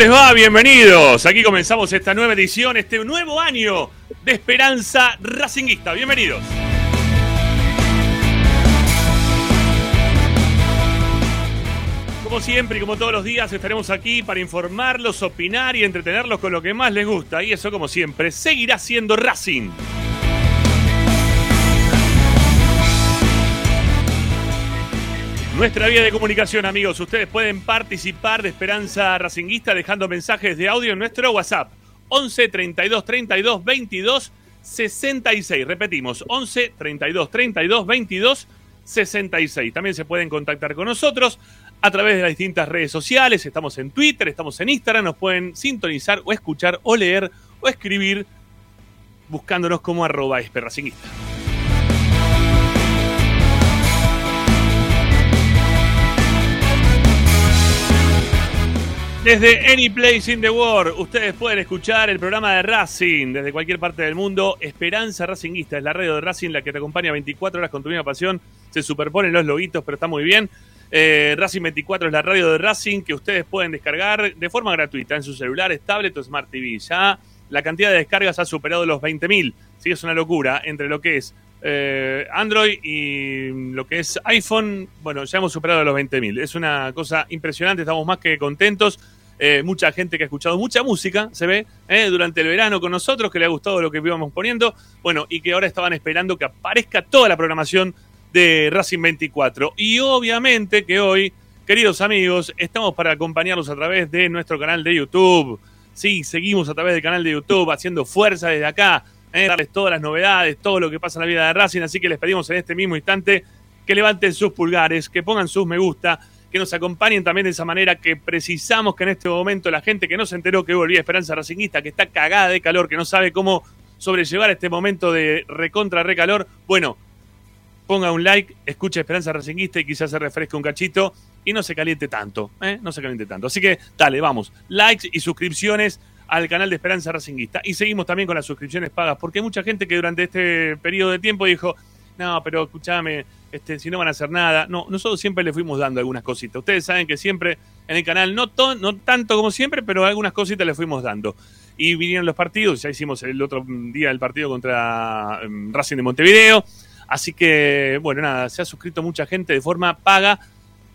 les va? Bienvenidos. Aquí comenzamos esta nueva edición, este nuevo año de Esperanza Racinguista. Bienvenidos. Como siempre y como todos los días estaremos aquí para informarlos, opinar y entretenerlos con lo que más les gusta. Y eso, como siempre, seguirá siendo Racing. Nuestra vía de comunicación, amigos. Ustedes pueden participar de Esperanza Racinguista dejando mensajes de audio en nuestro WhatsApp. 11 32 32 22 66. Repetimos, 11 32 32 22 66. También se pueden contactar con nosotros a través de las distintas redes sociales. Estamos en Twitter, estamos en Instagram. Nos pueden sintonizar o escuchar o leer o escribir buscándonos como arroba esperracinguista. Desde Any Place in the World, ustedes pueden escuchar el programa de Racing desde cualquier parte del mundo. Esperanza Racinguista es la radio de Racing, la que te acompaña 24 horas con tu misma pasión. Se superponen los loguitos, pero está muy bien. Eh, Racing 24 es la radio de Racing que ustedes pueden descargar de forma gratuita en sus celulares, tablet o Smart TV. Ya la cantidad de descargas ha superado los 20.000. Sí, es una locura entre lo que es eh, Android y lo que es iPhone. Bueno, ya hemos superado los 20.000. Es una cosa impresionante, estamos más que contentos. Eh, mucha gente que ha escuchado mucha música, se ve, eh, durante el verano con nosotros, que le ha gustado lo que íbamos poniendo, bueno, y que ahora estaban esperando que aparezca toda la programación de Racing 24. Y obviamente que hoy, queridos amigos, estamos para acompañarlos a través de nuestro canal de YouTube. Sí, seguimos a través del canal de YouTube haciendo fuerza desde acá, eh, darles todas las novedades, todo lo que pasa en la vida de Racing, así que les pedimos en este mismo instante que levanten sus pulgares, que pongan sus me gusta, que nos acompañen también de esa manera que precisamos que en este momento la gente que no se enteró que volvía Esperanza Racingista, que está cagada de calor, que no sabe cómo sobrellevar este momento de recontra recalor, bueno, ponga un like, escuche Esperanza Racingista y quizás se refresque un cachito y no se caliente tanto, ¿eh? no se caliente tanto. Así que dale, vamos, likes y suscripciones al canal de Esperanza Racingista. Y seguimos también con las suscripciones pagas, porque hay mucha gente que durante este periodo de tiempo dijo, no, pero escúchame, este, si no van a hacer nada. No, nosotros siempre le fuimos dando algunas cositas. Ustedes saben que siempre en el canal, no, no tanto como siempre, pero algunas cositas le fuimos dando. Y vinieron los partidos, ya hicimos el otro día el partido contra em, Racing de Montevideo. Así que, bueno, nada, se ha suscrito mucha gente de forma paga.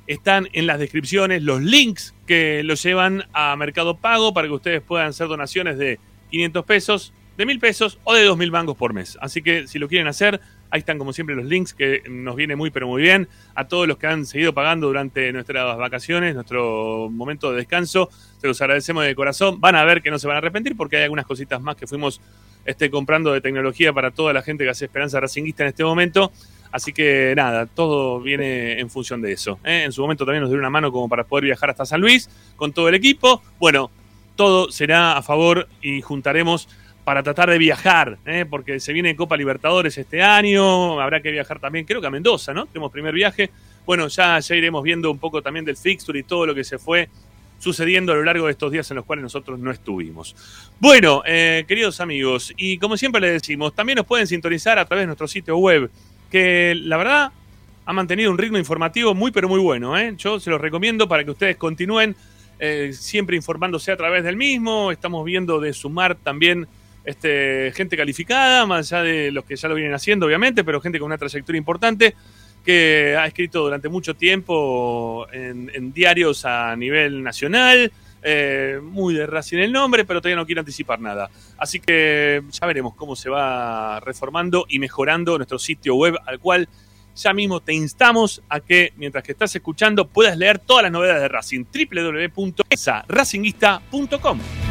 Están en las descripciones los links que los llevan a Mercado Pago para que ustedes puedan hacer donaciones de 500 pesos, de 1000 pesos o de 2000 mangos por mes. Así que si lo quieren hacer, ahí están como siempre los links que nos viene muy pero muy bien. A todos los que han seguido pagando durante nuestras vacaciones, nuestro momento de descanso, se los agradecemos de corazón. Van a ver que no se van a arrepentir porque hay algunas cositas más que fuimos este, comprando de tecnología para toda la gente que hace Esperanza Racinguista en este momento. Así que nada, todo viene en función de eso. ¿eh? En su momento también nos dio una mano como para poder viajar hasta San Luis con todo el equipo. Bueno, todo será a favor y juntaremos para tratar de viajar, ¿eh? porque se viene Copa Libertadores este año, habrá que viajar también, creo que a Mendoza, ¿no? Tenemos primer viaje. Bueno, ya, ya iremos viendo un poco también del fixture y todo lo que se fue sucediendo a lo largo de estos días en los cuales nosotros no estuvimos. Bueno, eh, queridos amigos, y como siempre les decimos, también nos pueden sintonizar a través de nuestro sitio web, que la verdad ha mantenido un ritmo informativo muy pero muy bueno. ¿eh? Yo se los recomiendo para que ustedes continúen eh, siempre informándose a través del mismo. Estamos viendo de sumar también este, gente calificada, más allá de los que ya lo vienen haciendo, obviamente, pero gente con una trayectoria importante que ha escrito durante mucho tiempo en, en diarios a nivel nacional. Eh, muy de Racing el nombre, pero todavía no quiero anticipar nada. Así que ya veremos cómo se va reformando y mejorando nuestro sitio web, al cual ya mismo te instamos a que, mientras que estás escuchando, puedas leer todas las novedades de Racing. www.esaracinguista.com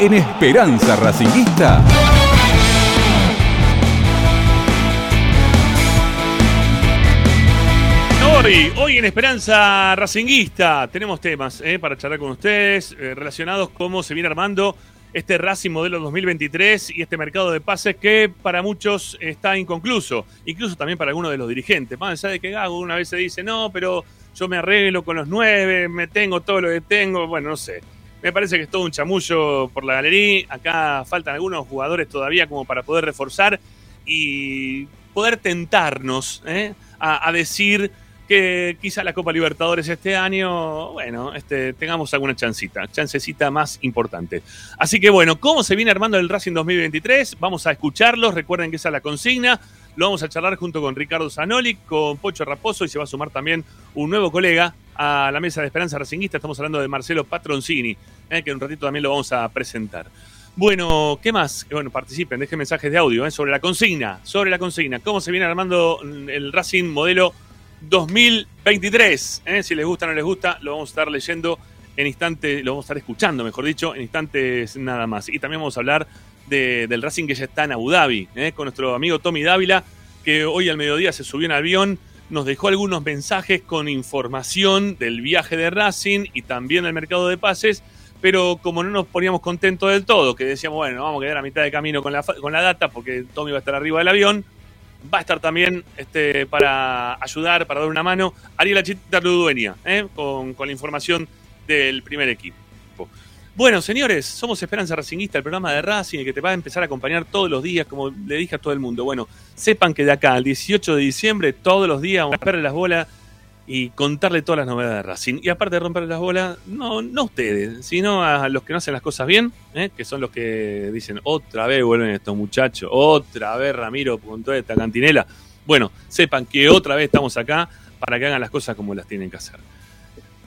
en Esperanza Racinguista. Hoy, hoy en Esperanza Racinguista tenemos temas eh, para charlar con ustedes eh, relacionados cómo se viene armando este Racing modelo 2023 y este mercado de pases que para muchos está inconcluso, incluso también para algunos de los dirigentes. Más allá de que Gago una vez se dice, no, pero yo me arreglo con los nueve, me tengo todo lo que tengo, bueno, no sé. Me parece que es todo un chamullo por la galería. Acá faltan algunos jugadores todavía como para poder reforzar y poder tentarnos ¿eh? a, a decir que quizá la Copa Libertadores este año, bueno, este, tengamos alguna chancita, chancecita más importante. Así que bueno, ¿cómo se viene armando el Racing 2023? Vamos a escucharlos, recuerden que esa es la consigna. Lo vamos a charlar junto con Ricardo Zanoli, con Pocho Raposo y se va a sumar también un nuevo colega a la mesa de Esperanza Racinguista. Estamos hablando de Marcelo Patroncini, eh, que en un ratito también lo vamos a presentar. Bueno, ¿qué más? Bueno, participen, dejen mensajes de audio eh, sobre la consigna, sobre la consigna. ¿Cómo se viene armando el Racing modelo 2023. ¿eh? Si les gusta o no les gusta, lo vamos a estar leyendo en instantes, lo vamos a estar escuchando, mejor dicho, en instantes nada más. Y también vamos a hablar de- del Racing que ya está en Abu Dhabi, ¿eh? con nuestro amigo Tommy Dávila, que hoy al mediodía se subió en avión, nos dejó algunos mensajes con información del viaje de Racing y también del mercado de pases. Pero como no nos poníamos contentos del todo, que decíamos, bueno, vamos a quedar a mitad de camino con la, con la data porque Tommy va a estar arriba del avión, va a estar también este, para ayudar, para dar una mano, Ariela Chita Ludueña, ¿eh? con, con la información del primer equipo. Bueno, señores, somos Esperanza Racinguista, el programa de Racing, el que te va a empezar a acompañar todos los días, como le dije a todo el mundo. Bueno, sepan que de acá al 18 de diciembre, todos los días, vamos a romperle las bolas y contarle todas las novedades de Racing. Y aparte de romperle las bolas, no, no a ustedes, sino a los que no hacen las cosas bien, ¿eh? que son los que dicen, otra vez vuelven estos muchachos, otra vez Ramiro con toda esta cantinela. Bueno, sepan que otra vez estamos acá para que hagan las cosas como las tienen que hacer.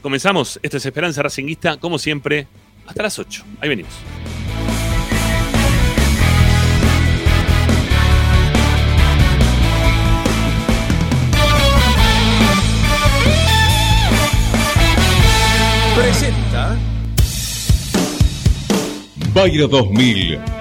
Comenzamos, esto es Esperanza Racinguista, como siempre, hasta las 8. Ahí venimos. Presenta. Bayro 2000.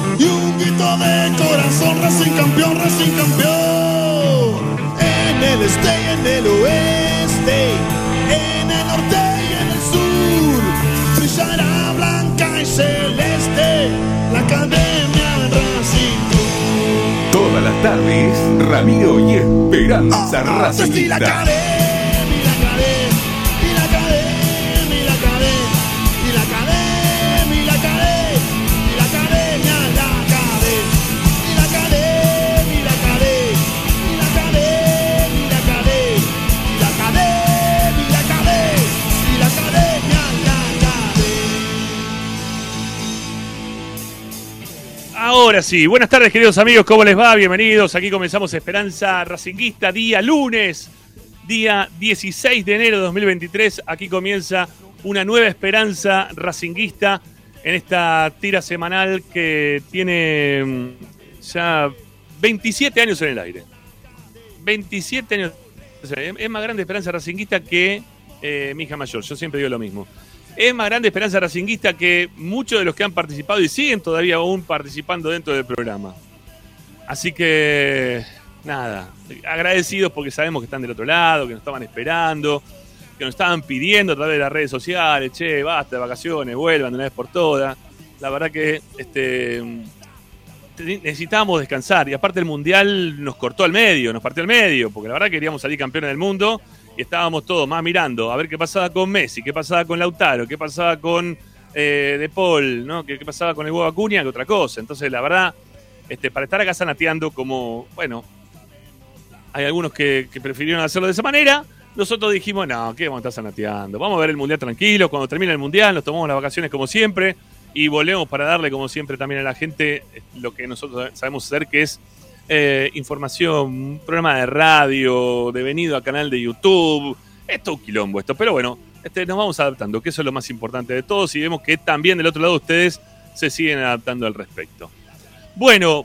y un grito de corazón, Racing campeón, Racing campeón. En el este y en el oeste, en el norte y en el sur, brillará blanca y celeste la academia Racing. Todas las tardes, Ramiro y Esperanza Y la Ahora sí, buenas tardes queridos amigos, ¿cómo les va? Bienvenidos, aquí comenzamos Esperanza Racinguista, día lunes, día 16 de enero de 2023, aquí comienza una nueva Esperanza Racinguista en esta tira semanal que tiene mm, ya 27 años en el aire. 27 años. es más grande Esperanza Racinguista que eh, mi hija mayor. Yo siempre digo lo mismo. Es más grande Esperanza Racinguista que muchos de los que han participado y siguen todavía aún participando dentro del programa. Así que, nada, agradecidos porque sabemos que están del otro lado, que nos estaban esperando, que nos estaban pidiendo a través de las redes sociales, che, basta de vacaciones, vuelvan de una vez por todas. La verdad que este, te- necesitábamos descansar y aparte el Mundial nos cortó al medio, nos partió al medio, porque la verdad queríamos salir campeones del mundo y estábamos todos más mirando a ver qué pasaba con Messi, qué pasaba con Lautaro, qué pasaba con eh, De Paul, ¿no? qué, pasaba con el huevo Acuña, que otra cosa. Entonces, la verdad, este, para estar acá sanateando como, bueno, hay algunos que, que prefirieron hacerlo de esa manera. Nosotros dijimos, no, ¿qué vamos a estar sanateando? Vamos a ver el Mundial tranquilo. Cuando termine el Mundial nos tomamos las vacaciones como siempre y volvemos para darle como siempre también a la gente eh, lo que nosotros sabemos hacer, que es eh, información, programa de radio, devenido a canal de YouTube. Es un quilombo esto, pero bueno, este, nos vamos adaptando, que eso es lo más importante de todos y vemos que también del otro lado ustedes se siguen adaptando al respecto. Bueno,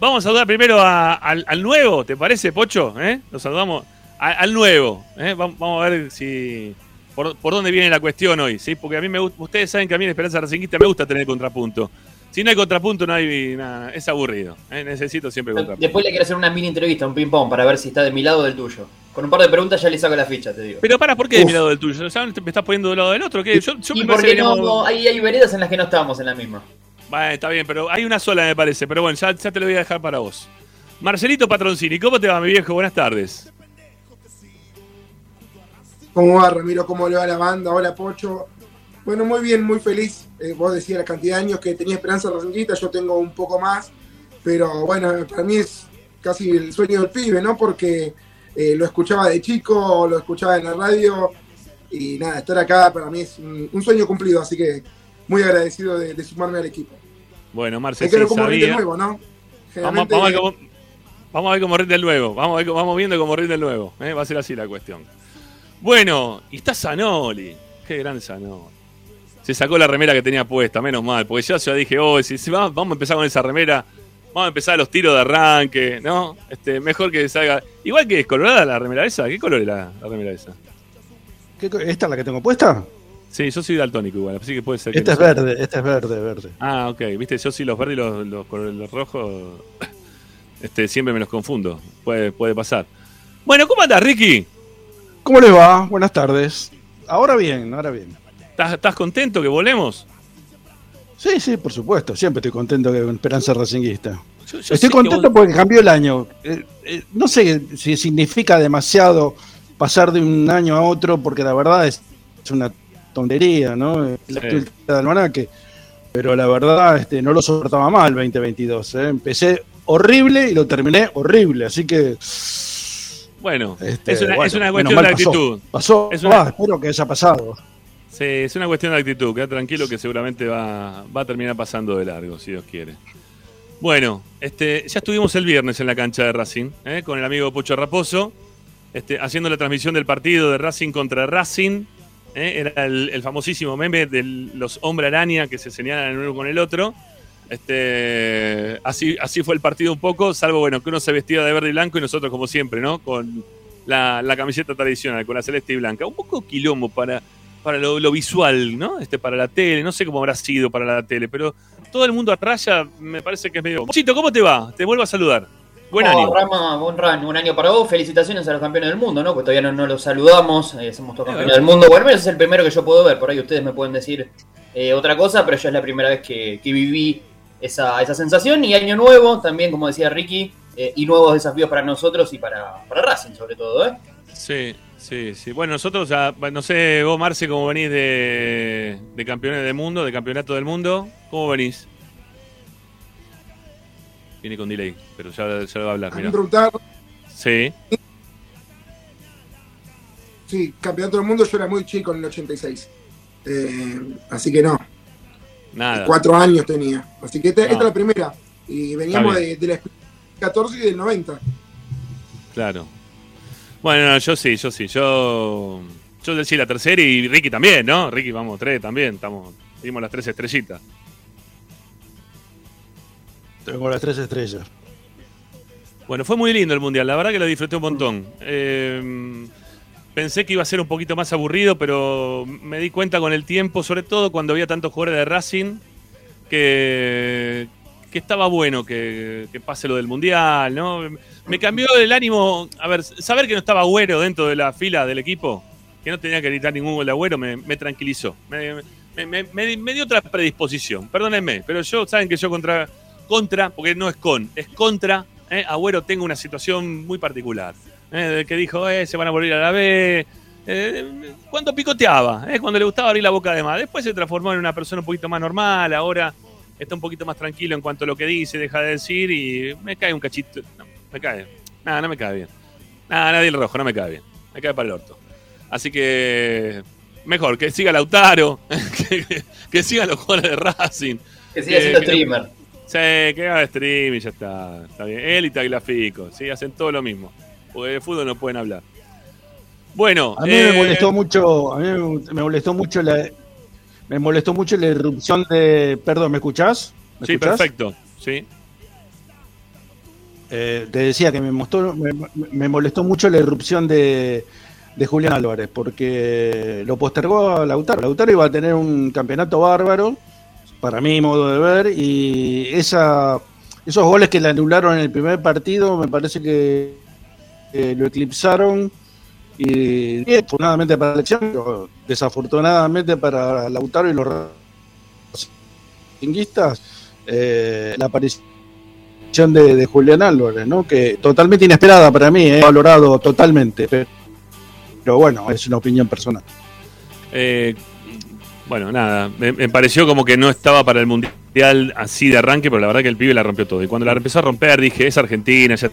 vamos a saludar primero al, nuevo, ¿te parece, Pocho? ¿Eh? Saludamos al nuevo. ¿eh? Vam- Vamos a ver si por, por dónde viene la cuestión hoy, ¿sí? Porque a mí me gusta, ustedes saben que a mí en Esperanza Racinguista me gusta tener contrapunto. Si no hay contrapunto, no hay nada, es aburrido. ¿eh? Necesito siempre contrapunto. Después le quiero hacer una mini entrevista, un ping-pong, para ver si está de mi lado o del tuyo. Con un par de preguntas ya le saco la ficha, te digo. Pero para, ¿por qué de Uf. mi lado del tuyo? ¿Ya me estás poniendo del lado del otro? ¿Qué? Yo, yo y me porque que no, no- hay, hay veredas en las que no estábamos en la misma. Bueno, está bien, pero hay una sola, me parece. Pero bueno, ya, ya te lo voy a dejar para vos. Marcelito Patroncini, ¿cómo te va, mi viejo? Buenas tardes. ¿Cómo va, Ramiro? ¿Cómo le va la banda? Hola, Pocho. Bueno, muy bien, muy feliz. Eh, vos decías la cantidad de años que tenía Esperanza Racinguista, yo tengo un poco más, pero bueno, para mí es casi el sueño del pibe, ¿no? Porque eh, lo escuchaba de chico, lo escuchaba en la radio, y nada, estar acá para mí es un, un sueño cumplido, así que muy agradecido de, de sumarme al equipo. Bueno, ver sí, el sabía. nuevo, ¿no? Vamos, vamos a ver cómo, vamos a ver cómo rinde el nuevo. Vamos, a ver, cómo- vamos viendo cómo rinde el nuevo. ¿eh? Va a ser así la cuestión. Bueno, y está Zanoli. Qué gran Zanoli. Se sacó la remera que tenía puesta, menos mal. Porque yo ya dije, oh, si, si va- vamos a empezar con esa remera, vamos a empezar los tiros de arranque, ¿no? Este, mejor que salga. Igual que es colorada la remera esa. ¿Qué color es la, la remera esa? ¿Qué co- ¿Esta es la que tengo puesta? Sí, yo soy daltónico igual, así que puede ser que. Esta no es verde, esta es verde, verde. Ah, ok. Viste, yo sí los verdes y los, los rojos este, siempre me los confundo. Puede, puede pasar. Bueno, ¿cómo andás, Ricky? ¿Cómo le va? Buenas tardes. Ahora bien, ahora bien. ¿Estás, contento que volemos? Sí, sí, por supuesto. Siempre estoy contento que Esperanza Racinguista. Yo- yo sé Estoy contento vos- porque cambió el año. Eh, eh, no sé si significa demasiado pasar de un año a otro, porque la verdad es, es una tontería, ¿no? La Sí. actualidad del almanaque. Pero la verdad este, no lo soportaba mal el 2022. ¿eh? Empecé horrible y lo terminé horrible. Así que. Bueno, este, es, una, bueno, es una cuestión de pasó. actitud. Pasó, Es una- ah, espero que haya pasado. Sí, es una cuestión de actitud. Queda tranquilo que seguramente va, va a terminar pasando de largo, si Dios quiere. Bueno, este, ya estuvimos el viernes en la cancha de Racing, ¿eh? con el amigo Pocho Raposo, este, haciendo la transmisión del partido de Racing contra Racing. ¿eh? Era el, famosísimo meme de los hombre araña que se señalan el uno con el otro. Este, así, así fue el partido un poco, salvo bueno que uno se vestía de verde y blanco y nosotros como siempre, ¿no? Con la, la camiseta tradicional, con la celeste y blanca. Un poco quilombo para, para lo, lo visual, ¿no? Este, para la tele, no sé cómo habrá sido para la tele, pero todo el mundo a raya me parece que es medio. Chito, ¿cómo te va? Te vuelvo a saludar. Buen Oh, año. Rama, buen run, un año para vos. Felicitaciones a los campeones del mundo, ¿no? Porque todavía no, no los saludamos. eh, somos todos campeones del mundo. Bueno, menos es el primero que yo puedo ver. Por ahí ustedes me pueden decir eh, otra cosa, pero yo es la primera vez que, que viví esa, esa sensación. Y año nuevo, también, como decía Ricky, eh, y nuevos desafíos para nosotros y para, para Racing, sobre todo, ¿eh? Sí, sí, sí. Bueno, nosotros, ya, no sé, vos, Marce, cómo venís de, de campeones del mundo, de campeonato del mundo. ¿Cómo venís? Viene con delay, pero ya, ya lo va a hablar, preguntaron, Sí, sí, campeonato del mundo, yo era muy chico en el 86. Eh, así que no, nada. cuatro años tenía. Así que esta, No. esta es la primera. Y veníamos de, de la 14 y del 90. Claro. Bueno, no, yo sí, yo sí. Yo, yo sí la tercera y Ricky también, ¿no? Ricky, vamos, tres también. Estamos, Dimos las tres estrellitas. Tengo las tres estrellas. Bueno, fue muy lindo el mundial, la verdad que lo disfruté un montón. Eh, pensé que iba a ser un poquito más aburrido, pero me di cuenta con el tiempo, sobre todo cuando había tantos jugadores de Racing, que, que estaba bueno que, pase lo del mundial, ¿no? Me cambió el ánimo, a ver, saber que no estaba Agüero dentro de la fila del equipo, que no tenía que gritar ningún gol de Agüero, me, tranquilizó. Me, dio otra predisposición, perdónenme, pero yo, saben que yo contra, contra, porque no es con, es contra, ¿eh? Agüero tengo una situación muy particular. ¿eh? Que dijo, eh, se van a volver a la B. Eh, cuando picoteaba, ¿eh? cuando le gustaba abrir la boca de más. Después se transformó en una persona un poquito más normal, ahora está un poquito más tranquilo en cuanto a lo que dice, deja de decir y me cae un cachito. No, me cae. Nada, no me cae bien. Nada, nadie el rojo, no me cae bien. Me cae para el orto. Así que mejor, que siga Lautaro, que, que, que sigan los jugadores de Racing. Que siga siendo que- streamer. Sí, que haga stream y ya está. Está bien. Él y Taglafico, sí, hacen todo lo mismo. Porque de fútbol no pueden hablar. Bueno, A mí eh, me molestó mucho, a mí me- me molestó mucho la me molestó mucho la irrupción de, perdón, ¿me escuchás? ¿Me Sí, escuchás? perfecto. Sí. Eh, te decía que me, mostró, me, me molestó mucho la irrupción de, de Julián Álvarez, porque lo postergó a Lautaro. Lautaro iba a tener un campeonato bárbaro, para mi modo de ver, y esa, esos goles que le anularon en el primer partido me parece que eh, lo eclipsaron. Y, y afortunadamente para la elección, pero desafortunadamente para Lautaro y los racinguistas, eh, la aparición de, de Julián Álvarez, ¿no? Que totalmente inesperada para mí, he valorado totalmente, pero, pero bueno, es una opinión personal. Eh, bueno, nada. Me, me pareció como que no estaba para el mundial así de arranque, pero la verdad que el pibe la rompió todo. Y cuando la empezó a romper, dije, es Argentina, ya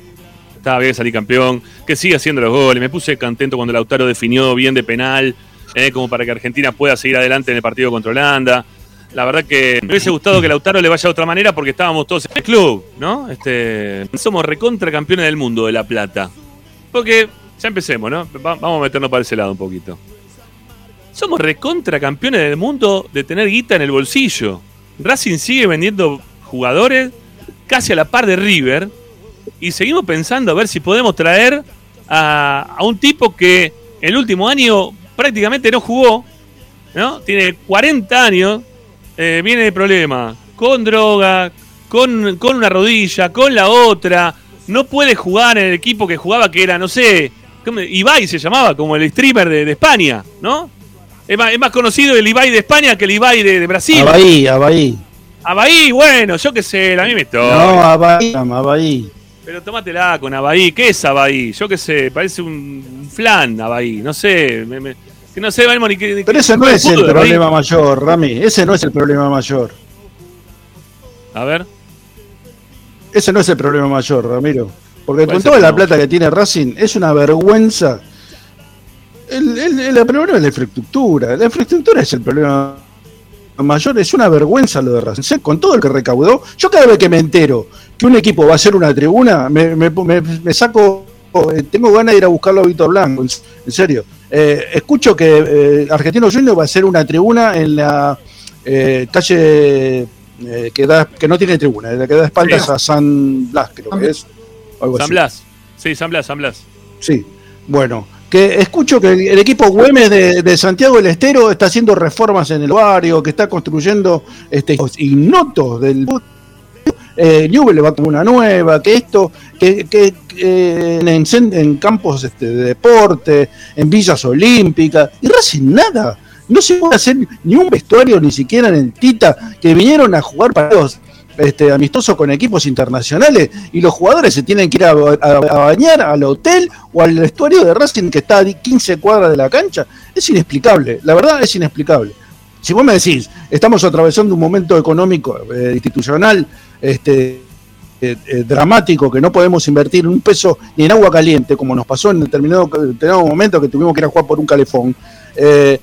estaba bien salir campeón, que siga haciendo los goles. Me puse contento cuando Lautaro definió bien de penal, eh, como para que Argentina pueda seguir adelante en el partido contra Holanda. La verdad que me hubiese gustado que Lautaro le vaya de otra manera porque estábamos todos en el club, ¿no? Este, somos recontra campeones del mundo de La Plata. Porque, ya empecemos, ¿no? Va- vamos a meternos para ese lado un poquito. Somos recontra campeones del mundo de tener guita en el bolsillo. Racing sigue vendiendo jugadores casi a la par de River. Y seguimos pensando a ver si podemos traer a, a un tipo que el último año prácticamente no jugó. ¿no? Tiene 40 años. eh, viene de problema. Con droga, con, con una rodilla, con la otra. No puede jugar en el equipo que jugaba, que era, no sé. Ibai se llamaba, como el streamer de, de España, ¿no? Es más, es más conocido el Ibai de España que el Ibai de, de Brasil. Abaí, Abaí. Abaí, bueno, yo qué sé, la misma historia. No, Abaí, Abaí. Pero tómatela con Abaí. ¿Qué es Abaí? Yo qué sé, parece un flan Abaí. No sé, me- me- que no sé, Valmo, ni que. Pero ese no es el problema mayor, Rami. Ese no es el problema mayor. A ver. Ese no es el problema mayor, Ramiro. Porque ¿Cuál con toda el la plata que tiene Racing, es una vergüenza. El, el, el problema es la infraestructura. La infraestructura es el problema mayor. Es una vergüenza lo de Racing. Sé, Con todo el que recaudó, yo cada vez que me entero que un equipo va a hacer una tribuna, me, me- me- me saco. eh, Tengo ganas de ir a buscarlo a Víctor Blanco, en, en serio. Eh, escucho que eh, Argentino Junior va a hacer una tribuna en la eh, calle eh, que, da, que no tiene tribuna, la que da espaldas Sí. a San Blas, creo que es. algo San así. Blas. Sí, San Blas, San Blas. Sí, bueno, que escucho que el, equipo Güemes de, Santiago del Estero está haciendo reformas en el barrio, que está construyendo este, ignotos del eh, Newell le va a tomar una nueva, que esto, que, que- que en, campos este, de deporte, en villas olímpicas, y Racing nada. No se puede hacer ni un vestuario, ni siquiera en el Tita, que vinieron a jugar partidos este, amistosos con equipos internacionales y los jugadores se tienen que ir a, bañar al hotel o al vestuario de Racing que está a 15 cuadras de la cancha. Es inexplicable, la verdad es inexplicable. Si vos me decís, estamos atravesando un momento económico, eh, institucional, este, eh, eh, dramático, que no podemos invertir un peso ni en agua caliente, como nos pasó en determinado, determinado momento que tuvimos que ir a jugar por un calefón. Eh,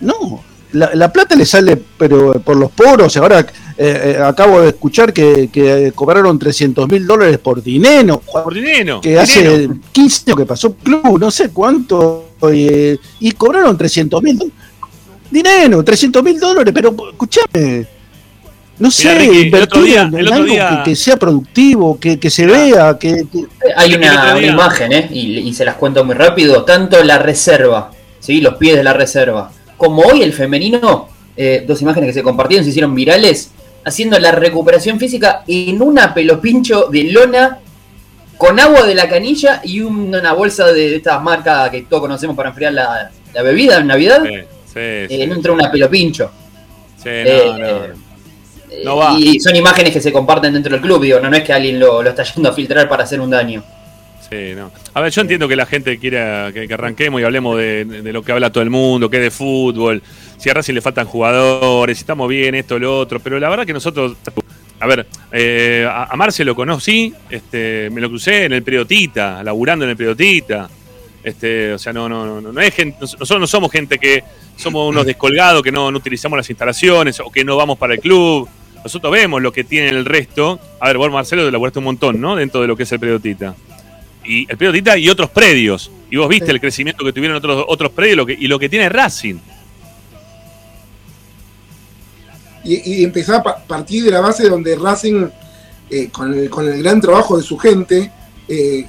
no, la, la plata le sale pero por los poros. Ahora eh, eh, acabo de escuchar que, que, cobraron 300 mil dólares por dinero. Por dinero. Que hace dinero. 15 años que pasó club, no sé cuánto, eh, y cobraron 300 mil. dinero, 300 mil dólares, pero escuchame. No sé, Ricky, invertir día- en, algo día- que, que sea productivo, que, que se vea, que, que- Hay una, imagen, ¿eh? Y, y se las cuento muy rápido. Tanto la reserva, ¿sí? Los pies de la reserva, como hoy el femenino, eh, dos imágenes que se compartieron, se hicieron virales, haciendo la recuperación física en una pelopincho de lona con agua de la canilla y un- una bolsa de esta marca que todos conocemos para enfriar la, la bebida en Navidad. Sí, sí, eh, sí. entra una pelopincho. Sí, Eh, no, eh, No va. Y son imágenes que se comparten dentro del club, digo, no, no es que alguien lo, lo está yendo a filtrar para hacer un daño. Sí, no. A ver, yo entiendo que la gente quiera que, que arranquemos y hablemos de, lo que habla todo el mundo, que es de fútbol, si a Racing le faltan jugadores, si estamos bien, esto, lo otro, pero la verdad que nosotros, a ver, eh, a, a Marce lo conocí, este, me lo crucé en el periodita, laburando en el periodita. Este, o sea, no, no, no, no es gente, nosotros no somos gente que somos unos descolgados, que no, no utilizamos las instalaciones o que no vamos para el club. Nosotros vemos lo que tiene el resto. A ver, vos, Marcelo, te laburaste un montón, ¿no? Dentro de lo que es el periodita y el periodista y otros predios. Y vos viste Sí. el crecimiento que tuvieron otros, otros predios lo que, y lo que tiene Racing. y, y empezar a pa- partir de la base donde Racing, eh, con, el, con el gran trabajo de su gente, eh,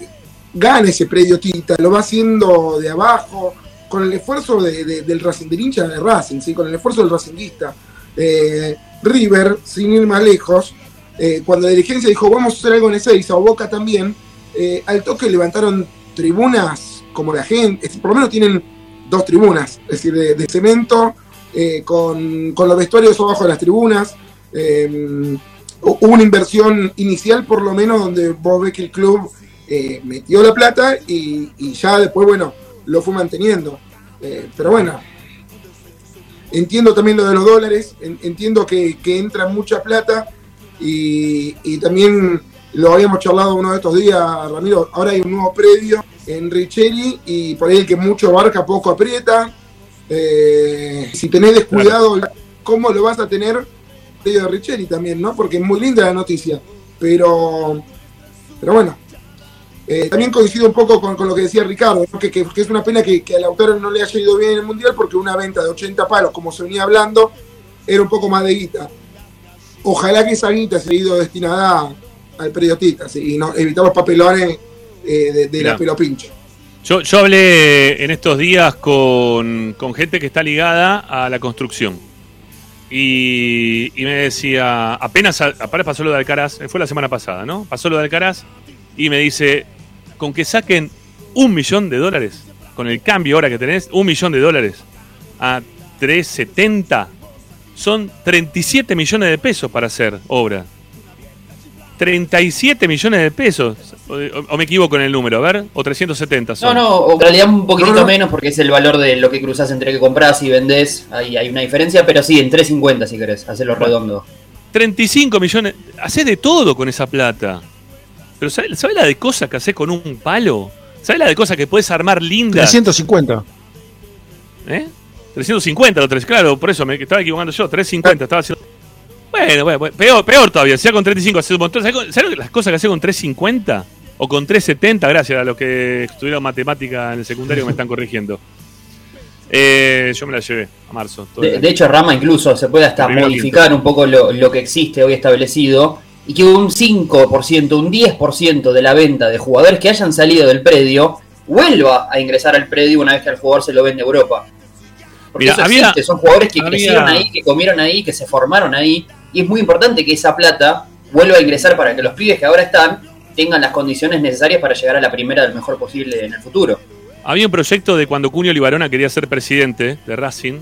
gana ese predio Tita, lo va haciendo de abajo, con el esfuerzo de- de- del Racing, del hincha de Racing, ¿sí? con el esfuerzo del Racinguista. Eh, River, sin ir más lejos, eh, cuando la dirigencia dijo vamos a hacer algo en Ezeiza, o Boca también, eh, al toque levantaron tribunas como la gente, por lo menos tienen dos tribunas, es decir, de, cemento, eh, con, con los vestuarios abajo de las tribunas. hu- hubo una inversión inicial, por lo menos, donde vos ves que el club eh, metió la plata y, y ya después, bueno, lo fue manteniendo. Pero bueno, entiendo también lo de los dólares, en- entiendo que, que entra mucha plata y, y también lo habíamos charlado uno de estos días, Ramiro, ahora hay un nuevo predio en Richelli y por ahí el que mucho abarca poco aprieta. Eh, si tenés descuidado, ¿cómo lo vas a tener? Predio de Richelli también, ¿no? Porque es muy linda la noticia, pero, pero bueno. Eh, también coincido un poco con, con lo que decía Ricardo, ¿no? que, que- que es una pena que, que al autor no le haya ido bien en el Mundial porque una venta de 80 palos, como se venía hablando, era un poco más de guita. Ojalá que esa guita se haya ido destinada al periodista ¿sí? y no, evitar los papelones eh, de, de la pelopincha. Yo, yo hablé en estos días con, con gente que está ligada a la construcción. Y, y me decía, apenas, apenas pasó lo de Alcaraz, fue la semana pasada, ¿no? Pasó lo de Alcaraz y me dice, con que saquen un millón de dólares, con el cambio ahora que tenés, un millón de dólares a 370, son 37 millones de pesos para hacer obra. 37 millones de pesos. O, o me equivoco en el número, a ver, o 370 No, son. no, o en realidad un poquitito No, no. menos porque es el valor de lo que cruzas entre que compras y vendés. Ahí hay una diferencia, pero sí, en 3.50 si querés, hacerlo Bueno. redondo. 35 millones. Hacés de todo con esa plata. Pero ¿sabes sabe la de cosas que haces con un palo? ¿Sabes la de cosas que puedes armar lindas? 350. ¿Eh? 350 o 3, claro, por eso me estaba equivocando yo. 350 estaba haciendo. Bueno, bueno, bueno, peor, peor todavía. Si con 35 haces un montón. ¿Sabes con- ¿sabes las cosas que haces con 350? O con 370, gracias a los que estudiaron matemática en el secundario me están corrigiendo. Eh, yo me la llevé a marzo. De, hecho, Rama incluso se puede hasta modificar un poco lo, lo que existe hoy establecido y que un 5%, un 10% de la venta de jugadores que hayan salido del predio vuelva a ingresar al predio una vez que al jugador se lo vende a Europa. Porque Mira, eso había- son jugadores que había- crecieron ahí, que comieron ahí, que se formaron ahí, y es muy importante que esa plata vuelva a ingresar para que los pibes que ahora están tengan las condiciones necesarias para llegar a la primera del mejor posible en el futuro. Había un proyecto de cuando Cunio Libarona quería ser presidente de Racing,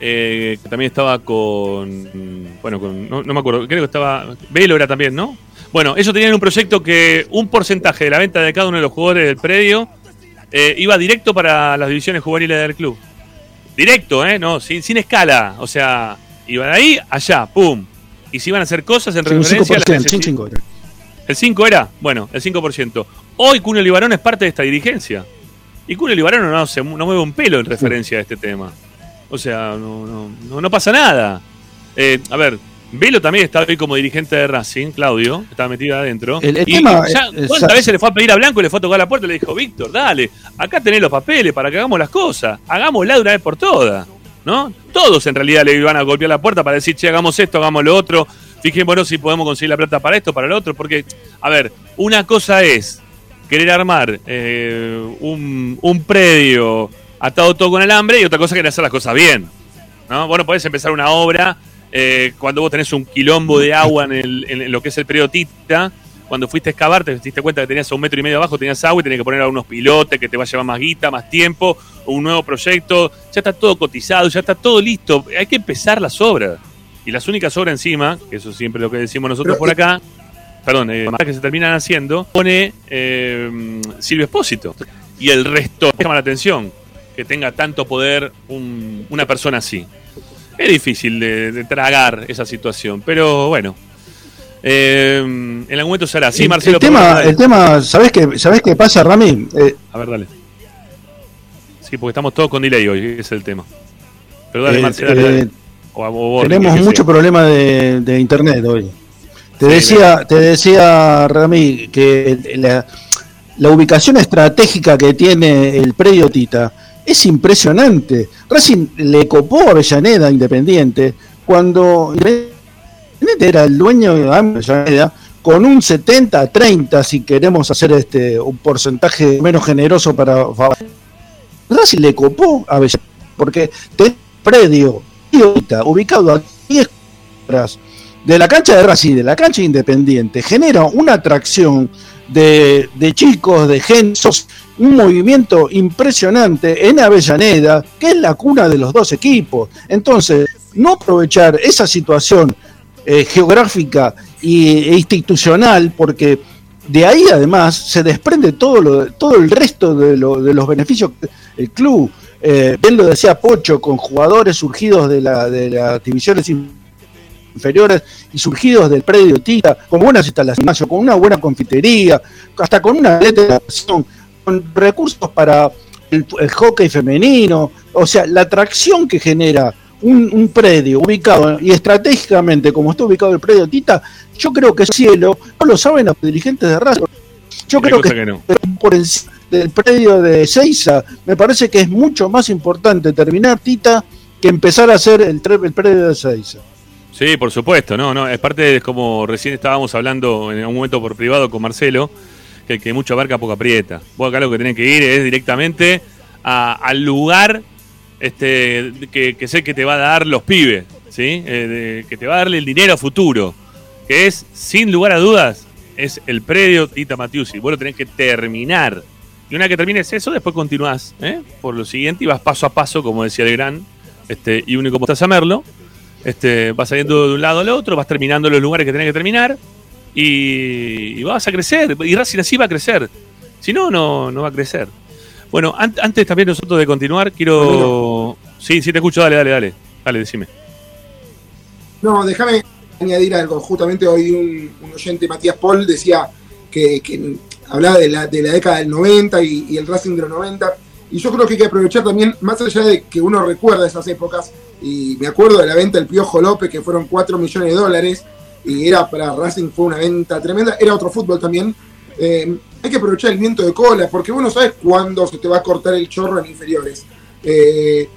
eh, que también estaba con. Bueno, no me acuerdo, creo que estaba. Velo era también, ¿no? Bueno, ellos tenían un proyecto que un porcentaje de la venta de cada uno de los jugadores del predio eh, iba directo para las divisiones juveniles del club. Directo, ¿eh? No, sin, sin escala. O sea, iban ahí, allá, pum. Y si iban a hacer cosas en Sí, un referencia a las 5%, necesidades- chin, chingo. ¿El 5 era? Bueno, el 5%. Hoy Cunio Libarón es parte de esta dirigencia. Y Cunio Libarón no, se, no mueve un pelo en referencia a este tema. O sea, no, no, no, no pasa nada. Eh, a ver, Velo también está hoy como dirigente de Racing, Claudio, está metido adentro. El- el y, tema ya, ¿Cuántas es- veces le fue a pedir a Blanco y le fue a tocar la puerta y le dijo, Víctor, dale, acá tenés los papeles para que hagamos las cosas. Hagámosla de una vez por todas. ¿No? Todos en realidad le iban a golpear la puerta para decir, che, hagamos esto, hagamos lo otro, fijémonos si podemos conseguir la plata para esto, para lo otro, porque, a ver, una cosa es querer armar eh, un, un predio atado todo con alambre y otra cosa es querer hacer las cosas bien, ¿no? Bueno, podés empezar una obra eh, cuando vos tenés un quilombo de agua en, el- en lo que es el periodo Tita, cuando fuiste a excavar, te diste cuenta que tenías un metro y medio abajo, tenías agua y tenías que poner a unos pilotes que te va a llevar más guita, más tiempo, un nuevo proyecto, ya está todo cotizado, ya está todo listo, hay que empezar las obras. Y las únicas obras encima, que eso siempre es lo que decimos nosotros Pero, por acá, perdón, eh, que se terminan haciendo, pone eh, Silvio Espósito. Y el resto llama la atención, que tenga tanto poder un- una persona así. Es difícil de, de tragar esa situación, pero bueno. Eh, en algún momento será. Sí, el, Marcelo. el tema, el tema, ¿sabés qué, ¿sabés qué pasa, Rami? Eh, A ver, dale. Sí, porque estamos todos con delay hoy, es el tema. Pero dale, eh, dale, dale. O- o vos, tenemos mucho sea. problema de, de internet hoy. Te Sí, decía, te decía Rami que la, la ubicación estratégica que tiene el predio Tita es impresionante. Racing le copó a Avellaneda Independiente cuando Independiente era el dueño de Avellaneda con un 70-30 si queremos hacer este un porcentaje menos generoso para Racing le copó a Avellaneda porque te predio ubicado a 10 cuadras de la cancha de Racing, de la cancha Independiente, genera una atracción de, chicos, de gente, un movimiento impresionante en Avellaneda, que es la cuna de los dos equipos. Entonces, no aprovechar esa situación eh, geográfica e institucional, porque de ahí además se desprende todo, lo, todo el resto de, lo- de los beneficios el club. Eh, bien lo decía Pocho, con jugadores surgidos de, la, de las divisiones inferiores y surgidos del predio Tita, con buenas instalaciones, con una buena confitería, hasta con una letración, con recursos para el, el hockey femenino, o sea, la atracción que genera un, un predio ubicado y estratégicamente como está ubicado el predio Tita, yo creo que cielo, no lo saben los dirigentes de Racing. Yo creo que, que no. por encima del predio de Seiza, me parece que es mucho más importante terminar Tita que empezar a hacer el, predio de Seiza. Sí, por supuesto, no, no, es parte de como recién estábamos hablando en un momento por privado con Marcelo, que el que mucho abarca poco aprieta. Vos acá lo que tenés que ir es directamente a- al lugar este que, sé que te va a dar los pibes, ¿sí? Eh, que te va a darle el dinero a futuro, que es, sin lugar a dudas, es el predio Tita Matiusi. Vos lo tenés que terminar. Y una que termines eso, después continuás ¿eh? por lo siguiente y vas paso a paso, como decía el gran este, y único estás a Merlo. Este, vas saliendo de un lado al otro, vas terminando los lugares que tenés que terminar y, vas a crecer. Y Racing así va a crecer. Si no, no, no va a crecer. Bueno, an- antes también nosotros de continuar, quiero. Sí, sí, te escucho, dale, dale, dale. Dale, decime. No, déjame añadir algo. Justamente hoy un, oyente, Matías Paul, decía que, hablaba de la, de la década del 90 y, el Racing de los 90. Y yo creo que hay que aprovechar también, más allá de que uno recuerda esas épocas, y me acuerdo de la venta del Piojo López, que fueron 4 millones de dólares, y era para Racing fue una venta tremenda, era otro fútbol también. Eh, hay que aprovechar el viento de cola, porque vos no cuándo se te va a cortar el chorro en inferiores. Eh,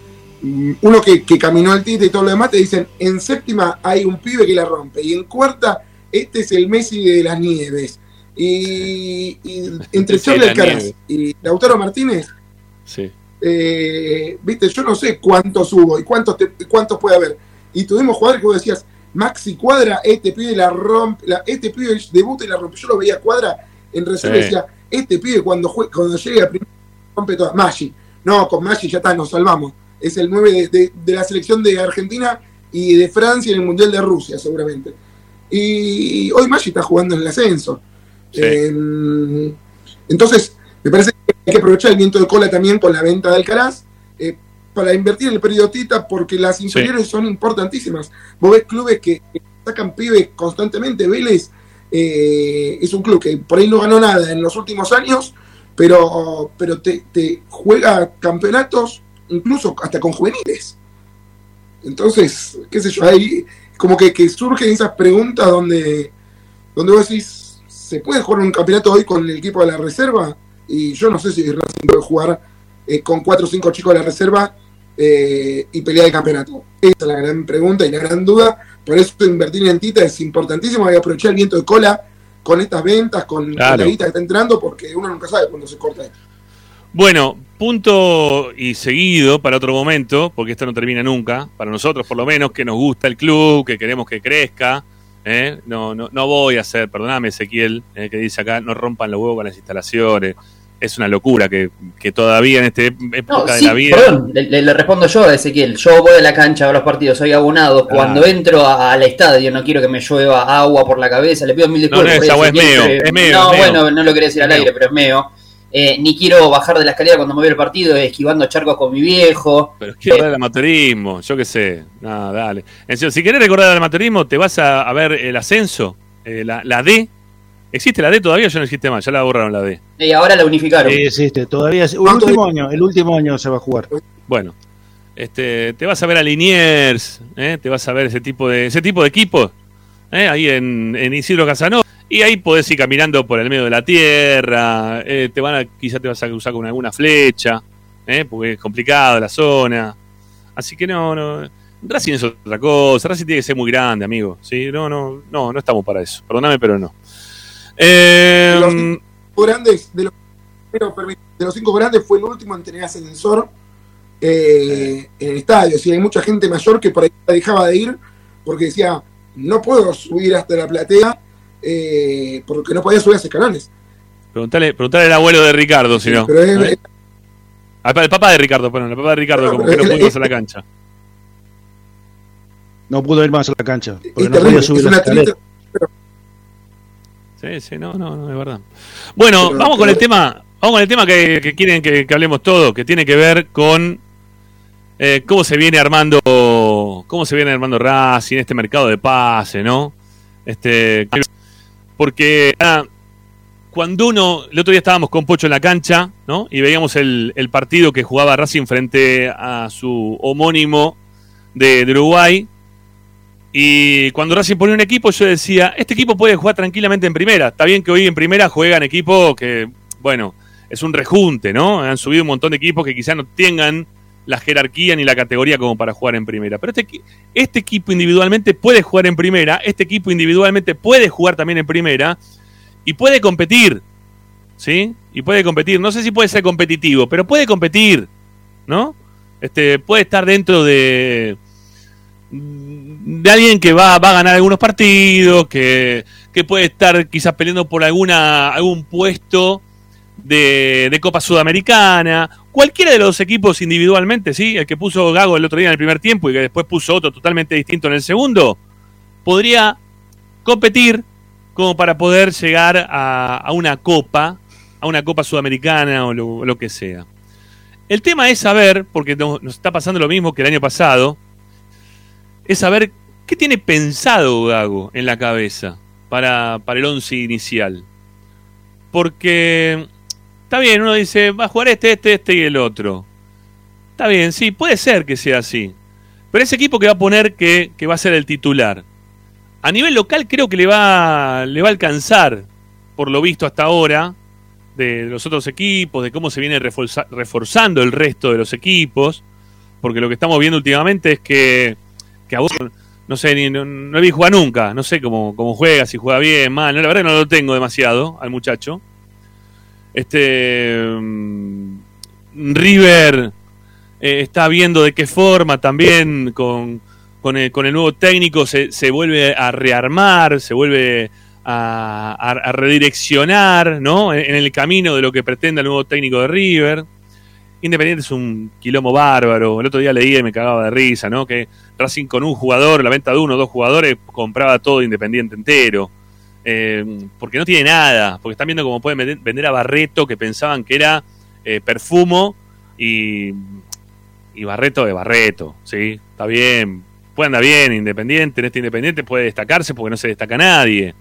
uno que, que caminó al tite y todo lo demás, te dicen, en séptima hay un pibe que la rompe, y en cuarta, este es el Messi de las nieves. Y, y entre Sí, Alcaraz nieve. y Lautaro Martínez, Sí. eh, viste, yo no sé cuántos hubo y cuántos, te- cuántos puede haber. Y tuvimos jugadores que vos decías, Maxi Cuadra, este pibe la rompe, la- este pibe debuta y la rompe. Yo lo veía Cuadra en reserva Sí. decía, este pibe cuando, jue- cuando llegue a primera rompe todas. Maggi. No, con Maggi ya está, nos salvamos. Es el 9 de, de- de la selección de Argentina y de Francia en el Mundial de Rusia, seguramente. Y hoy Maggi está jugando en el ascenso. Sí. Eh, entonces, me parece que hay que aprovechar el viento de cola también con la venta de Alcaraz eh, para invertir en el periodo Tita porque las inferiores son importantísimas. Vos ves clubes que sacan pibes constantemente. Vélez eh, es un club que por ahí no ganó nada en los últimos años, pero, pero te, te juega campeonatos incluso hasta con juveniles. Entonces, qué sé yo, ahí como que, que surgen esas preguntas donde, donde vos decís, ¿se puede jugar un campeonato hoy con el equipo de la reserva? Y yo no sé si Racing puede jugar eh, con cuatro o cinco chicos de la reserva eh, y pelear el campeonato? Esa es la gran pregunta y la gran duda. Por eso invertir en Tita es importantísimo. Hay que aprovechar el viento de cola con estas ventas, con, la guita que está entrando, porque uno nunca sabe cuándo se corta esto. Bueno, punto y seguido para otro momento, porque esto no termina nunca, para nosotros por lo menos, que nos gusta el club, que queremos que crezca. ¿eh? No, no, no voy a hacer, perdóname Ezequiel, eh, que dice acá, no rompan los huevos con las instalaciones. Es una locura que, que todavía en esta época No, de sí, la vida... perdón, le, respondo yo a Ezequiel. Yo voy a la cancha a ver los partidos, soy abonado. Cuando Claro. entro al estadio, no quiero que me llueva agua por la cabeza. Le pido mil No, no, disculpas. es agua, es meo, pero- es meo, No, es meo. bueno, no lo quería decir al aire, pero es meo. Eh, ni quiero bajar de la escalera cuando me veo el partido esquivando charcos con mi viejo. Pero quiero recordar el amateurismo, yo qué sé. No, dale. En serio, si querés recordar el amateurismo, te vas a, a ver el ascenso, eh, la, la D. ¿Existe la D todavía o ya no existe más? Ya la borraron la D. Y ahora la unificaron. Sí, existe, todavía. es- El último año, el último año se va a jugar. Bueno, este, te vas a ver a Liniers, ¿eh? te vas a ver ese tipo de, ese tipo de equipos, ¿eh? ahí en, en Isidro Casanova. Y ahí podés ir caminando por el medio de la tierra, eh, te van a, quizá te vas a cruzar con alguna flecha, ¿eh? porque es complicado la zona. Así que no, no. Racing es otra cosa, Racing tiene que ser muy grande, amigo. ¿sí? No, no, no, no estamos para eso. Perdóname, pero no. Eh, Los cinco grandes, de los, de los cinco grandes fue el último en tener ascensor eh, en el estadio. Sí, hay mucha gente mayor que por ahí dejaba de ir porque decía, no puedo subir hasta la platea eh, porque no podía subir a escalones. preguntale, preguntale al abuelo de Ricardo, si no. Pero es- ¿eh? Al el papá de Ricardo, perdón, el papá de Ricardo, No, como que no pudo ir a la cancha. No pudo ir más a la cancha. Porque no podía subir la una escalera. Sí, sí, no, no, no, es verdad. Bueno, Pero- vamos con el pero- tema, vamos con el tema que, que quieren que, que hablemos todo, que tiene que ver con eh, cómo se viene armando, cómo se viene armando Racing, este mercado de pase, ¿no? Este, porque ah, cuando uno, el otro día estábamos con Pocho en la cancha, ¿no? Y veíamos el, partido que jugaba Racing frente a su homónimo de, de Uruguay. Y cuando Racing ponía un equipo, yo decía, este equipo puede jugar tranquilamente en primera. Está bien que hoy en primera juegan equipos que, bueno, es un rejunte, ¿no? Han subido un montón de equipos que quizás no tengan la jerarquía ni la categoría como para jugar en primera. Pero este, este equipo individualmente puede jugar en primera, este equipo individualmente puede jugar también en primera y puede competir, ¿sí? Y puede competir. No sé si puede ser competitivo, pero puede competir, ¿no? Este, puede estar dentro de, de alguien que va, va a ganar algunos partidos, que, que puede estar quizás peleando por alguna, algún puesto de, de Copa Sudamericana. Cualquiera de los equipos individualmente, ¿sí? El que puso Gago el otro día en el primer tiempo y que después puso otro totalmente distinto en el segundo, podría competir como para poder llegar a, una copa, a una copa sudamericana o lo, lo que sea. El tema es saber, porque nos, nos está pasando lo mismo que el año pasado, es saber qué tiene pensado Gago en la cabeza para, para el once inicial. Porque está bien, uno dice, va a jugar este, este, este y el otro. Está bien, sí, puede ser que sea así. Pero ese equipo que va a poner que, que va a ser el titular, a nivel local creo que le va, le va a alcanzar, por lo visto hasta ahora, de los otros equipos, de cómo se viene reforza- reforzando el resto de los equipos, porque lo que estamos viendo últimamente es que, que a vos, no sé, ni, no, no vi jugar nunca, no sé cómo, cómo juega, si juega bien, mal, no, la verdad que no lo tengo demasiado al muchacho. Este mm, River eh, está viendo de qué forma también con, con, el, con el nuevo técnico se, se vuelve a rearmar, se vuelve a, a- redireccionar ¿no? en, en el camino de lo que pretende el nuevo técnico de River. Independiente es un quilombo bárbaro. El otro día leía y me cagaba de risa, ¿no? Que Racing con un jugador, la venta de uno o dos jugadores, compraba todo Independiente entero. Eh, porque no tiene nada. Porque están viendo cómo pueden vender- a Barreto, que pensaban que era eh, perfumo, y, y Barreto de Barreto, ¿sí? Está bien. Puede andar bien, Independiente. En este Independiente puede destacarse porque no se destaca nadie.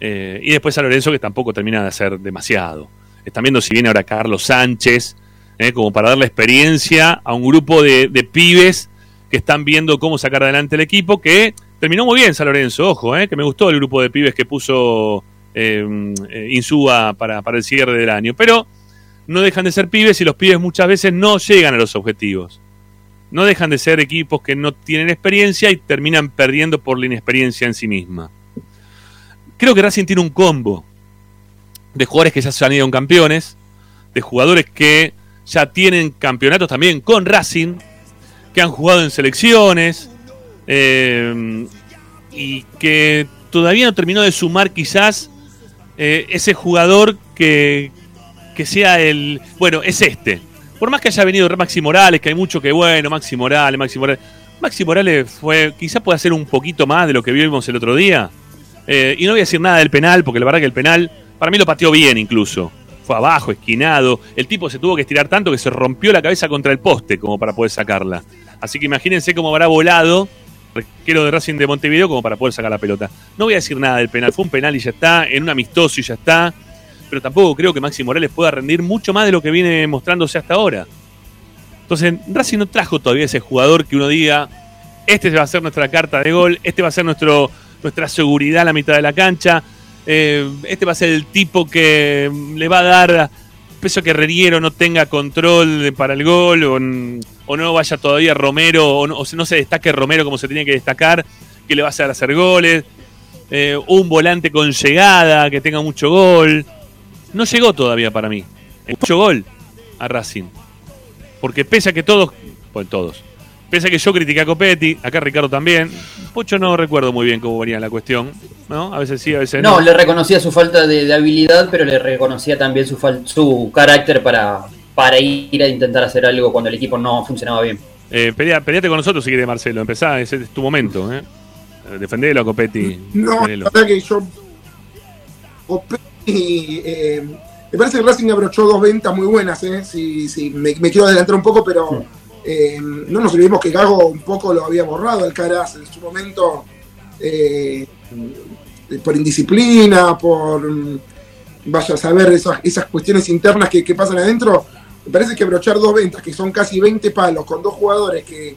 Eh, y después a Lorenzo, que tampoco termina de hacer demasiado. Están viendo si viene ahora Carlos Sánchez, eh, como para darle experiencia a un grupo de, de pibes que están viendo cómo sacar adelante el equipo, que terminó muy bien San Lorenzo, ojo, eh, que me gustó el grupo de pibes que puso eh, eh, Insúa para, para el cierre del año. Pero no dejan de ser pibes y los pibes muchas veces no llegan a los objetivos. no dejan de ser equipos que no tienen experiencia y terminan perdiendo por la inexperiencia en sí misma. Creo que Racing tiene un combo de jugadores que ya se han ido campeones, de jugadores que ya tienen campeonatos también con Racing, que han jugado en selecciones eh, y que todavía no terminó de sumar quizás eh, ese jugador que, que sea el... Bueno, es este. Por más que haya venido Maxi Morales, que hay mucho que bueno, Maxi Morales, Maxi Morales. Maxi Morales fue, quizás puede hacer un poquito más de lo que vimos el otro día. Eh, y no voy a decir nada del penal, porque la verdad que el penal, para mí lo pateó bien incluso. Fue abajo, esquinado. El tipo se tuvo que estirar tanto que se rompió la cabeza contra el poste como para poder sacarla. Así que imagínense cómo habrá volado Requiero de Racing de Montevideo como para poder sacar la pelota. No voy a decir nada del penal, fue un penal y ya está, en un amistoso y ya está. Pero tampoco creo que Maxi Morales pueda rendir mucho más de lo que viene mostrándose hasta ahora. Entonces, Racing no trajo todavía ese jugador que uno diga, este va a ser nuestra carta de gol, este va a ser nuestra seguridad a la mitad de la cancha, eh, este va a ser el tipo que le va a dar peso que Herreriero no tenga control para el gol o no vaya todavía Romero o no, o no, se destaque Romero como se tiene que destacar, que le va a hacer hacer goles, eh, un volante con llegada que tenga mucho gol. No llegó todavía para mí. Mucho gol a Racing. Porque pese a que todos, pues todos, pese a que yo critiqué a Copetti, acá Ricardo también, Pocho no recuerdo muy bien cómo venía la cuestión, ¿no? A veces sí, a veces no. No, le reconocía su falta de, de habilidad, pero le reconocía también su, su carácter para, para ir a intentar hacer algo cuando el equipo no funcionaba bien. Eh, pelea- peleate con nosotros si quieres, Marcelo. Empezá, ese es tu momento, ¿eh? Defendelo a Copetti. No, la verdad que yo. Copetti, eh, me parece que Racing abrochó dos ventas muy buenas, ¿eh? Si, si me, me quiero adelantar un poco, pero eh, no nos olvidemos que Gago un poco lo había borrado al Caras en su momento eh, por indisciplina, por. mm, Vaya a saber esas, esas cuestiones internas que, que pasan adentro. Me parece que abrochar dos ventas, que son casi 20 palos, con dos jugadores que,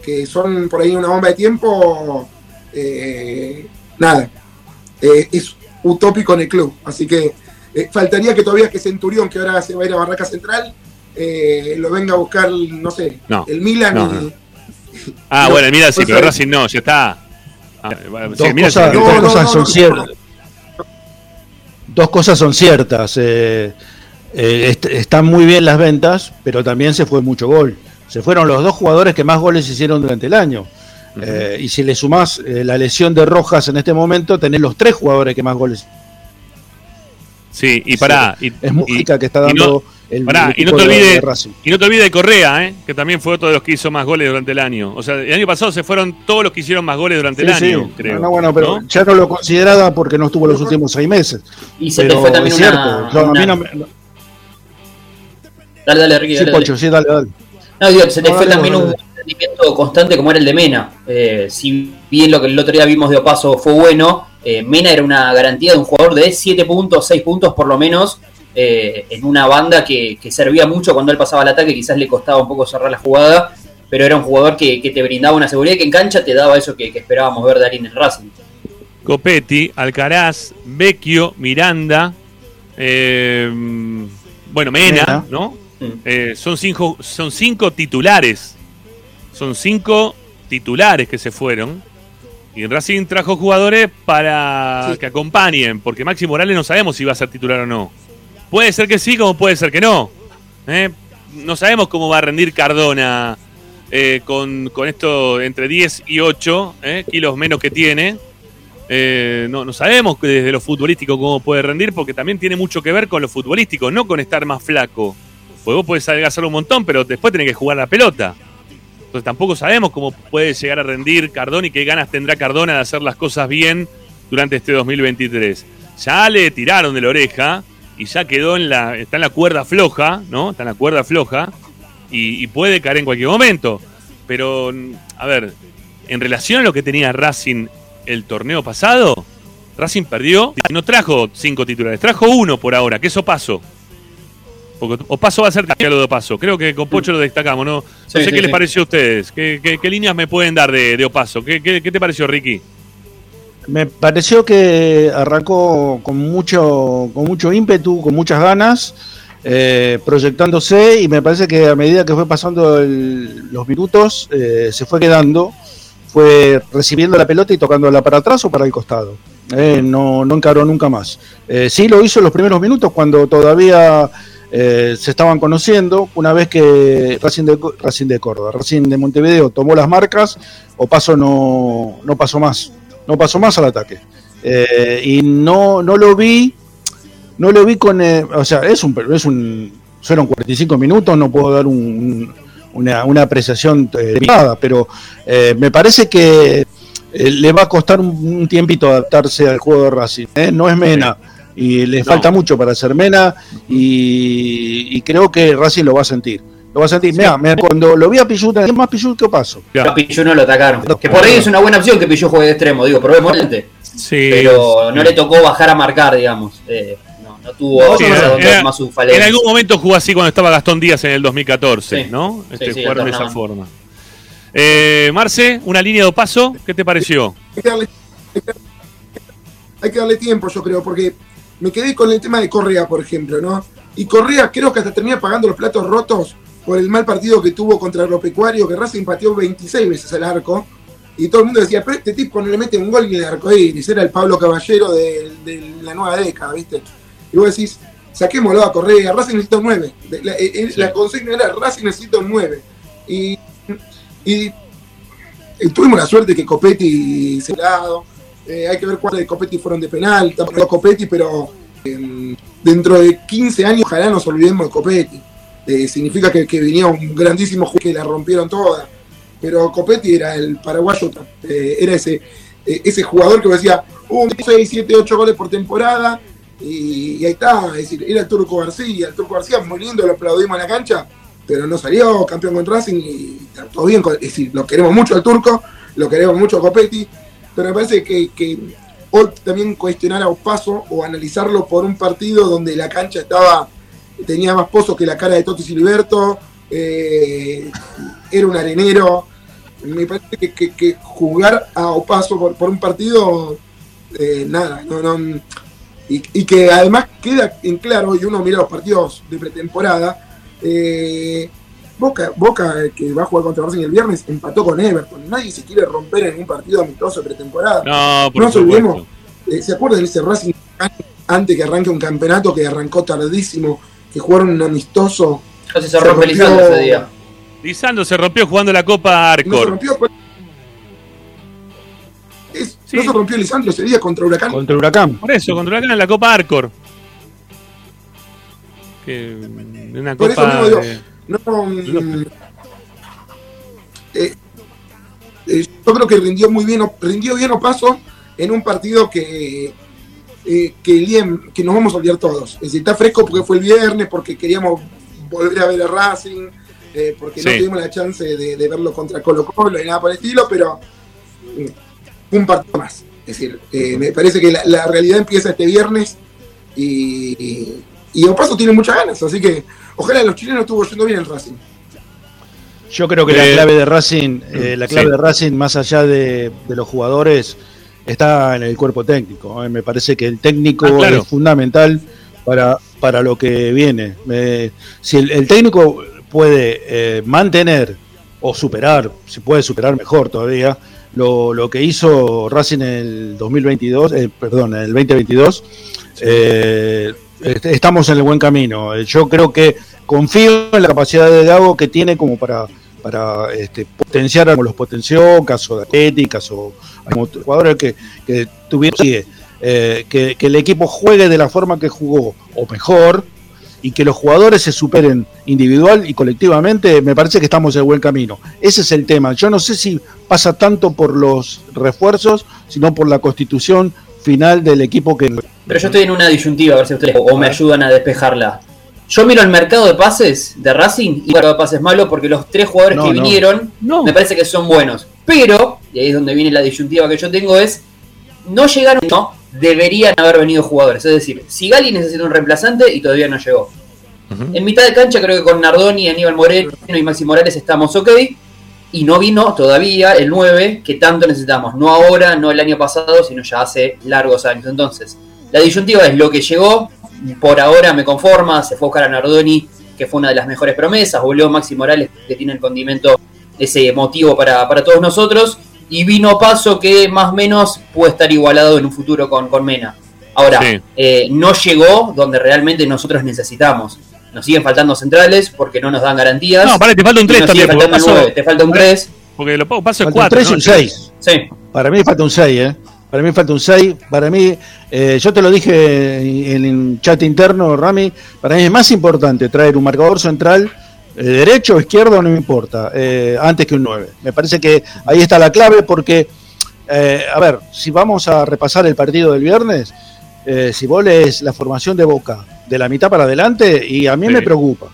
que son por ahí una bomba de tiempo, eh, nada, eh, es utópico en el club. Así que eh, faltaría que todavía que Centurión, que ahora se va a ir a Barraca Central, eh, lo venga a buscar, no sé, No, el Milan. no, y- no. Ah, No, bueno, mira, sí, pues, pero Racing no, ya está. Ah, sí, Dos mira, cosas, sí, dos son ciertas. Dos cosas son ciertas. eh, eh, est- están muy bien las ventas, pero también se fue mucho gol. Se fueron los dos jugadores que más goles hicieron durante el año. Eh, y si le sumás eh, la lesión de Rojas en este momento, tenés los tres jugadores que más goles. Sí, y pará. Y, Es Mujica y- que está y no- dando el, pará, el y no te de- olvides- de. Y no te olvides de Correa, ¿eh? que también fue otro de los que hizo más goles durante el año. O sea, el año pasado se fueron todos los que hicieron más goles durante el año, sí. creo. No, no, bueno, pero ¿no? ya no lo consideraba porque no estuvo los últimos seis meses. Y se Pero te fue también es una, cierto. A mí me- Dale, dale, Ricky, sí, dale, dale. Pocho, sí, dale, dale. No, digo, se te No, fue dale, también dale. un rendimiento constante como era el de Mena. Eh, si bien lo que el otro día vimos de Opaso fue bueno, eh, Mena era una garantía de un jugador de 7 puntos, 6 puntos por lo menos, eh, en una banda que, que servía mucho cuando él pasaba al ataque, quizás le costaba un poco cerrar la jugada, pero era un jugador que, que te brindaba una seguridad y que en cancha te daba eso que, que esperábamos ver de alguien en el Racing. Copetti, Alcaraz, Vecchio, Miranda, eh, bueno, Mena, Mena. ¿no? Mm. Eh, son, cinco, son cinco titulares. Son cinco titulares que se fueron. Y Racing trajo jugadores para Sí. que acompañen, porque Maxi Morales no sabemos si va a ser titular o no. Puede ser que sí, como puede ser que no. ¿eh? No sabemos cómo va a rendir Cardona eh, con, con esto entre 10 y 8 ¿eh? kilos menos que tiene. No, no sabemos desde lo futbolístico cómo puede rendir, porque también tiene mucho que ver con lo futbolístico, no con estar más flaco. Porque vos podés adelgazar un montón, pero después tenés que jugar la pelota. Entonces tampoco sabemos cómo puede llegar a rendir Cardona y qué ganas tendrá Cardona de hacer las cosas bien durante este 2023. Ya le tiraron de la oreja y ya quedó en la. está en la cuerda floja, ¿no? Está en la cuerda floja y, y puede caer en cualquier momento. Pero, a ver, en relación a lo que tenía Racing el torneo pasado, Racing perdió no trajo cinco titulares, trajo uno por ahora, que eso pasó. Porque Opaso va a ser lo de Opaso. Creo que con Pocho lo destacamos, ¿no? No Sí, sé sí, qué les pareció a ustedes. ¿Qué, qué- qué líneas me pueden dar de, de Opaso? ¿Qué, qué, qué te pareció, Ricky? Me pareció que arrancó con mucho, con mucho ímpetu, con muchas ganas. eh, proyectándose y me parece que a medida que fue pasando el- los minutos eh, se fue quedando, fue recibiendo la pelota y tocándola para atrás o para el costado. Eh, no, no encaró nunca más. Eh, sí lo hizo en los primeros minutos cuando todavía eh, se estaban conociendo, una vez que Racing de, Racing de Córdoba, Racing de Montevideo tomó las marcas, Opaso no, no pasó más, no pasó más al ataque. Eh, y no, no lo vi, no lo vi con, eh, o sea, es un, es un, fueron 45 minutos, no puedo dar un- una, una apreciación limitada, pero me parece que le va a costar un, tiempito adaptarse al juego de Racing, no es Mena. Y le falta mucho para ser Mena y, y creo que Racing lo va a sentir. Lo va a sentir. Mirá, mirá, cuando lo vi a Pichut, ¿quién más Pichut que paso? A Pichu no lo atacaron. Que por ahí es una buena opción que Pichu juegue de extremo, digo, probablemente. Sí, Pero no sí. le tocó bajar a marcar, digamos. Eh, no, no tuvo Sí, era- más su En algún momento jugó así cuando estaba Gastón Díaz en el 2014, Sí. ¿no? Sí, Este, sí, jugaron de esa forma. Eh, Marce, una línea de paso, ¿qué te pareció? hay que darle, hay que darle tiempo, yo creo, porque me quedé con el tema de Correa, por ejemplo, ¿no? Y Correa creo que hasta termina pagando los platos rotos por el mal partido que tuvo contra Agropecuario, que Racing pateó 26 veces al arco. Y todo el mundo decía, pero este tipo no le mete un gol ni el arco iris, era el Pablo Caballero de, de la nueva década, ¿viste? Y vos decís, saquémoslo a Correa, Racing necesita un 9. La, eh, eh, la consigna era, Racing necesita un 9. Y, y tuvimos la suerte que Copetti se lado. Eh, hay que ver cuáles de Copetti fueron de penal. Tampoco Copetti, pero eh, dentro de 15 años ojalá nos olvidemos de Copetti. Eh, significa que, que venía un grandísimo jugador que la rompieron toda. Pero Copetti era el paraguayo, eh, era ese, jugador que decía un 6, 7, 8 goles por temporada. Y, ahí está, es decir, era el Turco García. El Turco García, muy lindo, lo aplaudimos en la cancha, pero no salió campeón con Racing y está todo bien. Es decir, lo queremos mucho al Turco, lo queremos mucho a Copetti, pero me parece que, que hoy también cuestionar a Opaso o analizarlo por un partido donde la cancha estaba tenía más pozos que la cara de Totti Siliberto, eh, era un arenero. Me parece que jugar a Opaso por, por un partido, eh, nada, no, no, y, y que además queda en claro, y uno mira los partidos de pretemporada, eh, Boca, Boca, eh, que va a jugar contra Racing el viernes, empató con Everton. Nadie se quiere romper en un partido amistoso de pretemporada. No, por No nos olvidemos, eh, ¿se acuerdan de ese Racing antes que arranque un campeonato que arrancó tardísimo, que jugaron un amistoso? Casi se se rompe rompió- Lisandro ese día. Lisandro se rompió jugando la Copa No se Arcor. rompió. pues. Es- Sí. No se rompió Lisandro ese día contra Huracán. Contra Huracán. Por eso, contra Huracán en la Copa Arcor. Que, una Por eso Copa. mismo digo, No, mm, eh, eh, yo creo que rindió muy bien, rindió bien Opaso en un partido que, eh, que, Liem- que nos vamos a olvidar todos. Es decir, está fresco porque fue el viernes, porque queríamos volver a ver a Racing, porque no tuvimos la chance de, de verlo contra Colo Colo y nada por el estilo, pero mm, un partido más. Es decir, me parece que la, la realidad empieza este viernes y, y Opaso tiene muchas ganas, así que ojalá los chilenos estuvo yendo bien el Racing. Yo creo que Eh, la clave de Racing, eh, la clave sí. de Racing, más allá de, de los jugadores, está en el cuerpo técnico. eh. Me parece que el técnico Ah, claro. es fundamental para, para lo que viene. Eh, si el, el técnico puede eh, mantener o superar, si puede superar mejor todavía, lo, lo que hizo Racing en el 2022, eh, perdón, en el 2022, eh, est- estamos en el buen camino. Eh, Yo creo que confío en la capacidad de Gago que tiene como para, para este, potenciar como los potenció, caso de Atleti, caso como jugadores que, que tuvieron eh, que, que el equipo juegue de la forma que jugó o mejor y que los jugadores se superen individual y colectivamente, me parece que estamos en el buen camino. Ese es el tema. Yo no sé si pasa tanto por los refuerzos, sino por la constitución final del equipo que Pero yo estoy en una disyuntiva, a ver si ustedes o me ayudan a despejarla. Yo miro el mercado de pases de Racing y el mercado de pases malo porque los tres jugadores No, que no. vinieron No. me parece que son buenos. Pero, y ahí es donde viene la disyuntiva que yo tengo, es no llegaron, no, deberían haber venido jugadores. Es decir, Sigali necesita un reemplazante y todavía no llegó. En mitad de cancha creo que con Nardoni, Aníbal Moreno y Maxi Morales estamos ok. Y no vino todavía el 9 que tanto necesitamos. No ahora, no el año pasado, sino ya hace largos años. Entonces, la disyuntiva es lo que llegó, por ahora me conforma, se fue a buscar a Nardoni, que fue una de las mejores promesas, volvió Maxi Morales, que tiene el condimento, ese motivo para, para todos nosotros, y vino Paso que más o menos puede estar igualado en un futuro con, con Mena. Ahora, Sí. eh, no llegó donde realmente nosotros necesitamos. Nos siguen faltando centrales porque no nos dan garantías. No, vale, te falta un Y 3 nos también. paso, te falta un 3. porque lo paso es Falta un 4. 3 y un 6. Sí. Para mí falta un 6, ¿eh? Para mí falta un 6. Para mí, eh, yo te lo dije en el chat interno, Rami, para mí es más importante traer un marcador central, eh, derecho o izquierdo, no me importa, eh, antes que un 9. Me parece que ahí está la clave porque, a ver, si vamos a repasar el partido del viernes, si vos lees la formación de Boca de la mitad para adelante, y a mí Sí. me preocupa.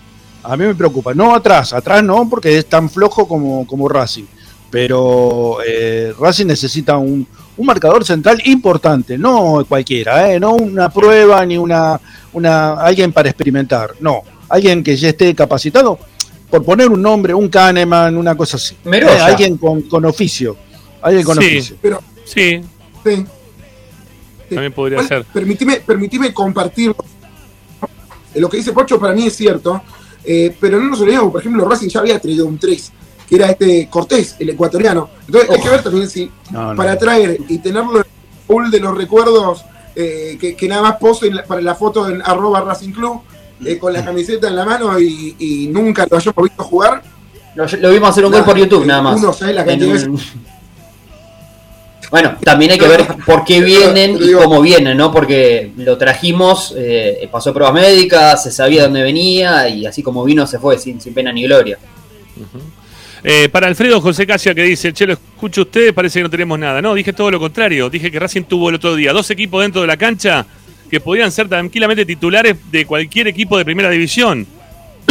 A mí me preocupa. No atrás, atrás no, porque es tan flojo como, como Racing. Pero Racing necesita un, un marcador central importante, no cualquiera, ¿eh? no una prueba ni una, una alguien para experimentar, no, alguien que ya esté capacitado, por poner un nombre, un Kahneman, una cosa así. Eh, alguien con, con oficio, alguien con Sí. oficio. Pero, Sí, sí. también podría Igual, ser. Permitime, permitime compartir. Eh, Lo que dice Pocho para mí es cierto, eh, pero no nos olvidemos, por ejemplo, Racing ya había traído un 3, que era este Cortés, el ecuatoriano. Entonces hay que ver también si No, no. para traer y tenerlo en el pool de los recuerdos, eh, que, que nada más pose la- para la foto en arroba Racing Club, eh, con la camiseta en la mano y, y nunca lo hayamos visto jugar. Lo, lo vimos hacer un gol por YouTube, eh, nada más. uno sabe la En cantidad de Bueno, también hay que ver por qué vienen y cómo vienen, ¿no? Porque lo trajimos, eh, pasó pruebas médicas, se sabía dónde venía y así como vino se fue sin, sin pena ni gloria. Eh, para Alfredo José Casia que dice, che, lo escucho ustedes, parece que no tenemos nada. No, dije todo lo contrario. Dije que Racing tuvo el otro día dos equipos dentro de la cancha que podían ser tranquilamente titulares de cualquier equipo de primera división.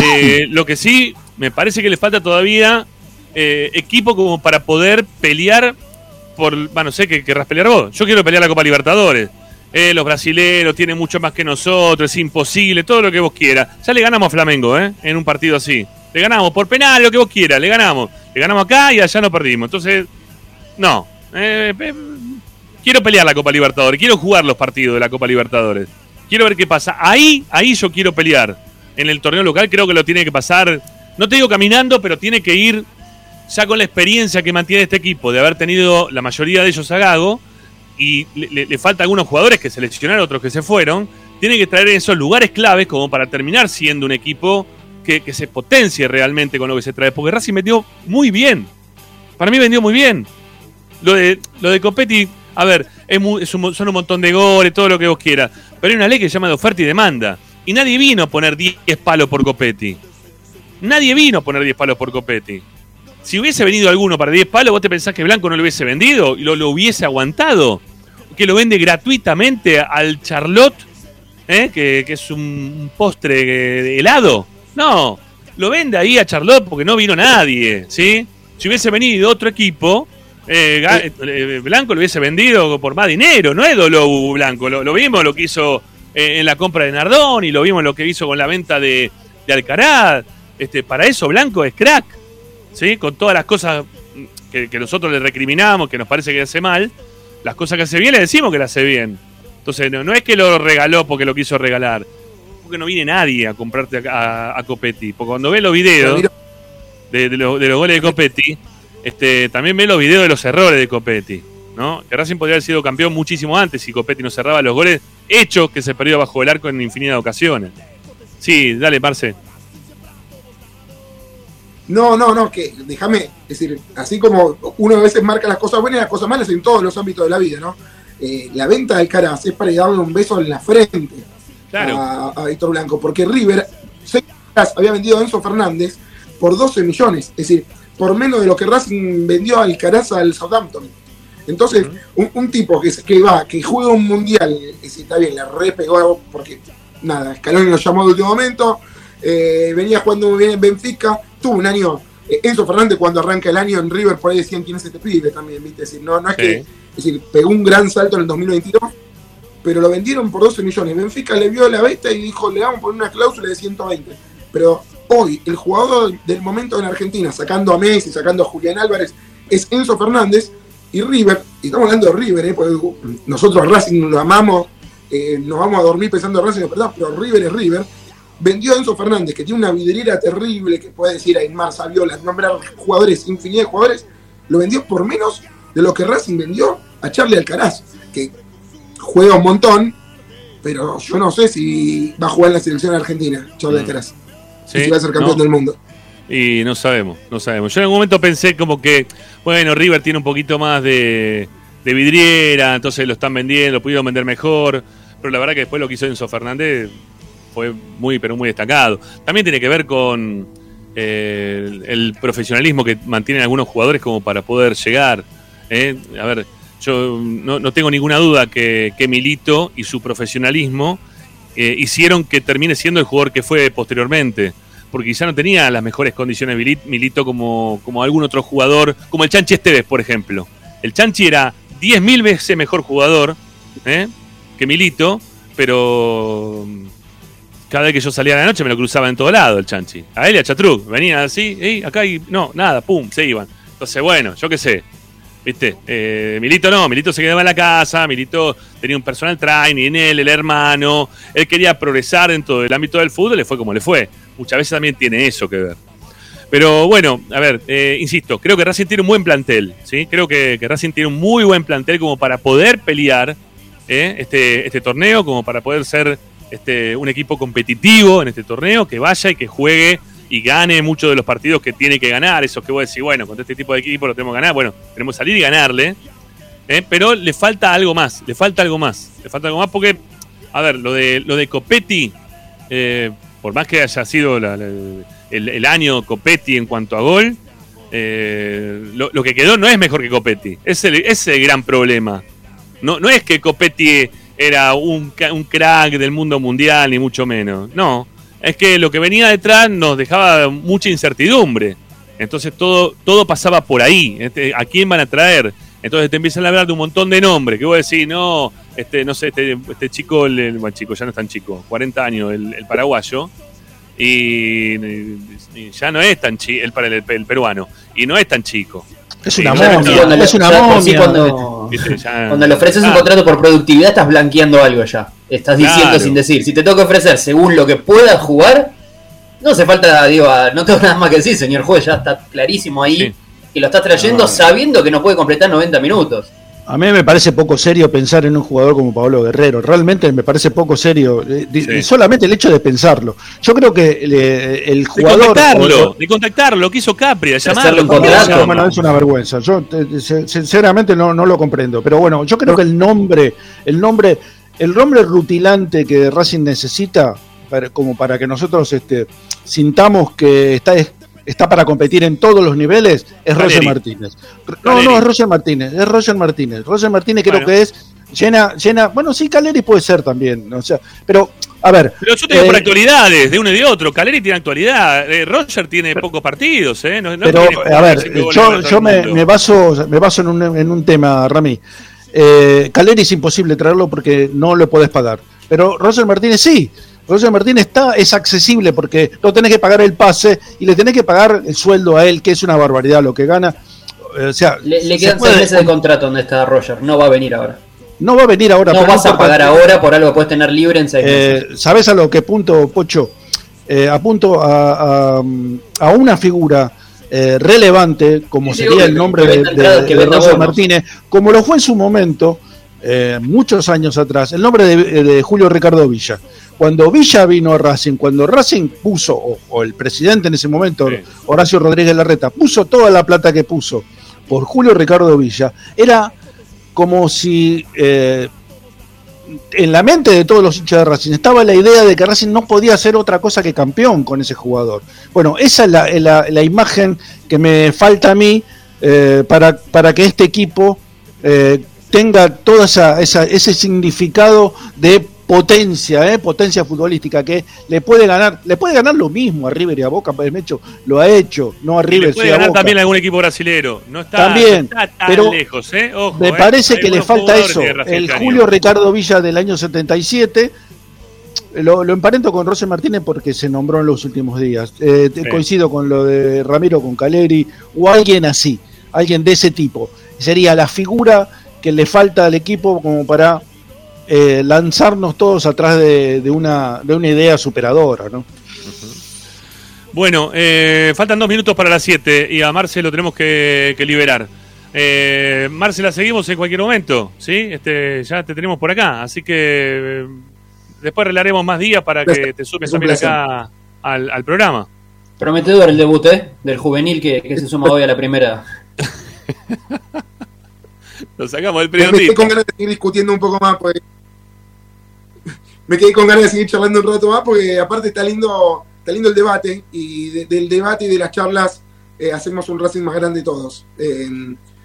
Eh, lo que sí, me parece que le falta todavía eh, equipo como para poder pelear por, bueno, no sé, que querrás pelear vos. Yo quiero pelear la Copa Libertadores. Eh, los brasileros tienen mucho más que nosotros, es imposible, todo lo que vos quieras. Ya le ganamos a Flamengo, ¿eh? En un partido así. Le ganamos por penal, lo que vos quieras, le ganamos. Le ganamos acá y allá no perdimos. Entonces, no. Eh, eh, quiero pelear la Copa Libertadores, quiero jugar los partidos de la Copa Libertadores. Quiero ver qué pasa. Ahí, ahí yo quiero pelear. En el torneo local creo que lo tiene que pasar, no te digo caminando, pero tiene que ir ya con la experiencia que mantiene este equipo, de haber tenido la mayoría de ellos a Gago, y le, le- falta algunos jugadores que se otros que se fueron, tiene que traer esos lugares claves como para terminar siendo un equipo que, se potencie realmente con lo que se trae, porque Racing vendió muy bien. Para mí vendió muy bien. Lo de, lo de Copetti, a ver, es mu- es un mo- son un montón de goles, todo lo que vos quieras, pero hay una ley que se llama de oferta y demanda, y nadie vino a poner 10 palos por Copetti. Nadie vino a poner 10 palos por Copetti. Si hubiese venido alguno para 10 palos, ¿vos te pensás que Blanco no lo hubiese vendido y lo, lo hubiese aguantado? Que lo vende gratuitamente al Charlotte, ¿eh? que, que es un postre de helado. No, lo vende ahí a Charlotte porque no vino nadie, ¿sí? Si hubiese venido otro equipo, eh, Ga- eh, Blanco lo hubiese vendido por más dinero, no es Dolou Blanco. Lo, lo vimos lo que hizo eh, en la compra de Nardón y lo vimos lo que hizo con la venta de, de Alcaraz. Este, para eso Blanco es crack. ¿sí? Con todas las cosas que, que nosotros le recriminamos, que nos parece que hace mal, las cosas que hace bien le decimos que las hace bien. Entonces, no, no es que lo regaló porque lo quiso regalar, porque no viene nadie a comprarte a, a- a Copetti. Porque cuando ve los videos de, de los, de los goles de Copetti, este, también ve los videos de los errores de Copetti. ¿no? Que Racing podría haber sido campeón muchísimo antes si Copetti no cerraba los goles hechos que se perdió bajo el arco en infinidad de ocasiones. Sí, dale, Marce. No, no, no, que déjame, es decir, así como uno a veces marca las cosas buenas y las cosas malas en todos los ámbitos de la vida, ¿no? Eh, la venta de Caras es para darle un beso en la frente Claro. a, a Víctor Blanco, porque River había vendido a Enzo Fernández por 12 millones, es decir, por menos de lo que Racing vendió al Caraz al Southampton. Entonces, un, un tipo que, que va, que juega un mundial, es decir, está bien, la repegó porque nada, Scaloni lo llamó de último momento, eh, venía jugando muy bien en Benfica, tuvo un año, eh, Enzo Fernández cuando arranca el año en River, por ahí decían quién es este pibe también, ¿viste? Es decir, no, no es Sí. que, es decir, pegó un gran salto en el 2022, pero lo vendieron por 12 millones. Benfica le vio la beta y dijo, le vamos a poner una cláusula de 120. Pero hoy, el jugador del momento en Argentina, sacando a Messi, sacando a Julián Álvarez, es Enzo Fernández y River, y estamos hablando de River, ¿eh? porque nosotros Racing lo amamos eh, nos vamos a dormir pensando en Racing, perdón, pero River es River. Vendió a Enzo Fernández, que tiene una vidriera terrible, que puede decir a Inmar Saviola, nombrar jugadores, infinidad de jugadores, lo vendió por menos de lo que Racing vendió a Charlie Alcaraz, que juega un montón, pero yo no sé si va a jugar en la selección argentina, Charlie Mm. Alcaraz. Sí, si va a ser campeón no. del mundo. Y no sabemos, no sabemos. Yo en algún momento pensé como que, bueno, River tiene un poquito más de, de vidriera, entonces lo están vendiendo, lo pudieron vender mejor. Pero la verdad que después lo que hizo Enzo Fernández fue muy, pero muy destacado. También tiene que ver con eh, el, el profesionalismo que mantienen algunos jugadores como para poder llegar. ¿eh? A ver, yo no, no tengo ninguna duda que, que Milito y su profesionalismo eh, hicieron que termine siendo el jugador que fue posteriormente. Porque quizá no tenía las mejores condiciones Milit- Milito como, como algún otro jugador, como el Chanchi Esteves, por ejemplo. El Chanchi era 10.000 veces mejor jugador ¿eh? que Milito, pero mm, cada vez que yo salía a la noche me lo cruzaba en todo lado el Chanchi. A él y a Chatruc. Venían así, "Ey, acá y no, nada, pum, se iban. Entonces, bueno, yo qué sé. ¿Viste? Eh, Milito no, Milito se quedaba en la casa, Milito tenía un personal training, él, el hermano, él quería progresar dentro del ámbito del fútbol, le fue como le fue. Muchas veces también tiene eso que ver. Pero bueno, a ver, eh, insisto, creo que Racing tiene un buen plantel, ¿sí? Creo que, Racing tiene un muy buen plantel como para poder pelear ¿eh? este, este torneo, como para poder ser este, un equipo competitivo en este torneo, que vaya y que juegue y gane muchos de los partidos que tiene que ganar, esos que voy a decir, bueno, contra este tipo de equipo lo tenemos que ganar, bueno, tenemos que salir y ganarle, ¿eh? pero le falta algo más, le falta algo más, le falta algo más porque, a ver, lo de, lo de Copetti, eh, por más que haya sido el, año Copetti en cuanto a gol, eh, lo, que quedó no es mejor que Copetti, es el, es el gran problema. No, no es que Copetti era un, un crack del mundo mundial, ni mucho menos. No, es que lo que venía detrás nos dejaba mucha incertidumbre. Entonces todo, todo pasaba por ahí. Este, ¿A quién van a traer? Entonces te empiezan a hablar de un montón de nombres. Que vos decís, no, este, no sé, este, este chico, el, el- bueno, chico, ya no es tan chico, 40 años, el, el paraguayo. Y, y ya no es tan chico, el, el, el peruano. Y no es tan chico. Es una momia, cuando le- es una sí momia. cuando- Cuando le ofreces un Ah, contrato por productividad, estás blanqueando algo ya. Estás diciendo Claro. sin decir. Si te tengo que ofrecer según lo que puedas jugar, no hace falta, digo, no tengo nada más que decir, señor juez, ya está clarísimo ahí Sí. que lo estás trayendo No. sabiendo que no puede completar 90 minutos. A mí me parece poco serio pensar en un jugador como Pablo Guerrero. Realmente me parece poco serio. eh, Sí. Solamente el hecho de pensarlo. Yo creo que eh, el De jugador. contactarlo, de contactarlo, lo que hizo Capri, de llamarlo. en ¿cómo contrato. Bueno, es una vergüenza. Yo te- se- sinceramente no, no lo comprendo. Pero bueno, yo creo que el nombre, el nombre, el nombre rutilante que Racing necesita, para- como para que nosotros este, sintamos que está, está para competir en todos los niveles, es. Roger Martínez. No, Caleri. no, es Roger Martínez, es Roger Martínez. Roger Martínez creo Bueno. que es llena, llena, bueno, sí, Caleri puede ser también, o sea, pero, a ver, Pero yo te digo Eh, por actualidades, de uno y de otro. Caleri tiene actualidad. eh, Roger tiene pocos partidos, ¿eh? No, no pero a ver, yo, yo me, me baso, me baso en un, en un tema, Rami. Eh, Caleri es imposible traerlo porque no lo podés pagar. Pero Roger Martínez sí. Roger Martínez está, es accesible porque no tenés que pagar el pase y le tenés que pagar el sueldo a él, que es una barbaridad lo que gana. O sea, Le, le se quedan puede- seis meses de contrato donde está Roger, no va a venir ahora. no va a venir ahora. No pero vas a pagar ahora por algo que puedes tener libre en seis meses. Eh, ¿Sabes a lo que punto, Pocho? Eh, apunto a, a, a una figura eh, relevante, como Sí, sería el nombre que de, bonos. Martínez, como lo fue en su momento, eh, muchos años atrás, el nombre de, de Julio Ricardo Villa. Cuando Villa vino a Racing, cuando Racing puso, o, o el presidente en ese momento, Sí. Horacio Rodríguez Larreta, puso toda la plata que puso por Julio Ricardo Villa, era como si eh, en la mente de todos los hinchas de Racing estaba la idea de que Racing no podía hacer otra cosa que campeón con ese jugador. Bueno, esa es la, la- imagen que me falta a mí eh, para, para que este equipo eh, tenga todo esa- ese significado de potencia, eh, potencia futbolística que le puede ganar, le puede ganar lo mismo a River y a Boca, pues hecho lo ha hecho, no a Y River le puede sí a ganar Boca. también algún equipo brasilero. No está, También, no está tan pero lejos, ¿eh? Ojo, Me ¿eh? parece que le falta eso. El este. Julio Ricardo Villa del año 77. Lo, lo emparento con Roger Martínez porque se nombró en los últimos días. Eh, Sí. Coincido con lo de Ramiro con Caleri o alguien así, alguien de ese tipo. Sería la figura que le falta al equipo como para eh, lanzarnos todos atrás de, de una, de una idea superadora, ¿no? Bueno, eh, faltan dos minutos para las 7 y a Marce lo tenemos que, que liberar. Eh, Marce, la seguimos en cualquier momento, ¿sí? Este, ya te tenemos por acá, así que eh, después arreglaremos más días para que te sumes Un también acá al, al programa. Prometedor el debut, ¿eh? Del juvenil que, que se suma hoy a la primera. Lo sacamos del Me quedé periodismo. con ganas de seguir discutiendo un poco más, porque me quedé con ganas de seguir charlando un rato más, porque aparte está lindo, está lindo el debate, y de- del debate y de las charlas eh, hacemos un Racing más grande todos. Eh,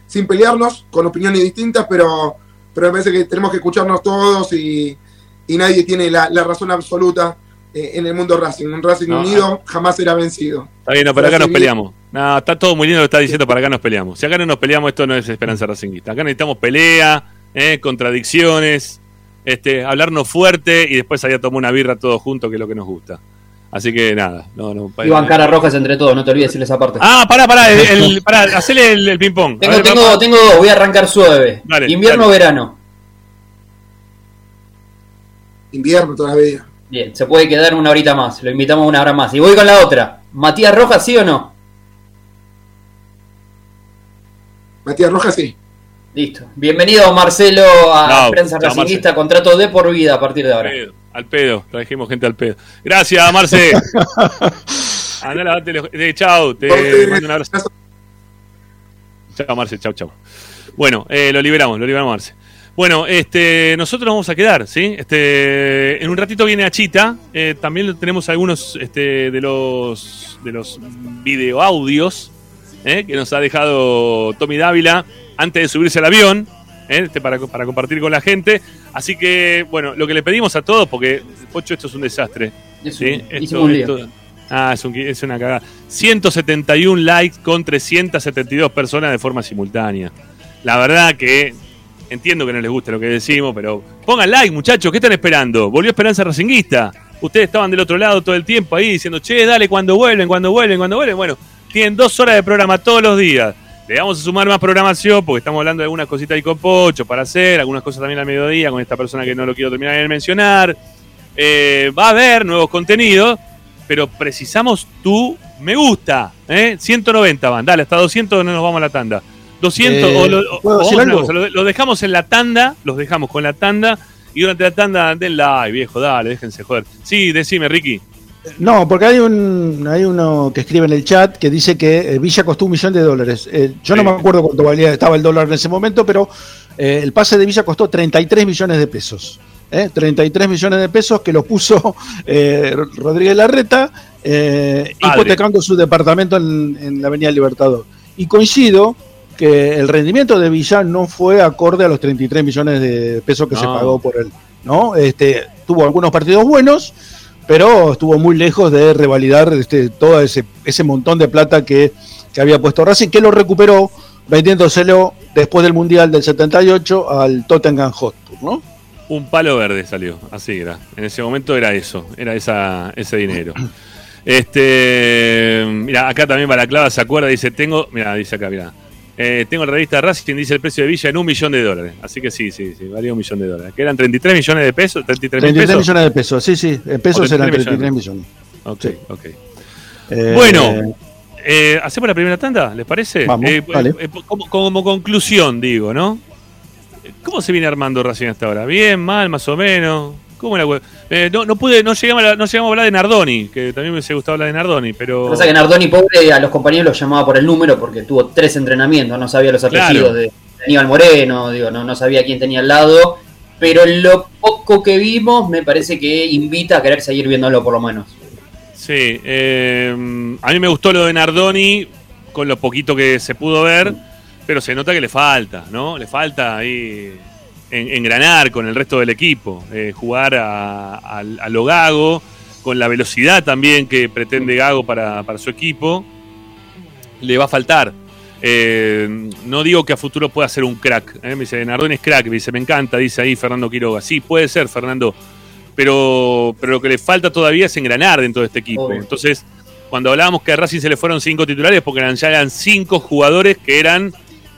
sin pelearnos, con opiniones distintas, pero, pero me parece que tenemos que escucharnos todos y, y nadie tiene la, la razón absoluta eh, en el mundo Racing. Un Racing No, unido jamás será vencido. Está bien, no, pero acá nos peleamos. No, está todo muy lindo lo que está diciendo, para acá nos peleamos. Si acá no nos peleamos, esto no es esperanza racinguista. Acá necesitamos pelea, eh, contradicciones, este, hablarnos fuerte y después salir a tomar una birra todos juntos, que es lo que nos gusta. Así que nada, no, no. Y bancar a rojas entre todos, no te olvides decirle esa parte. Ah, pará, pará, el, el- pará, hacele el, el ping-pong. Tengo, ver, tengo, tengo dos, voy a arrancar suave. Dale, Invierno o verano. Invierno todavía. Bien, se puede quedar una horita más, lo invitamos una hora más. Y voy con la otra. ¿Matías Rojas, sí o no? Matías Rojas, sí. Listo. Bienvenido Marcelo a No, Prensa chao, Racingista, contrato de por vida a partir de Al ahora. pedo, al pedo, trajimos gente al pedo. Gracias, Marce. Andá, lavate los- eh, chau, te mando un abrazo. Chao, Marce, chau, chau. Bueno, eh, lo liberamos, lo liberamos, Marce. Bueno, este, nosotros nos vamos a quedar, ¿sí? Este, en un ratito viene Achita. eh, también tenemos algunos este, de los de los videoaudios eh, que nos ha dejado Tommy Dávila antes de subirse al avión, eh, este, para, para compartir con la gente. Así que, bueno, lo que le pedimos a todos, porque, Pocho, esto es un desastre. Es ¿sí? un- Esto- un esto- ah, es, un- es una cagada. 171 likes con 372 personas de forma simultánea. La verdad que entiendo que no les gusta lo que decimos, pero pongan like, muchachos, ¿qué están esperando? Volvió Esperanza Racinguista. Ustedes estaban del otro lado todo el tiempo ahí diciendo, che, dale, cuando vuelven, cuando vuelven, cuando vuelven. Bueno, tienen dos horas de programa todos los días. Le vamos a sumar más programación porque estamos hablando de algunas cositas ahí con Pocho para hacer, algunas cosas también al mediodía con esta persona que no lo quiero terminar de mencionar. Eh, va a haber nuevos contenidos, pero precisamos tu me gusta. ¿eh? 190 van, dale, hasta 200 no nos vamos a la tanda. 200 Eh, o, lo, o- dejamos en la tanda, los dejamos con la tanda y durante la tanda den like, viejo, dale, déjense joder. Sí, decime, Ricky. No, porque hay un hay uno que escribe en el chat que dice que eh, Villa costó un millón de dólares. Eh, yo no me acuerdo cuánto valía estaba el dólar en ese momento, pero eh, el pase de Villa costó 33 millones de pesos. ¿eh? 33 millones de pesos que lo puso Rodríguez Larreta, hipotecando su departamento en, en la Avenida Libertador. Y coincido que el rendimiento de Villa no fue acorde a los 33 millones de pesos que se pagó por él. ¿no? Este, tuvo algunos partidos buenos, pero estuvo muy lejos de revalidar este, todo ese, ese montón de plata que, que había puesto Racing, que lo recuperó vendiéndoselo después del Mundial del 78 al Tottenham Hotspur, ¿no? Un palo verde salió, así era. En ese momento era eso, era esa, ese dinero. Este, mira, acá también Balaclava se acuerda, dice, tengo, mira, dice acá, mira, eh, tengo la revista Racing, dice el precio de Villa en un millón de dólares. Así que sí, sí, sí, valía un millón de dólares. Que eran 33 millones de pesos, 33 mil 33 pesos. millones de pesos, sí, sí, en pesos O eran 33 33 millones. Ok, Sí. ok. Eh, Bueno, eh, ¿hacemos la primera tanda? ¿Les parece? Vamos, Eh, dale. eh, como, como conclusión, digo, ¿no? ¿Cómo se viene armando Racing hasta ahora? ¿Bien, mal, más o menos? ¿Cómo la eh, no, no pude, no llegamos, a no llegamos a hablar de Nardoni, que también me hubiese gustado hablar de Nardoni, pero. Lo que pasa es que Nardoni, pobre, a los compañeros los llamaba por el número porque tuvo tres entrenamientos, no sabía los apellidos Claro. de Aníbal Moreno, digo, no, no sabía quién tenía al lado. Pero lo poco que vimos me parece que invita a querer seguir viéndolo por lo menos. Sí, eh, a mí me gustó lo de Nardoni con lo poquito que se pudo ver, pero se nota que le falta, ¿no? Le falta ahí en- engranar con el resto del equipo, eh, jugar a, a- a lo Gago, con la velocidad también que pretende Gago para, para su equipo, le va a faltar. Eh, no digo que a futuro pueda ser un crack. ¿eh? Me dice, Nardoni es crack, me dice, me encanta, dice ahí Fernando Quiroga. Sí, puede ser, Fernando pero, pero lo que le falta todavía es engranar dentro de este equipo. Obvio. Entonces, cuando hablábamos que a Racing se le fueron cinco titulares, porque eran, ya eran cinco jugadores que eran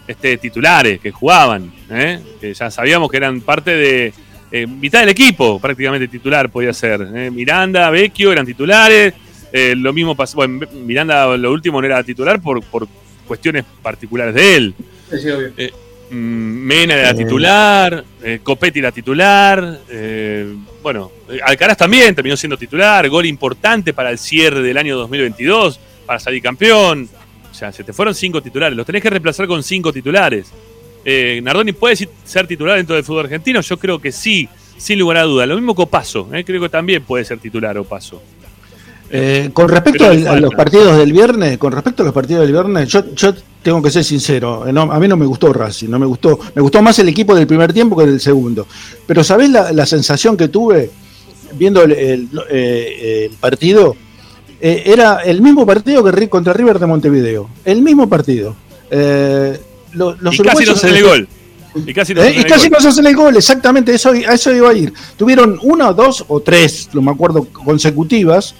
este, titulares, que jugaban, ¿eh? que ya sabíamos que eran parte de, eh, mitad del equipo prácticamente titular podía ser. eh. Miranda, Vecchio eran titulares. lo mismo pasó. Bueno, Miranda, lo último, no era titular por, por cuestiones particulares de él. Sí, obvio. Mm, Mena era titular, Copetti era titular, bueno, Alcaraz también terminó siendo titular, gol importante para el cierre del año 2022, para salir campeón. O sea, se te fueron cinco titulares, los tenés que reemplazar con cinco titulares. Eh, Nardoni puede ser titular dentro del fútbol argentino, yo creo que sí, sin lugar a duda. Lo mismo que Opaso, eh, creo que también puede ser titular Opaso. Eh, con respecto al- a los partidos del viernes, con respecto a los partidos del viernes, yo, yo tengo que ser sincero, eh, no, a mí no me gustó Racing, no me gustó, me gustó más el equipo del primer tiempo que del segundo. Pero ¿sabés la, la sensación que tuve viendo el, el- el partido? Eh, era el mismo partido que contra River de Montevideo, el mismo partido. Eh, lo- los y casi nos se el gol. Y casi nos ¿Eh? Y casi nos hacen el gol, exactamente, eso, a eso iba a ir. Tuvieron una, dos o tres, no me acuerdo, consecutivas,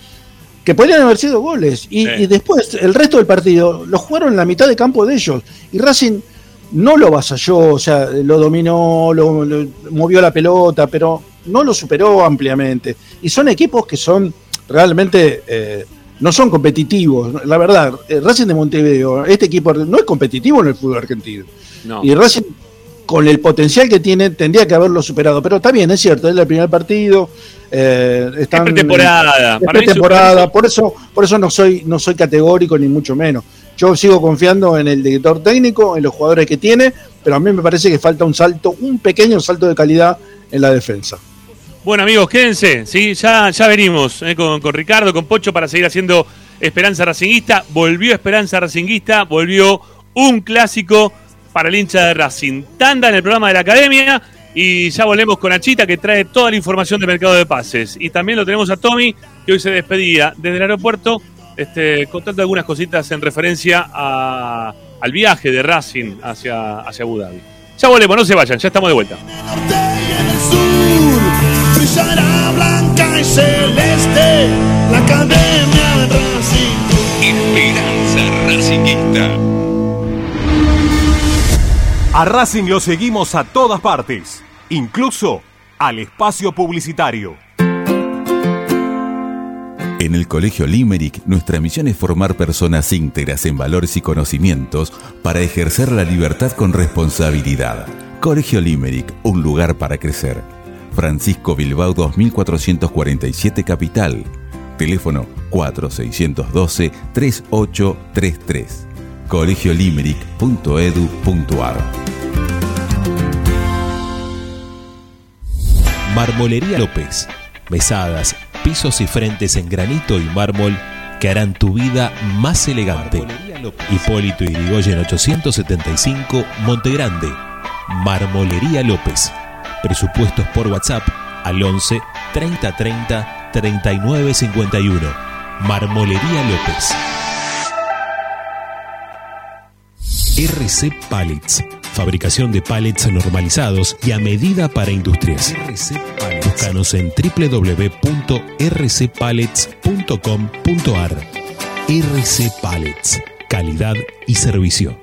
que podrían haber sido goles. Y, Sí. y después, el resto del partido, lo jugaron en la mitad de campo de ellos. Y Racing no lo vasalló, o sea, lo dominó, lo, lo- movió la pelota, pero no lo superó ampliamente. Y son equipos que son realmente... eh, no son competitivos, la verdad. eh, Racing de Montevideo, este equipo no es competitivo en el fútbol argentino. No. Y Racing, con el potencial que tiene, tendría que haberlo superado. Pero está bien, es cierto, es el primer partido. Eh, están, Es pretemporada. es pretemporada, por eso, por eso no soy, no soy categórico ni mucho menos. Yo sigo confiando en el director técnico, en los jugadores que tiene, pero a mí me parece que falta un salto, un pequeño salto de calidad en la defensa. Bueno, amigos, quédense, ¿sí? ya, ya venimos eh, con, con Ricardo, con Pocho para seguir haciendo Esperanza Racinguista. Volvió Esperanza Racinguista, volvió un clásico para el hincha de Racing. Tanda en el programa de la academia y ya volvemos con Achita que trae toda la información de mercado de pases. Y también lo tenemos a Tommy, que hoy se despedía desde el aeropuerto, este, contando algunas cositas en referencia a- al viaje de Racing hacia, hacia Abu Dhabi. Ya volvemos, no se vayan, ya estamos de vuelta. Brillará blanca y celeste la academia Racing. Esperanza Racinguista. A Racing lo seguimos a todas partes, incluso al espacio publicitario. En el Colegio Limerick, nuestra misión es formar personas íntegras en valores y conocimientos para ejercer la libertad con responsabilidad. Colegio Limerick, un lugar para crecer. Francisco Bilbao 2447 Capital. Teléfono 4612-3833. colegiolimerick.edu.ar Marmolería López. Mesadas, pisos y frentes en granito y mármol que harán tu vida más elegante. Hipólito Yrigoyen 875, Montegrande. Marmolería López. Presupuestos por WhatsApp al 11 30 30 39 51. Marmolería López. RC Pallets. Fabricación de pallets normalizados y a medida para industrias. RC Pallets. Búscanos en www.rcpallets.com.ar. RC Pallets. Calidad y servicio.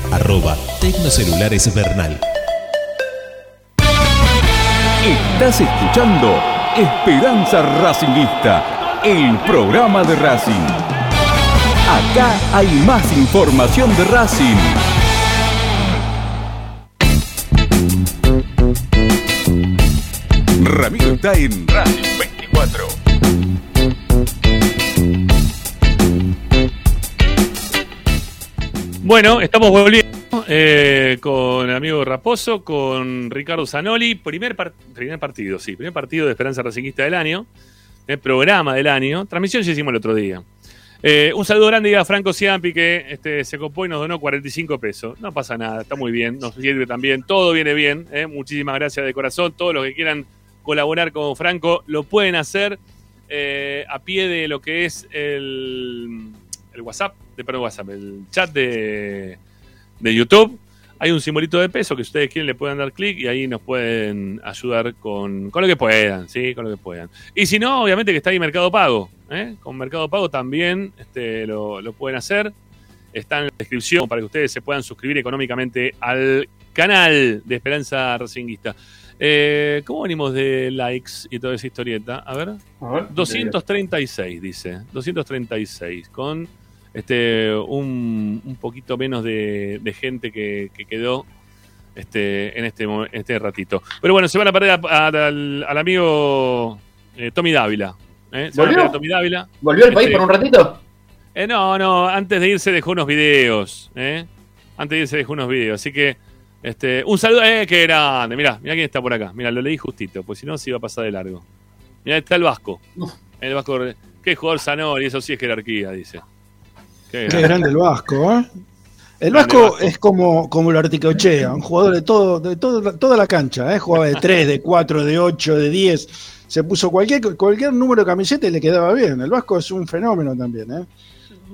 Arroba Tecnocelulares Bernal. Estás escuchando Esperanza Racingista, el programa de Racing. Acá hay más información de Racing. Ramiro está en Racing 24. Bueno, estamos volviendo eh, con el amigo Raposo, con Ricardo Zanoli. Primer, par- primer partido, sí, primer partido de Esperanza Racinguista del año. El programa del año. Transmisión ya hicimos el otro día. Eh, un saludo grande a Franco Ciampi que este, se copó y nos donó 45 pesos. No pasa nada, está muy bien, nos sirve también, todo viene bien. eh. Muchísimas gracias de corazón. Todos los que quieran colaborar con Franco lo pueden hacer eh, a pie de lo que es el, el WhatsApp, de, WhatsApp, el chat de, de YouTube. Hay un simbolito de peso que si ustedes quieren le pueden dar clic y ahí nos pueden ayudar con, con lo que puedan, ¿sí? Con lo que puedan. Y si no, obviamente que está ahí Mercado Pago. ¿eh? Con Mercado Pago también este, lo, lo pueden hacer. Está en la descripción para que ustedes se puedan suscribir económicamente al canal de Esperanza Racinguista. Eh, ¿Cómo venimos de likes y toda esa historieta? A ver. 236, dice. 236. Con este un, un poquito menos de, de gente que, que quedó este, en este, en este ratito. Pero bueno, se van a perder a- a- al, al amigo eh, Tommy Dávila. ¿eh? Se van a ¿Volvió? perder a Tommy Dávila. ¿Volvió al país Este, por un ratito? eh, no, no, antes de irse dejó unos videos. ¿eh? Antes de irse dejó unos videos. Así que, este, un saludo. ¡Eh, qué grande! Mirá, mirá quién está por acá. Mirá, lo leí justito, pues si no se iba a pasar de largo. Mirá, está el Vasco. El Vasco. Qué jugador Sanor, y eso sí es jerarquía, dice. Qué Qué grande el Vasco, ¿eh? El Vasco es como, como lo Articochea, un jugador de todo, de todo, toda la cancha, ¿eh? Jugaba de 3, de 4, de 8, de 10. Se puso cualquier, cualquier número de camiseta y le quedaba bien. El Vasco es un fenómeno también, ¿eh?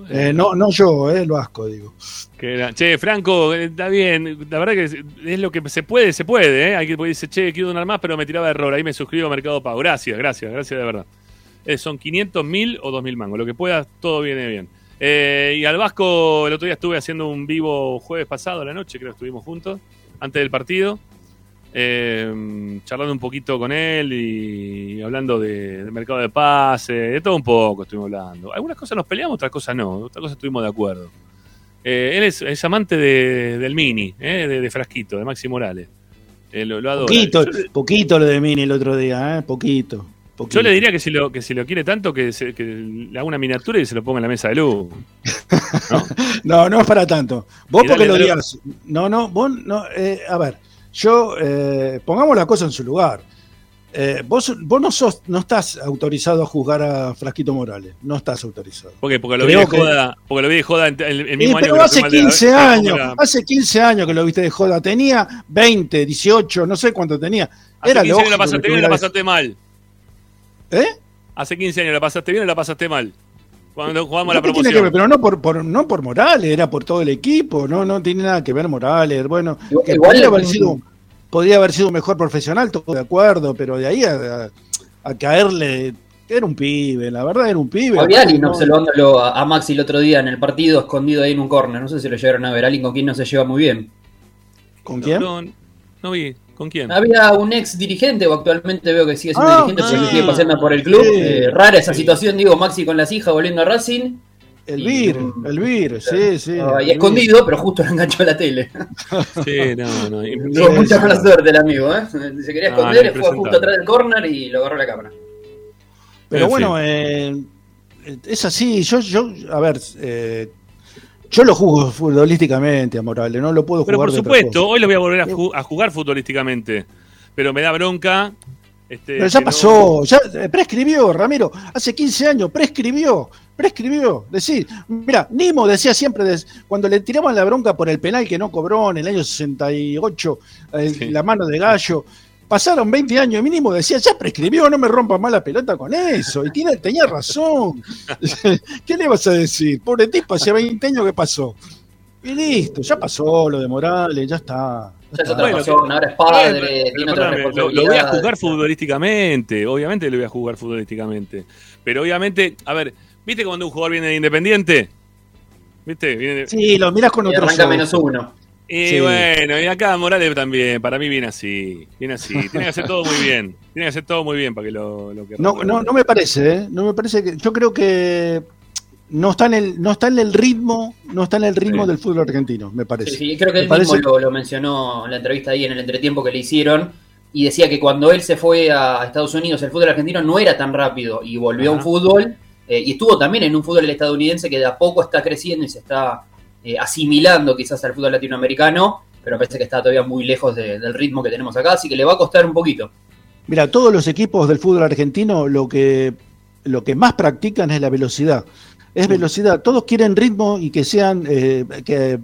Eh, no, no yo, ¿eh? el Vasco, digo. Che, Franco, eh, está bien. La verdad que es- es lo que se puede, se puede. ¿eh? Hay que dice, che, quiero donar más, pero me tiraba error. Ahí me suscribo a Mercado Pago. Gracias, gracias, gracias de verdad. Eh, son 500 mil o 2 mil mangos. Lo que pueda, todo viene bien. Eh, y al Vasco, el otro día estuve haciendo un vivo jueves pasado a la noche, creo que estuvimos juntos, antes del partido. eh, charlando un poquito con él y hablando de, de mercado de pase, de todo un poco estuvimos hablando. Algunas cosas nos peleamos, otras cosas no, otras cosas estuvimos de acuerdo. Eh, él es, es amante de- del Mini, eh, de, de Frasquito, de Maxi Morales. Eh, lo, lo adora. Poquito, poquito lo de Mini el otro día, ¿eh? Poquito. Yo le diría que si lo, que si lo quiere tanto, que, se- que le haga una miniatura y se lo ponga en la mesa de luz. No, no es para tanto. Vos Y porque dale, lo digas. No, no, vos no. eh, a ver, yo eh, pongamos la cosa en su lugar. Eh, vos, vos no sos, no estás autorizado a juzgar a Frasquito Morales. No estás autorizado. ¿Por qué? Porque lo vi de que- joda, porque lo vi de joda en- el, el Eh, mismo año pero hace fue mal de la- 15 como años, la- hace 15 años que lo viste de joda. Tenía 20, 18, no sé cuánto tenía. Hace Era 15 años la lógico pasaste que bien o la pasaste mal. ¿Eh? Hace 15 años la pasaste bien o la pasaste mal. Cuando jugamos la ¿Qué tiene que promoción. ver? Pero no por, por- no por Morales, era por todo el equipo, no, no tiene nada que ver Morales. Bueno, que igual podría es haber sido, podría haber sido un mejor profesional, todo de acuerdo, pero de ahí a, a- a caerle, era un pibe, la verdad era un pibe. Había alguien No- observándolo a, a Maxi el otro día en el partido, escondido ahí en un córner. No sé si lo llegaron a ver. Alguien con quien no se lleva muy bien. ¿Con quién? No, no vi. ¿Con quién? Había un ex dirigente, o actualmente veo que sigue siendo Ah, dirigente, porque ah, sigue paseando por el club. sí. Eh, rara esa situación, digo, Maxi con las hijas volviendo a Racing. El Y vir, el vir, sí, sí. El vir. escondido, pero justo lo enganchó a la tele. Sí, no, no. Tuvo mucha mala suerte el amigo, ¿eh? Se quería Ah, esconder, no, fue justo atrás del corner y lo agarró la cámara. Pero En bueno, eh, es así. Yo, yo, a ver, eh, yo lo juego futbolísticamente a Morales, no lo puedo Pero jugar por de otra supuesto, cosa. hoy lo voy a volver a, ju- a jugar futbolísticamente. Pero me da bronca. Este, Pero ya que pasó, ya eh, prescribió, Ramiro, hace 15 años, prescribió, prescribió. Decir, mira, Nimo decía siempre, des- cuando le tiraban la bronca por el penal que no cobró en el año 68, el- la mano de gallo, pasaron 20 años y mínimo decía, ya prescribió, no me rompa más la pelota con eso. Y tiene, tenía razón. ¿Qué le vas a decir? Pobre tipo, hace 20 años que pasó. Y listo, ya pasó lo de Morales, ya está. Ya es otra ahora es padre, Pero, tiene pero, otra perdóname, lo, voy a jugar futbolísticamente, obviamente lo voy a jugar futbolísticamente. Pero obviamente, a ver, ¿viste cuando un jugador viene de Independiente? ¿Viste? Viene de- Sí, lo mirás con Y otro arranca menos uno. Y Sí. bueno, y acá Morales también, para mí viene así, viene así. Tiene que hacer todo muy bien, tiene que hacer todo muy bien para que lo, lo que No, no, no me parece, ¿eh? No me parece que. Yo creo que no está en el, no está en el ritmo, no está en el ritmo Sí. del fútbol argentino, me parece. Sí, sí, creo que Me él parece- mismo lo, lo mencionó en la entrevista ahí en el entretiempo que le hicieron y decía que cuando él se fue a Estados Unidos el fútbol argentino no era tan rápido y volvió a un fútbol eh, y estuvo también en un fútbol estadounidense que de a poco está creciendo y se está eh, asimilando quizás al fútbol latinoamericano, pero parece que está todavía muy lejos de- del ritmo que tenemos acá, así que le va a costar un poquito. Mira, todos los equipos del fútbol argentino lo que, lo que más practican es la velocidad. Es velocidad. Todos quieren ritmo y que sean eh, que,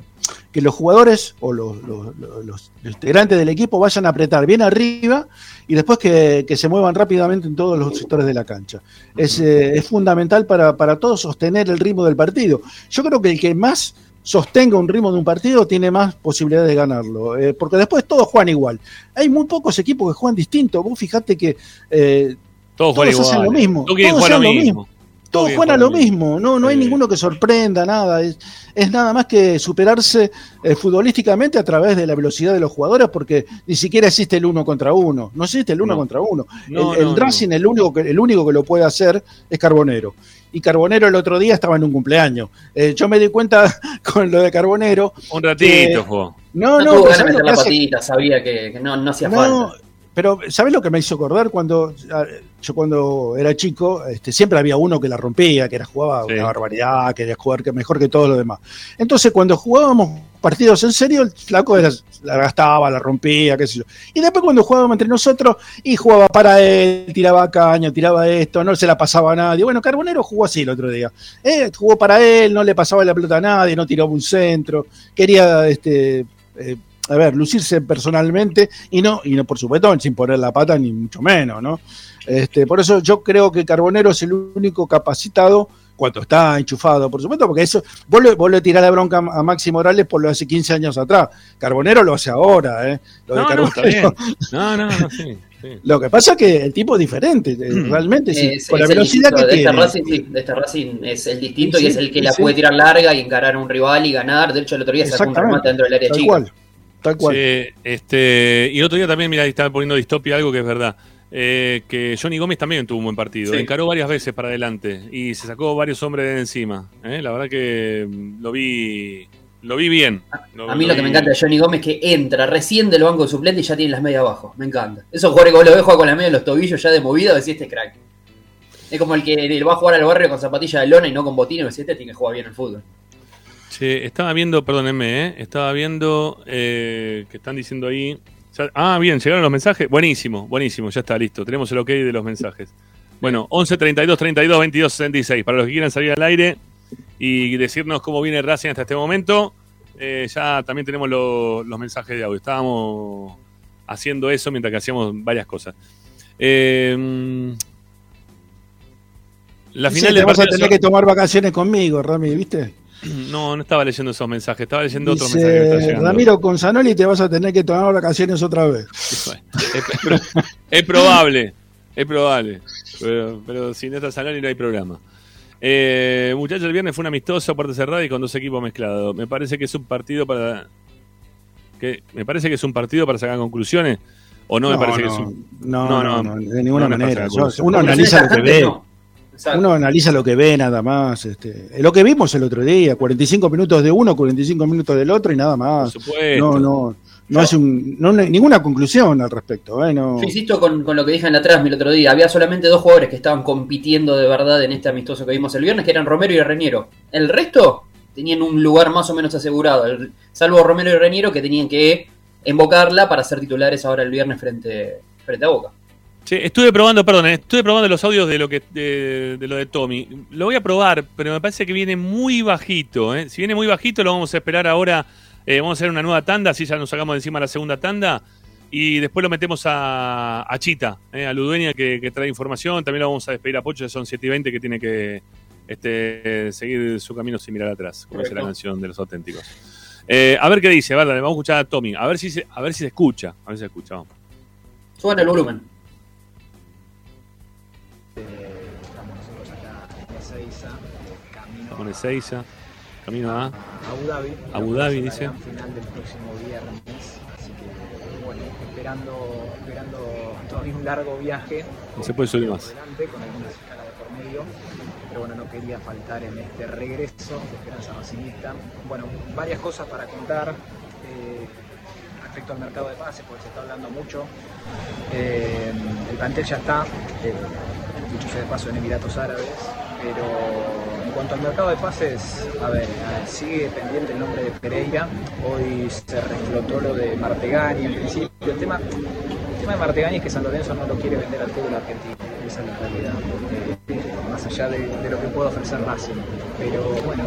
que los jugadores o los, los- los- los integrantes del equipo vayan a apretar bien arriba y después que, que se muevan rápidamente en todos los sectores de la cancha. Es, eh, es fundamental para, para todos sostener el ritmo del partido. Yo creo que el que más sostenga un ritmo de un partido tiene más posibilidades de ganarlo, eh, porque después todos juegan igual. Hay muy pocos equipos que juegan distinto. Vos fijate que eh, Todos juegan hacen igual. lo mismo. Todos lo hacen lo mismo. mismo. Todos juegan a lo mismo, no, no hay ninguno que sorprenda, nada. Es, es nada más que superarse eh, futbolísticamente a través de la velocidad de los jugadores, porque ni siquiera existe el uno contra uno. No existe el uno No. contra uno. No, el el no, Racing, el, único que, el único que lo puede hacer es Carbonero. Y Carbonero el otro día estaba en un cumpleaños. Eh, yo me di cuenta con lo de Carbonero. Un ratito. No, No, no, tuvo pero ganas de ¿sabés lo meter que la patita, sabía que, que no, no hacía No, falta. pero ¿sabes lo que me hizo acordar cuando ah, yo cuando era chico, este, siempre había uno que la rompía, que era jugaba Sí. una barbaridad, quería jugar que mejor que todos los demás. Entonces cuando jugábamos partidos en serio, el flaco era- la gastaba, la rompía, qué sé yo. Y después cuando jugábamos entre nosotros y jugaba para él, tiraba caño, tiraba esto, no se la pasaba a nadie. Bueno, Carbonero jugó así el otro día. Eh, jugó para él, no le pasaba la pelota a nadie, no tiraba un centro, quería este eh, a ver, lucirse personalmente y no, y no, por supuesto, sin poner la pata ni mucho menos, ¿no? Este, por eso yo creo que Carbonero es el único capacitado cuando está enchufado, por supuesto, porque eso, vos le, vos le tirás la bronca a Maxi Morales por lo hace 15 años atrás. Carbonero lo hace ahora, ¿eh? Lo de No, no, está Carbonero. bien. No, no, no, sí. sí. Lo que pasa es que el tipo es diferente, eh, realmente, sí, Es- con es la el velocidad distinto que de tiene. Este Racing, sí, de este Racing es el distinto Sí, y es sí, el que la sí. puede tirar larga y encarar a un rival y ganar. De hecho, el otro día sacó un remate dentro del área tal chica. cual, tal cual. Sí, este, y el otro día también, mira, estaba poniendo distopia algo que es verdad. Eh, que Johnny Gómez también tuvo un buen partido. Sí. Encaró varias veces para adelante y se sacó varios hombres de encima. ¿eh? La verdad que lo vi lo vi bien. A mí lo que me encanta de Johnny Gómez es que entra recién del banco de suplente y ya tiene las medias abajo. Me encanta. Esos jugadores que lo jugar con las medias en los tobillos ya de movida, decís este crack. Es como el que le va a jugar al barrio con zapatilla de lona y no con botines, decís este tiene que jugar bien el fútbol. Che, estaba viendo, perdónenme, ¿eh? estaba viendo eh, que están diciendo ahí. Ya- ah, bien, llegaron los mensajes. Buenísimo, buenísimo, ya está listo. Tenemos el ok de los mensajes. Bueno, 11 32 32 22 66. Para los que quieran salir al aire y decirnos cómo viene Racing hasta este momento, eh, ya también tenemos lo- los mensajes de audio. Estábamos haciendo eso mientras que hacíamos varias cosas. Eh, la Sí, final te del vas a tener que tomar vacaciones conmigo, Rami, ¿viste? No, no estaba leyendo esos mensajes, estaba leyendo que me Dice, están llegando. Ramiro con Zanoli te vas a tener que tomar vacaciones otra vez. Es, es pro- es probable, es probable. Pero, pero sin esta Zanoli no hay programa. Eh, muchachos, el viernes fue un amistoso, puerta cerrada y con dos equipos mezclados. Me parece que es un partido para. Que, me parece que es un partido para sacar conclusiones. ¿O no, me parece que es un.? No, no, no, de ninguna no es para manera. Yo- uno analiza lo que ve. Exacto. Uno analiza lo que ve nada más. Este, lo que vimos el otro día, 45 minutos de uno, 45 minutos del otro y nada más. supuesto. No, no, no hace un, no, hay ninguna conclusión al respecto. ¿eh? No. Yo insisto con, con lo que dije en la Transmi el otro día. Había solamente dos jugadores que estaban compitiendo de verdad en este amistoso que vimos el viernes, que eran Romero y Reñero. El resto tenían un lugar más o menos asegurado, el- salvo Romero y Reñero que tenían que invocarla para ser titulares ahora el viernes frente, frente a Boca. Sí, estuve probando, perdón, eh, estuve probando los audios de lo que de, de lo de Tommy. Lo voy a probar, pero me parece que viene muy bajito. ¿eh? Si viene muy bajito, lo vamos a esperar ahora. eh, vamos a hacer una nueva tanda, así ya nos sacamos de encima la segunda tanda. Y después lo metemos a, a Chita, ¿eh? a Ludueña, que, que trae información. También lo vamos a despedir a Pocho, son 7 y 20, que tiene que este, seguir su camino sin mirar atrás, como dice la canción de los auténticos. A ver qué dice, a ver, vamos a escuchar a Tommy. A ver si se, a ver si se escucha. A ver si se escucha, vamos. Suban el volumen. En Ezeiza, camino a... Abu Dhabi. Abu Dhabi, dice. final del próximo viernes, así que bueno, esperando, esperando todavía un largo viaje. No se puede subir más. delante, con algunas escalas de por medio, pero bueno, no quería faltar en este regreso de Esperanza Racingista. Bueno, varias cosas para contar. eh, respecto al mercado de pases, porque se está hablando mucho. Eh, el plantel ya está, eh, dicho sea de paso, en Emiratos Árabes, pero en cuanto al mercado de pases, a ver, eh, sigue pendiente el nombre de Pereira. Hoy se reflotó lo de Martegani en principio. El tema, el tema de Martegani es que San Lorenzo no lo quiere vender al fútbol argentino, esa es la realidad, porque, más allá de, de lo que puede ofrecer Racing. Pero bueno,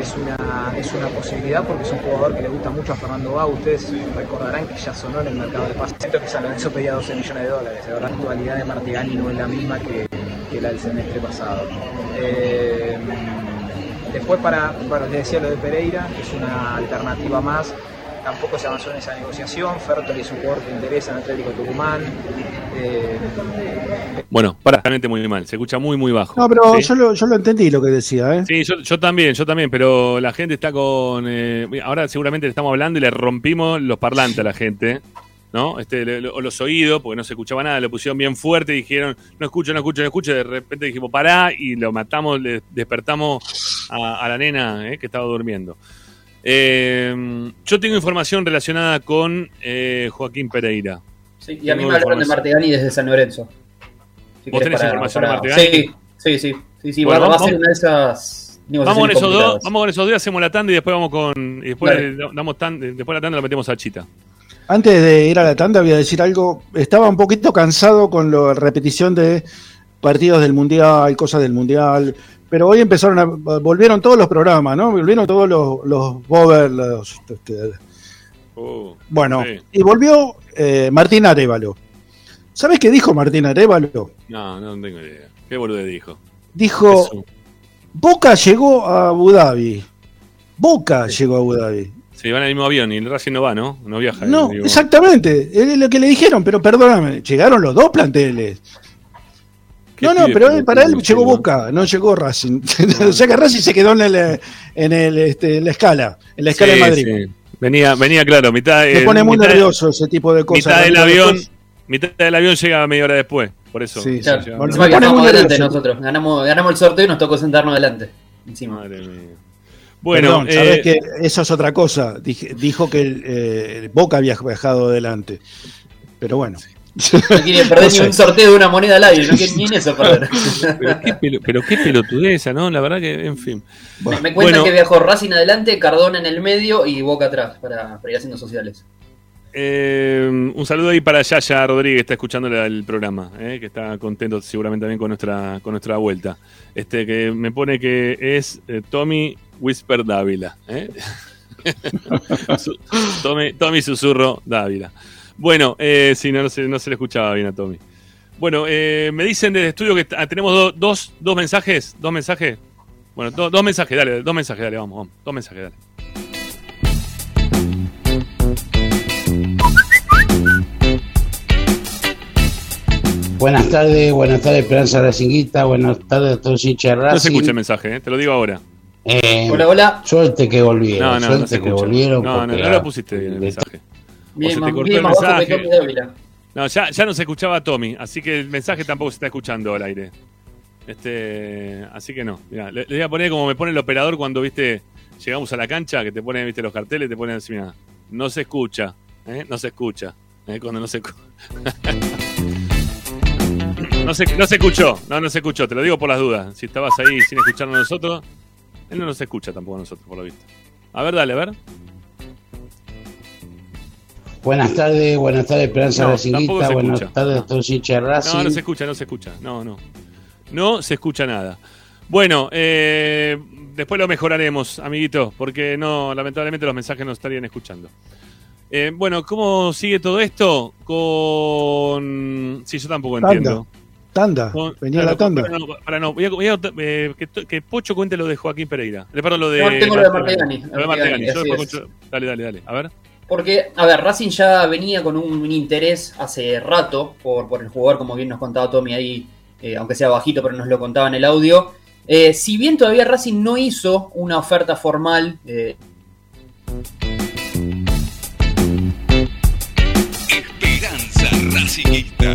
es una, es una posibilidad porque es un jugador que le gusta mucho a Fernando Bau. Ustedes recordarán que ya sonó en el mercado de pases. Siento que San Lorenzo pedía 12 millones de dólares. La verdad, la actualidad de Martigani no es la misma que, la del semestre pasado. Eh, después, para, bueno, les decía lo de Pereira, que es una alternativa más. Tampoco se avanzó en esa negociación. Fertoli es un jugador que interesa en Atlético Tucumán. Eh, Bueno, para, realmente muy mal, se escucha muy, muy bajo. No, pero ¿sí? yo, lo, yo lo entendí lo que decía. ¿eh? Sí, yo, yo también, yo también, pero la gente está con... eh, ahora seguramente le estamos hablando y le rompimos los parlantes a la gente, ¿no? Este, le- le- o los oídos, porque no se escuchaba nada, lo pusieron bien fuerte y dijeron, no escucho, no escucho, no escucho, de repente dijimos, pará, y lo matamos, le despertamos a, a la nena eh, que estaba durmiendo. Eh, yo tengo información relacionada con eh, Joaquín Pereira. Sí, y a mí me hablaron de. Martegani desde San Lorenzo. Si ¿Vos tenés información de Martegani? Sí, sí, sí. sí, sí, Bueno, va, va a vamos- ser una de esas Vamos con negociaciones esos dos, vamos con esos dos, hacemos la tanda y después vamos con. Y después damos tan, después la tanda la metemos a Chita. Antes de ir a la tanda voy a decir algo. Estaba un poquito cansado con la repetición de partidos del Mundial, cosas del Mundial. Pero hoy empezaron a... Volvieron todos los programas, ¿no? Volvieron todos los, los Bober, los... este, bueno, sí. y volvió eh, Martín Arevalo. ¿Sabes qué dijo Martín Arevalo? No, no tengo idea. ¿Qué boludo dijo? Dijo, Boca llegó a Abu Dhabi. Boca llegó a Abu Dhabi. Sí, van en el mismo avión y el Racing no va, ¿no? No viaja. No, exactamente, es lo que le dijeron, pero perdóname, llegaron los dos planteles. ¿Qué No, no, pero pelotudo, para él llegó? Boca, no llegó Racing. o sea que Racing se quedó en, el, en el, este, la escala, en la escala Sí, de Madrid. sí. Venía, venía claro, mitad. Me pone muy mitad- nervioso ese tipo de cosas. Mitad del avión, después- mitad del avión llega media hora después. Por eso. Sí, Claro. Bueno, me pone muy adelante nervioso. nosotros. Ganamos, ganamos el sorteo y nos tocó sentarnos adelante. Encima. Madre mía. Bueno, Perdón, sabes eh, que eso es otra cosa. Dije- dijo que el, eh, Boca había viajado adelante. Pero bueno. No quieren perder ni un sorteo de una moneda al aire. No quieren ni en eso perder. pero, qué pelo- pero qué pelotudeza, ¿no? La verdad que, en fin. Me, me cuentan Bueno. que viajó Racing adelante, Cardona en el medio y Boca atrás para, para ir haciendo sociales. Eh, un saludo ahí para Yaya Rodríguez, que está escuchando el programa, eh, que está contento seguramente también con nuestra, con nuestra vuelta. Este que me pone que es eh, Tommy Whisper Dávila. Tommy Susurro Dávila. Bueno, eh, sí, no, no, se, no se le escuchaba bien a Tommy. Bueno, eh, me dicen desde el estudio que ah, tenemos do- dos, dos mensajes. Dos mensajes. Bueno, do- dos mensajes, dale, dos mensajes, dale, vamos, vamos. Dos mensajes, dale. Buenas tardes, buenas tardes Esperanza Racinguita, buenas tardes a todos los hinchas de Racing. No se escucha el mensaje, eh, te lo digo ahora. Eh, Hola, hola. Suerte que volvieron, No, no, no suerte se que volvieron. No, no, no lo pusiste bien el mensaje. O se te cortó bien el mensaje. No, ya, ya no se escuchaba a Tommy, así que el mensaje tampoco se está escuchando al aire. Este, así que no. Mirá, le, le voy a poner como me pone el operador cuando, viste, llegamos a la cancha, que te ponen, viste, los carteles, te ponen así, mira, no se escucha, ¿eh? no se escucha. ¿eh? Cuando no se no se, no se escuchó, no, no se escuchó, te lo digo por las dudas. Si estabas ahí sin escucharnos a nosotros, él no nos escucha tampoco a nosotros, por lo visto. A ver, dale, a ver. Buenas tardes, buenas tardes, Esperanza No, se buenas escucha. tardes a todos hinchas de Racing. No, no se escucha, no se escucha. No, no. No se escucha nada. Bueno, eh, después lo mejoraremos, amiguito, porque no, lamentablemente los mensajes no estarían escuchando. Eh, bueno, ¿cómo sigue todo esto? Con. Sí, yo tampoco Tanda. entiendo. Tanda. Con- Venía claro, la tanda. Para no, para no. Voy a, voy a- eh, que, to- que Pocho cuente lo de Joaquín Pereira. Le perdón, lo de. No, tengo lo de Martegani. Lo de Martegani. Yo Dale, dale, dale. A ver. Porque, a ver, Racing ya venía con un interés hace rato por, por el jugador, como bien nos contaba Tommy ahí, eh, aunque sea bajito, pero nos lo contaba en el audio. Eh, si bien todavía Racing no hizo una oferta formal, eh, Esperanza Racingista.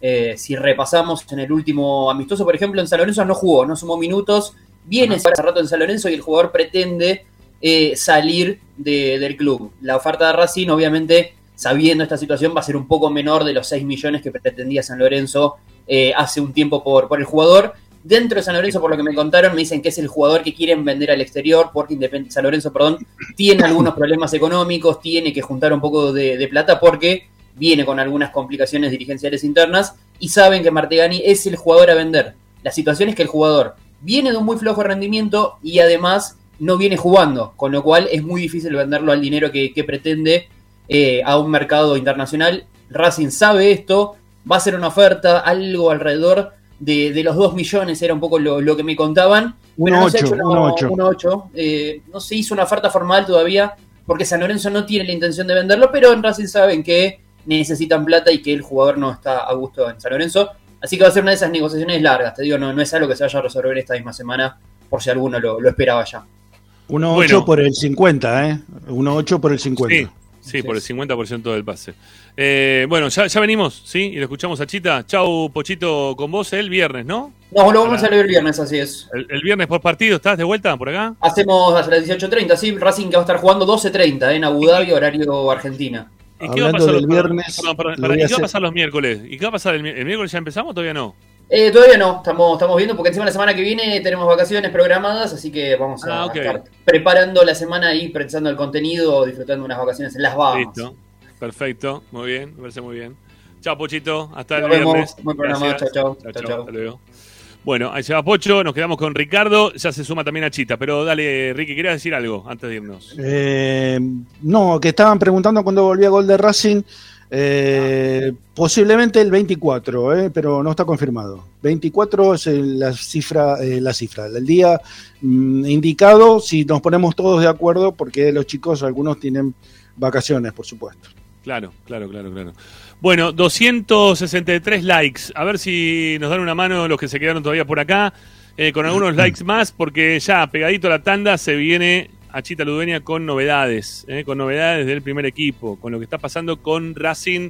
Eh, si repasamos en el último amistoso, por ejemplo, en San Lorenzo no jugó, no sumó minutos, viene hace rato en San Lorenzo y el jugador pretende eh, salir de- del club. La oferta de Racing, obviamente, sabiendo esta situación, va a ser un poco menor de los 6 millones que pretendía San Lorenzo eh, hace un tiempo por, por el jugador. Dentro de San Lorenzo, por lo que me contaron, me dicen que es el jugador que quieren vender al exterior, porque Independ- San Lorenzo perdón, tiene algunos problemas económicos, tiene que juntar un poco de, de plata porque viene con algunas complicaciones dirigenciales internas y saben que Martegani es el jugador a vender. La situación es que el jugador viene de un muy flojo rendimiento y además no viene jugando, con lo cual es muy difícil venderlo al dinero que, que pretende eh, a un mercado internacional. Racing sabe esto, va a hacer una oferta, algo alrededor de, de los 2 millones, era un poco lo, lo que me contaban. pero no se ha 1.8, hecho una- 1.8. 1.8. Eh, no se hizo una oferta formal todavía porque San Lorenzo no tiene la intención de venderlo, pero en Racing saben que necesitan plata y que el jugador no está a gusto en San Lorenzo. Así que va a ser una de esas negociaciones largas, te digo, no, no es algo que se vaya a resolver esta misma semana, por si alguno lo, lo esperaba ya. 1.8 Bueno. por el 50, ¿eh? 1.8 por el 50. Sí, sí, por el 50% del pase. Eh, bueno, ya, ya venimos, ¿sí? Y lo escuchamos a Chita. Chau, Pochito, con vos el viernes, ¿no? No, lo vamos a leer el viernes, así es. El, el viernes por partido, ¿estás de vuelta por acá? Hacemos hasta las 18.30, sí, Racing que va a estar jugando 12.30 en Abu Dhabi, horario Argentina. ¿Y qué va a pasar los, viernes, perdón, perdón, lo pará, voy ¿y a qué va a hacer- pasar los miércoles? ¿Y qué va a pasar el, mi- el miércoles? ¿Ya empezamos o todavía no? Eh, todavía no, estamos, estamos viendo porque encima la semana que viene tenemos vacaciones programadas, así que vamos a Ah, estar preparando la semana y pensando el contenido, disfrutando unas vacaciones en las Bahamas. Listo. Perfecto. Muy bien. Me parece muy bien. Chao, Pochito. Hasta el vemos. viernes. Buen programa. Gracias. Chao, chao. Chao, Chao, chao. chao. Hasta luego. Bueno, ahí se va Pocho. Nos quedamos con Ricardo. Ya se suma también a Chita. Pero dale, Ricky, querías decir algo antes de irnos. Eh, no, que estaban preguntando cuándo volvía gol de Racing. Eh, posiblemente el 24, eh, pero no está confirmado. 24 es la cifra, eh, la cifra, el día mm, indicado si nos ponemos todos de acuerdo, porque los chicos algunos tienen vacaciones, por supuesto. Claro, claro, claro, claro. Bueno, 263 likes. A ver si nos dan una mano los que se quedaron todavía por acá. eh, con algunos likes más, porque ya pegadito a la tanda se viene a Chita Ludueña con novedades. eh, con novedades del primer equipo. Con lo que está pasando con Racing,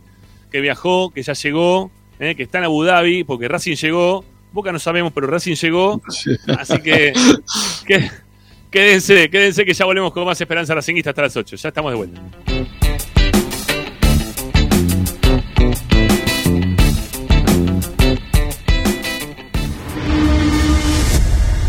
que viajó, que ya llegó, eh, que está en Abu Dhabi, porque Racing llegó. Boca no sabemos, pero Racing llegó. Así que, que- quédense, quédense que ya volvemos con más Esperanza Racinguista hasta las 8. Ya estamos de vuelta.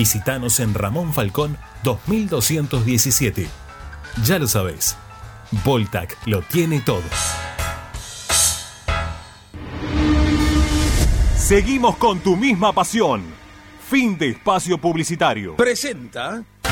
Visítanos en Ramón Falcón 2217. Ya lo sabéis. Voltac lo tiene todo. Seguimos con tu misma pasión. Fin de espacio publicitario. Presenta.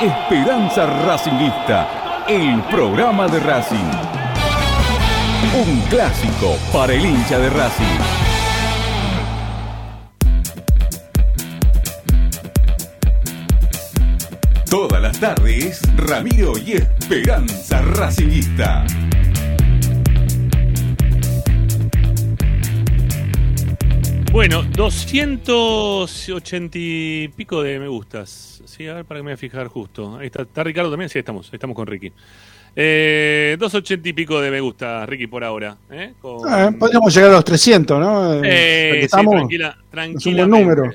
Esperanza Racingista, el programa de Racing. Un clásico para el hincha de Racing. Todas las tardes, Ramiro y Esperanza Racingista. Bueno, 280 y pico de me gustas. Sí, a ver, para que me voy a fijar justo. Ahí está, ¿está Ricardo también? Sí, estamos, estamos con Ricky. Eh, 280 y pico de me gusta, Ricky, por ahora. ¿eh? Con- Ah, podríamos llegar a los 300, ¿no? Eh, sí, estamos- tranquila, es un tranquilamente. buen número.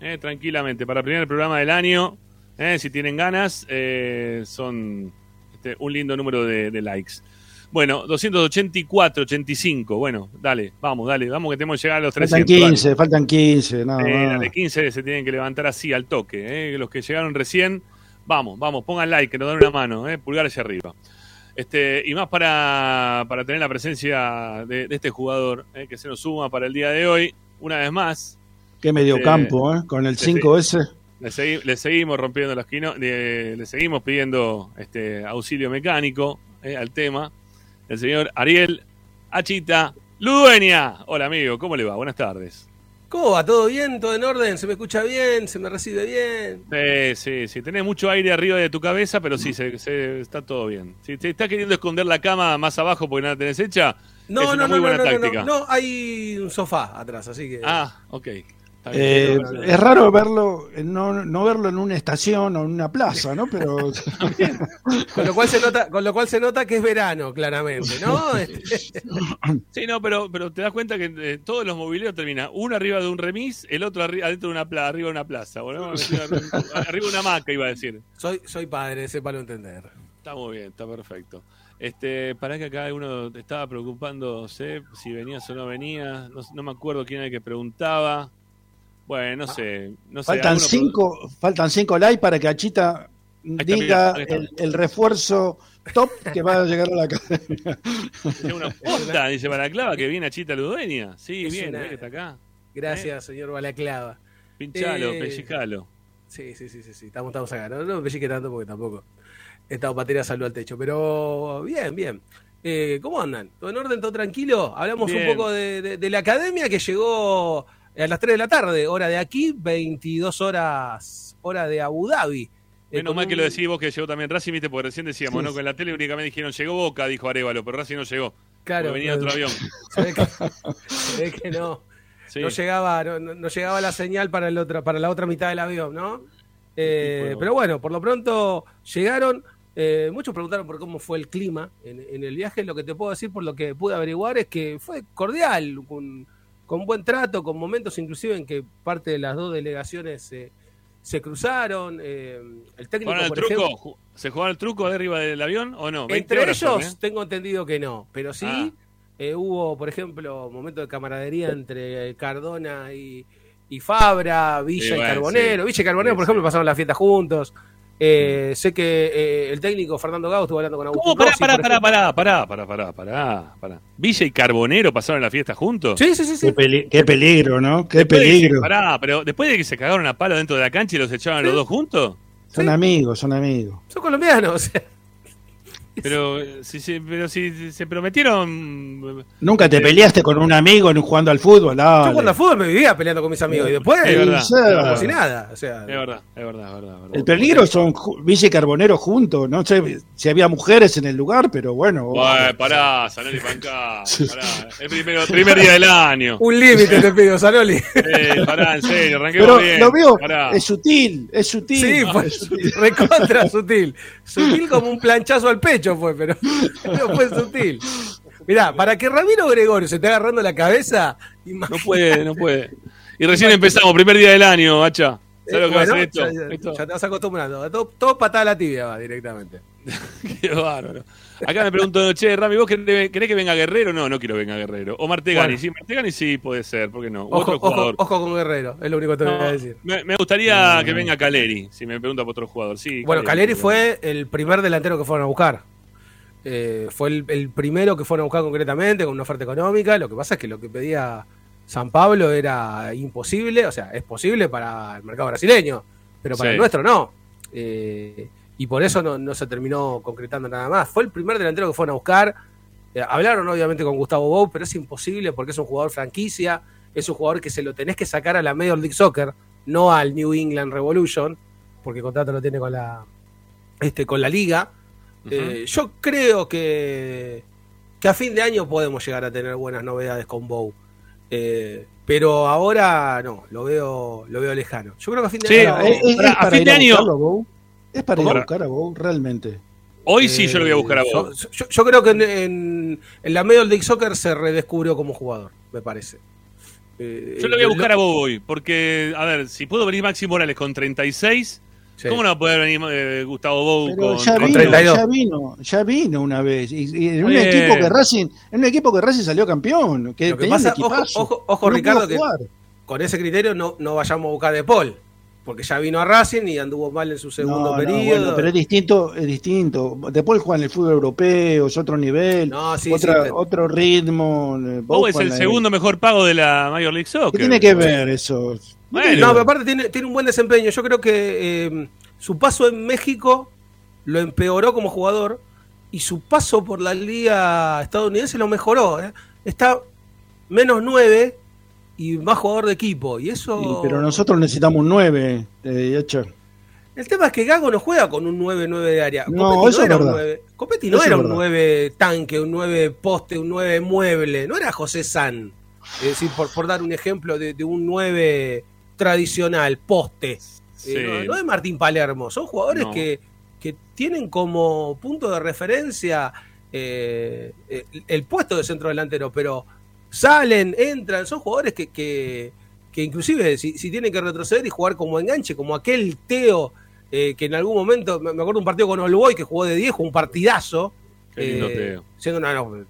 Eh, tranquilamente, para el primer programa del año, eh, si tienen ganas, eh, son este, un lindo número de, de likes. Bueno, 284, 85, bueno, dale, vamos, dale, vamos que tenemos que llegar a los 300. Faltan dale. 15, faltan 15. nada Eh, dale, 15 se tienen que levantar así al toque. eh, Los que llegaron recién, vamos, vamos, pongan like, que nos dan una mano, eh, pulgar hacia arriba. Este, y más para, para tener la presencia de, de este jugador eh, que se nos suma para el día de hoy, una vez más. Qué medio Este, campo, ¿eh? Con el sí, 5S. Le, segui- le seguimos rompiendo las quino, le, le seguimos pidiendo este auxilio mecánico eh, al tema. El señor Ariel Achita Ludueña. Hola amigo, ¿cómo le va? Buenas tardes. ¿Cómo va? ¿Todo bien? ¿Todo en orden? ¿Se me escucha bien? ¿Se me recibe bien? Sí, sí, sí. Tenés mucho aire arriba de tu cabeza, pero sí, se, se- está todo bien. Si te estás queriendo esconder la cama más abajo porque no la tenés hecha, No, es una no, muy no, buena no, no, no, no, hay un sofá atrás, así que. Ah, ok. Eh, es raro verlo, no, no verlo en una estación o en una plaza, ¿no? Pero Con lo cual se nota, con lo cual se nota que es verano, claramente, ¿no? Este, Sí, no, pero, pero te das cuenta que eh, todos los mobiliarios terminan uno arriba de un remis, el otro arri- adentro de una plaza, arriba de una plaza, arriba de una hamaca, iba a decir. soy, soy padre, sépalo entender. Está muy bien, está perfecto. Este, para que acá uno estaba preocupándose si venías o no venías. No, no me acuerdo quién era el que preguntaba. Bueno, no sé. No sé faltan alguno cinco, faltan cinco likes para que Achita está, diga está. el, el refuerzo top que va a llegar a la academia. Dice una posta, dice Balaclava, que viene a Chita Ludueña. Sí, Es bien, una- que está acá. Gracias, señor Balaclava. Pinchalo, Eh, pellizcalo. Sí, sí, sí, sí, sí. Estamos, estamos acá. No, no me pellizque tanto porque tampoco he estado batería salud al techo. Pero bien, bien. Eh, ¿Cómo andan? ¿Todo en orden? ¿Todo tranquilo? Hablamos Bien. un poco de, de- de la academia que llegó a las 3 de la tarde, hora de aquí, 22 horas, hora de Abu Dhabi. Eh, Menos mal que un- lo decís vos que llegó también Racing, viste, porque recién decíamos, Sí. ¿no? Con la tele únicamente dijeron, llegó Boca, dijo Arevalo, pero Racing no llegó. Claro, venía otro pero- avión. Se ve que, se ve que no. Sí. No llegaba, no, llegaba la señal para el otra, para la otra mitad del avión, ¿no? Eh, Bueno. pero bueno, por lo pronto llegaron. eh, muchos preguntaron por cómo fue el clima en, en el viaje. Lo que te puedo decir por lo que pude averiguar es que fue cordial, con, con buen trato, con momentos inclusive en que parte de las dos delegaciones se- se cruzaron. eh, el técnico, ¿Se jugaron el truco de arriba del avión o no? 20 entre ellos son, ¿eh? tengo entendido que no, pero sí Ah. eh, hubo, por ejemplo, momentos de camaradería entre Cardona y, y Fabra, Villa Sí, y Carbonero. sí. Villa y Carbonero, Sí, por ejemplo, pasaron la fiesta juntos. Eh, Sé que eh, el técnico Fernando Gago estuvo hablando con Agustín ¿Cómo? Pará, Rossi, pará, pará, pará, pará, pará, pará, pará, pará. ¿Villa y Carbonero pasaron la fiesta juntos? Sí, sí, sí. sí. Qué, peli- qué peligro, ¿no? Qué Después de peligro. pará, pero después de que se cagaron a palo dentro de la cancha y los echaban los dos juntos. Son amigos, son amigos. Son colombianos. Pero eh, si, se- pero si se prometieron. Nunca te peleaste con un amigo en jugando al fútbol, Yo cuando al fútbol me vivía peleando con mis amigos y después, Es verdad, Sí, es verdad. como si nada. O sea, Es verdad, es verdad, es verdad. es verdad. El peligro son ju- Villa y Carbonero juntos. No sé si había mujeres en el lugar, pero bueno. Bueno, pará, Sanoli Pancá. Pará. El primero, primer día del año. un límite te pido, Sanoli. Eh, pará, en serio, arranquemos Pero bien. lo veo, Pará. es sutil, es sutil. Sí, No, fue es sutil. recontra sutil. Sutil como un planchazo al pecho fue, pero no fue sutil. Mirá, para que Ramiro Gregorio se esté agarrando la cabeza, No puede, no puede. Y recién empezamos, primer día del año, hacha. ¿Sabes lo que va a bueno, hacer esto? ya, Esto- ya te vas acostumbrando. Todo, todo patada a la tibia va directamente. Qué bárbaro. Acá me pregunto, che, Rami, ¿vos querés, querés que venga Guerrero? No, no quiero que venga Guerrero. O Martegani, Bueno. sí, Martegani sí puede ser, ¿por qué no? Ojo, otro ojo, jugador. ojo con Guerrero, es lo único que te voy a No, decir. me, me gustaría que venga Caleri, si me pregunta por otro jugador. Sí, Bueno, Caleri fue el primer delantero que fueron a buscar. Eh, fue el, el primero que fueron a buscar concretamente con una oferta económica. Lo que pasa es que lo que pedía San Pablo era imposible, o sea, es posible para el mercado brasileño, pero para Sí. el nuestro no. Eh, y por eso no, no se terminó concretando nada más. Fue el primer delantero que fueron a buscar. Eh, hablaron obviamente con Gustavo Bou, pero es imposible porque es un jugador franquicia, es un jugador que se lo tenés que sacar a la Major League Soccer, no al New England Revolution, porque el contrato lo tiene con la, este, con la liga. Eh, yo creo que, que a fin de año podemos llegar a tener buenas novedades con Bow. Eh, pero ahora no, lo veo, lo veo lejano. Yo creo que a fin de Sí, año. eh, Es, es Pará, a para fin ir de a año- buscarlo a Bou. Es para ir a ¿Cómo? buscar a Bou, realmente. Hoy sí yo lo voy a buscar a vos. Yo, yo- yo creo que en, en- en la Major League Soccer se redescubrió como jugador, me parece. Eh, Yo lo voy a buscar a vos hoy, porque, a ver, si puedo venir Maxi Morales con 36, Sí. ¿cómo no va a poder venir eh, Gustavo Bou Pero con ya con vino, 32. ya vino, ya vino una vez. Y, y en un equipo que Racing, en un equipo que Racing salió campeón, que Lo que pasa, ojo, equipazo. ojo, ojo, No pudo Ricardo, que con ese criterio no, no vayamos a buscar de Paul, porque ya vino a Racing y anduvo mal en su segundo No, no, periodo. bueno, pero es distinto, es distinto. Después juega en el fútbol europeo, es otro nivel, No, sí, otra- sí, te- otro ritmo. eh, Bou es el segundo mejor pago de la Major League Soccer. ¿Qué tiene que ver eso? Bueno, No, pero aparte tiene, tiene un buen desempeño. Yo creo que eh, su paso en México lo empeoró como jugador y su paso por la liga estadounidense lo mejoró. ¿eh? Está menos 9 y más jugador de equipo. Y eso. Sí, pero nosotros necesitamos un 9, eh, Yacha. El tema es que Gago no juega con un 9-9 de área. No, Copetti eso es era un verdad. 9. Copetti no Eso era es un verdad. 9 tanque, un 9 poste, un 9 mueble. No era José San. Es decir, por, por dar un ejemplo de, de un 9 tradicional, poste. Sí. Eh, no, no es Martín Palermo, son jugadores No. que, que tienen como punto de referencia eh, el, el puesto de centro delantero, pero salen, entran, son jugadores que, que, que inclusive si, si tienen que retroceder y jugar como enganche, como aquel Teo eh, que en algún momento, me acuerdo un partido con Olboy que jugó de 10, jugó un partidazo. Qué lindo Teo. siendo una- no,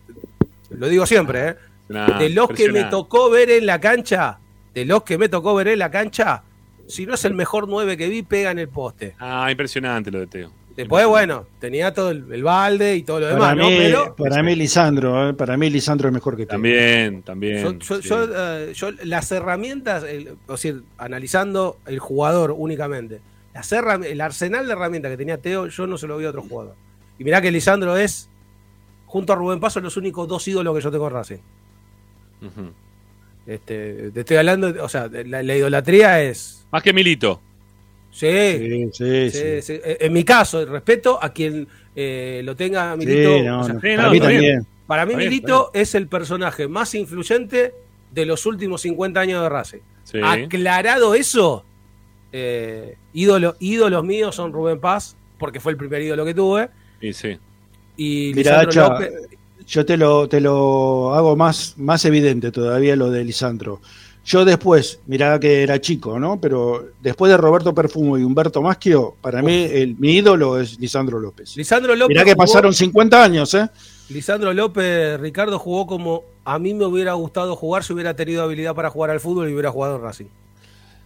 lo digo siempre. Nah, de los que me tocó ver en la cancha, de los que me tocó ver en la cancha, si no es el mejor 9 que vi, pega en el poste. Ah, impresionante lo de Teo. Después, bueno, tenía todo el, el balde y todo lo Para demás, ¿no? mí, Pero para mí Lisandro, eh, para mí Lisandro es mejor que tú. También, también. yo, yo- sí. yo, eh, yo las herramientas, el- o sea, analizando el jugador únicamente, las el arsenal de herramientas que tenía Teo, yo no se lo vi a otro jugador. Y mirá que Lisandro es, junto a Rubén Paso, los únicos dos ídolos que yo tengo en Racing. Ujú. Este, te estoy hablando, o sea, la, la idolatría es. Más que Milito. Sí, Sí, sí, sí, sí. sí. Eh, En mi caso, el respeto a quien eh, lo tenga Milito. Sí, no, o sea, no. sí, Para no, mí también. Para Milito es el personaje más influyente de los últimos 50 años de Racing. Sí. Aclarado eso, eh, ídolo, ídolos míos son Rubén Paz, porque fue el primer ídolo que tuve, Y sí. y Mirá, Lisandro Hacha, López. Yo te lo, te lo hago más, más evidente todavía lo de Lisandro. Yo después, mirá que era chico, ¿no? Pero después de Roberto Perfumo y Humberto Maschio, para mí el, mi ídolo es Lisandro López. Lisandro López. Mirá que jugó- pasaron 50 años, ¿eh? Lisandro López, Ricardo jugó como a mí me hubiera gustado jugar si hubiera tenido habilidad para jugar al fútbol y hubiera jugado en Racing.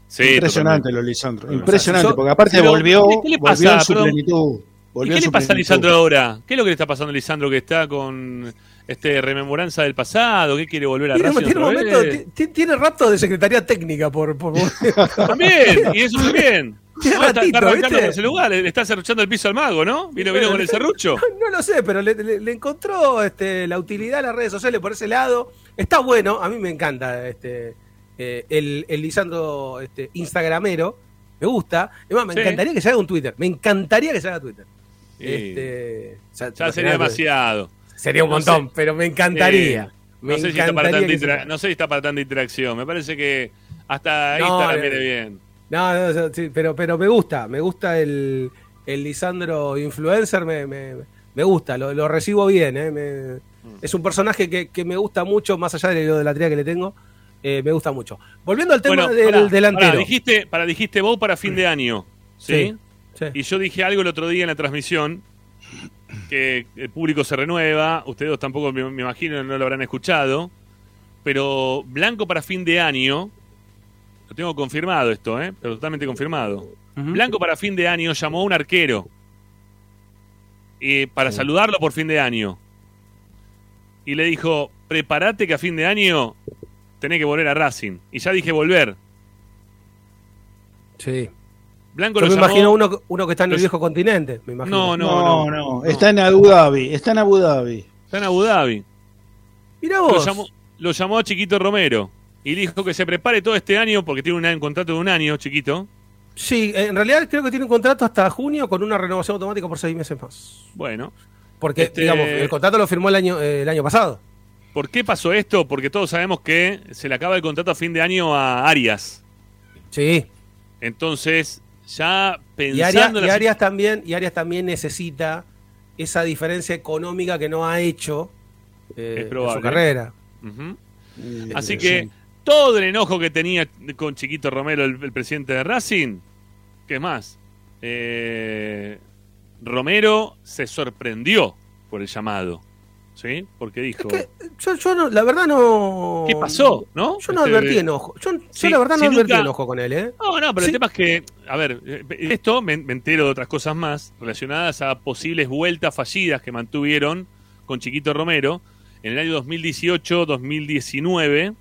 Sí, Impresionante totalmente. lo de Lisandro. Impresionante, Yo- porque aparte Pero, volvió, ¿qué- qué le volvió en su plenitud. ¿Y Volvió qué le pasa a. Lisandro ahora? ¿Qué es lo que le está pasando a Lisandro que está con este rememoranza del pasado? ¿Qué quiere volver a Tiene, Racing tiene otra momento- tiene rato de secretaría técnica por, por También, y eso también. Tiene Ahora está, ratito, está arrancando ese lugar, le está cerruchando el piso al mago, ¿no? Vino, vino con el serrucho. No lo sé, pero le, le- le encontró este, la utilidad a las redes sociales por ese lado. Está bueno, a mí me encanta este, eh, el, el Lisandro este, Instagramero. Me gusta. Además, me Sí. encantaría que se haga un Twitter. Me encantaría que se haga Twitter. Este, Ya sería demasiado. Sería un No montón, sé. pero me encantaría. Eh, me no, sé si está para encantaría tanta que se intera- haga. no sé si está para tanta interacción. Me parece que hasta No, Instagram viene bien. No, no, sí, pero, pero me gusta, me gusta el, el Lisandro influencer, me, me, me gusta, lo, lo recibo bien. eh, me- Mm. es un personaje que, que me gusta mucho, más allá de lo de la tría que le tengo, eh, me gusta mucho. Volviendo al tema Bueno, del delantero. pará, dijiste, para, dijiste vos para fin de año. ¿sí? Sí, sí. Y yo dije algo el otro día en la transmisión, que el público se renueva, ustedes tampoco me, me imagino no lo habrán escuchado, pero Blanco para fin de año, lo tengo confirmado esto, ¿eh? pero totalmente confirmado. Blanco para fin de año llamó a un arquero eh, para saludarlo por fin de año. Y le dijo, prepárate que a fin de año tenés que volver a Racing. Y ya dije volver. Sí. Blanco Yo me llamó- imagino uno, uno que está en el los- viejo continente. Me imagino. No, no, No, no, está en Abu Dhabi, está en Abu Dhabi. Está en Abu Dhabi. Mira Lo vos. llamó, lo llamó a Chiquito Romero. Y le dijo que se prepare todo este año porque tiene un, un contrato de un año, Chiquito. Sí, en realidad creo que tiene un contrato hasta junio con una renovación automática por seis meses más. Bueno. Porque, Este- digamos, el contrato lo firmó el año, eh, el año pasado. ¿Por qué pasó esto? Porque todos sabemos que se le acaba el contrato a fin de año a Arias. Sí. Entonces, ya Y Arias, pensando en y Arias también, y Arias también necesita esa diferencia económica que no ha hecho eh, Es en su carrera. Eh, Así sí. que todo el enojo que tenía con Chiquito Romero, el, el presidente de Racing, ¿qué más? Eh, Romero se sorprendió por el llamado, ¿sí? Porque dijo, Yo, yo no, la verdad no. ¿qué pasó? ¿No? Yo no Este, advertí enojo. Yo, yo la verdad si no advertí nunca- enojo con él, ¿eh? No, no, pero Sí. el tema es que, a ver, eh, esto me, me entero de otras cosas más relacionadas a posibles vueltas fallidas que mantuvieron con Chiquito Romero en el año 2018-2019.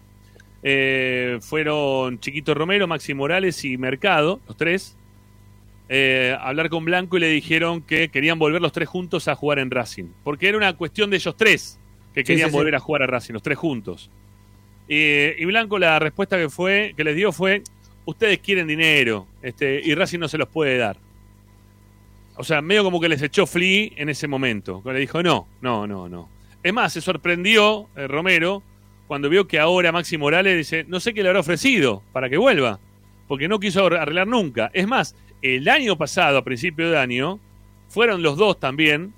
eh, fueron Chiquito Romero, Maxi Morales y Mercado, los tres, eh, hablar con Blanco y le dijeron que querían volver los tres juntos a jugar en Racing. Porque era una cuestión de ellos tres que querían sí, sí. volver a jugar a Racing, los tres juntos. Eh, y Blanco la respuesta que fue que les dio fue ustedes quieren dinero este, y Racing no se los puede dar. O sea, medio como que les echó Flea en ese momento. Que le dijo, no, no, no, no. Es más, se sorprendió eh, Romero cuando vio que ahora Maxi Morales dice, no sé qué le habrá ofrecido para que vuelva, porque no quiso arreglar nunca. Es más, el año pasado, a principio de año, fueron los dos también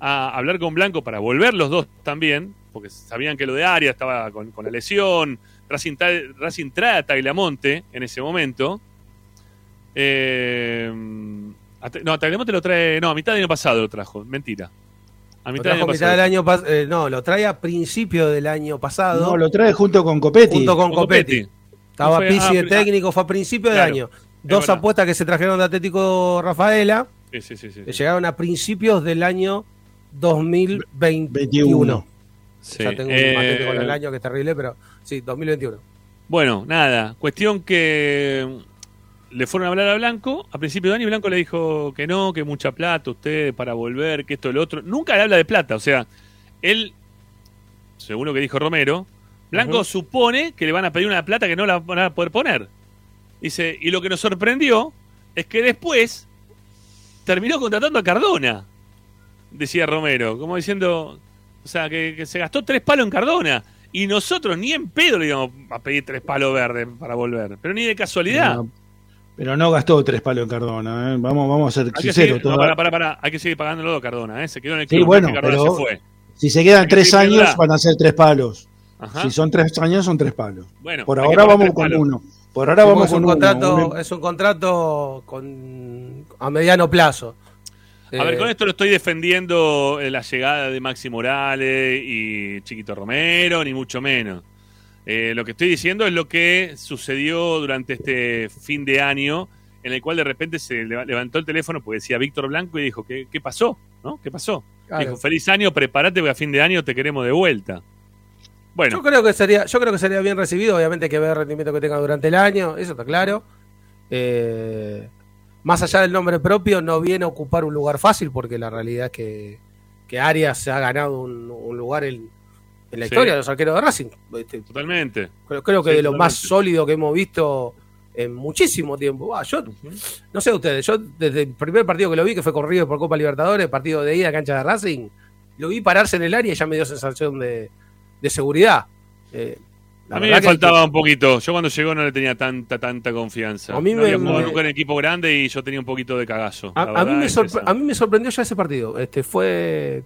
a hablar con Blanco para volver los dos también, porque sabían que lo de Arias estaba con, con la lesión, Racing, Racing trae a Tagliamonte en ese momento. Eh, a no, Tagliamonte lo trae, no, a mitad del año pasado lo trajo, mentira. A mitad del trajo año a mitad pasado. del año eh, no, lo trae a principio del año pasado. No, lo trae junto con Copetti. junto con Con Copetti. Copetti. Estaba Pizzi ah, de ah, técnico, fue a principio claro, del año. Dos apuestas que se trajeron de Atlético Rafaela, Sí, sí, sí, que llegaron a principios del año 2021. Sí. Ya tengo Eh, un con el año que es terrible, pero sí, 2021. Bueno, nada, cuestión que le fueron a hablar a Blanco, a principio de año y Blanco le dijo que no, que mucha plata usted para volver, que esto, lo otro. Nunca le habla de plata, o sea, él, según lo que dijo Romero, Blanco supone que le van a pedir una plata que no la van a poder poner. Dice, y lo que nos sorprendió es que después terminó contratando a Cardona, decía Romero, como diciendo, o sea, que, que se gastó tres palos en Cardona. Y nosotros ni en pedo le íbamos a pedir tres palos verdes para volver. Pero ni de casualidad. No, pero no gastó tres palos en Cardona. ¿eh? Vamos, vamos a ser hay, sinceros. seguir, no, para, para, para, hay que seguir pagándolo a Cardona. ¿eh? Se quedó en el Sí, club. bueno, no es que Cardona pero se fue. si se quedan Hay tres años, van a ser tres palos. Ajá. Si son tres años, son tres palos. Bueno, Por ahora vamos con palos. uno. Por ahora Sí, vamos es con un uno. contrato, Un- es un contrato con a mediano plazo. A ver, Eh, con esto no estoy defendiendo eh, la llegada de Maxi Morales y Chiquito Romero, ni mucho menos. Eh, lo que estoy diciendo es lo que sucedió durante este fin de año, en el cual de repente se leva- levantó el teléfono porque decía Víctor Blanco y dijo, ¿qué, qué pasó? ¿No? ¿Qué pasó? Claro. Dijo, feliz año, prepárate porque a fin de año te queremos de vuelta. Bueno, Yo creo que sería, yo creo que sería bien recibido, obviamente hay que ver el rendimiento que tenga durante el año, eso está claro. Eh, más allá del nombre propio, no viene a ocupar un lugar fácil, porque la realidad es que, que Arias se ha ganado un, un lugar en, en la Sí. historia de los arqueros de Racing. Este, totalmente. Creo, creo que Sí, de lo más sólido que hemos visto en muchísimo tiempo. Ah, yo, no sé ustedes, yo desde el primer partido que lo vi, que fue con River por Copa Libertadores, partido de ida, cancha de Racing, lo vi pararse en el área y ya me dio sensación de, de seguridad. Eh, a mí me que- faltaba un poquito. Yo cuando llegó no le tenía tanta, tanta confianza. A mí no me- había jugado me- nunca en equipo grande y yo tenía un poquito de cagazo. A, mí me a mí me sorprendió ya ese partido. Este fue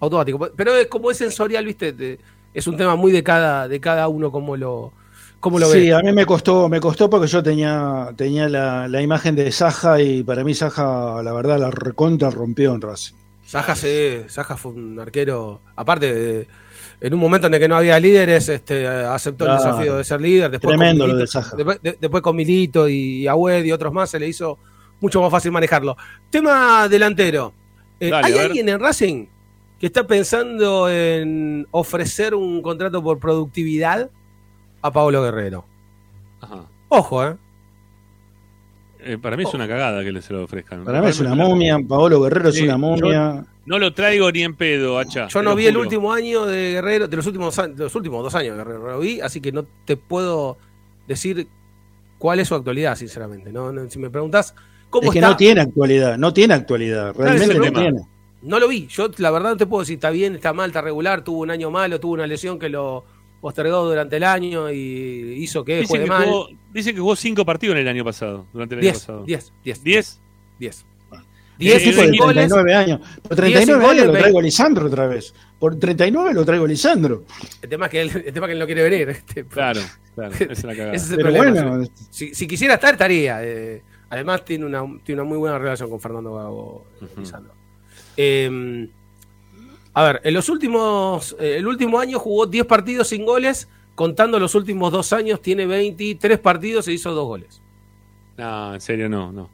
automático. Pero es como es sensorial, viste, de- es un tema muy de cada, de cada uno como lo, cómo lo sí, ve. a mí me costó, me costó porque yo tenía, tenía la, la imagen de Saja y para mí Saja, la verdad, la recontra rompió en Racing. Saja, sí, Saja fue un arquero, aparte de- en un momento en el que no había líderes, este, aceptó el desafío de ser líder. Después Tremendo lo de Saja. Después, de- después con Milito y Agüed y otros más se le hizo mucho más fácil manejarlo. Tema delantero. Eh, Dale, ¿Hay alguien en Racing que está pensando en ofrecer un contrato por productividad a Pablo Guerrero? Ajá. Ojo, ¿eh? Eh, para mí es una cagada que le se lo ofrezcan. Para mí es una momia, Paolo Guerrero es una yo- momia. No lo traigo ni en pedo, hacha. Yo no vi el último año de Guerrero, de los últimos, de los últimos dos años de Guerrero, lo vi, así que no te puedo decir cuál es su actualidad, sinceramente. No, No, si me preguntas cómo Es que está, no tiene actualidad, no tiene actualidad, realmente no tiene. no lo vi. Yo la verdad no te puedo decir está bien, está mal, está regular, tuvo un año malo, tuvo una lesión que lo postergó durante el año y hizo que Dicen juegue que, mal. jugó, dicen que jugó cinco partidos en el año pasado. Durante el año 10, pasado. 10, 10, ¿Diez? 10. Sí, 10 tipo de sin goles. 39 años. Por 10 39 sin años lo traigo a Lisandro otra vez. Por 39 lo traigo a Lisandro. El tema es que él, el tema es que él no quiere venir. este, Claro, claro. Esa es la cagada. Ese es el Pero problema. bueno, si, si quisiera estar, estaría. eh, además, tiene una, tiene una muy buena relación con Fernando Gago eh, Lisandro. Eh, a ver, en los últimos. eh, el último año jugó 10 partidos sin goles. Contando los últimos dos años, tiene 23 partidos e hizo dos goles. No, en serio, no, no.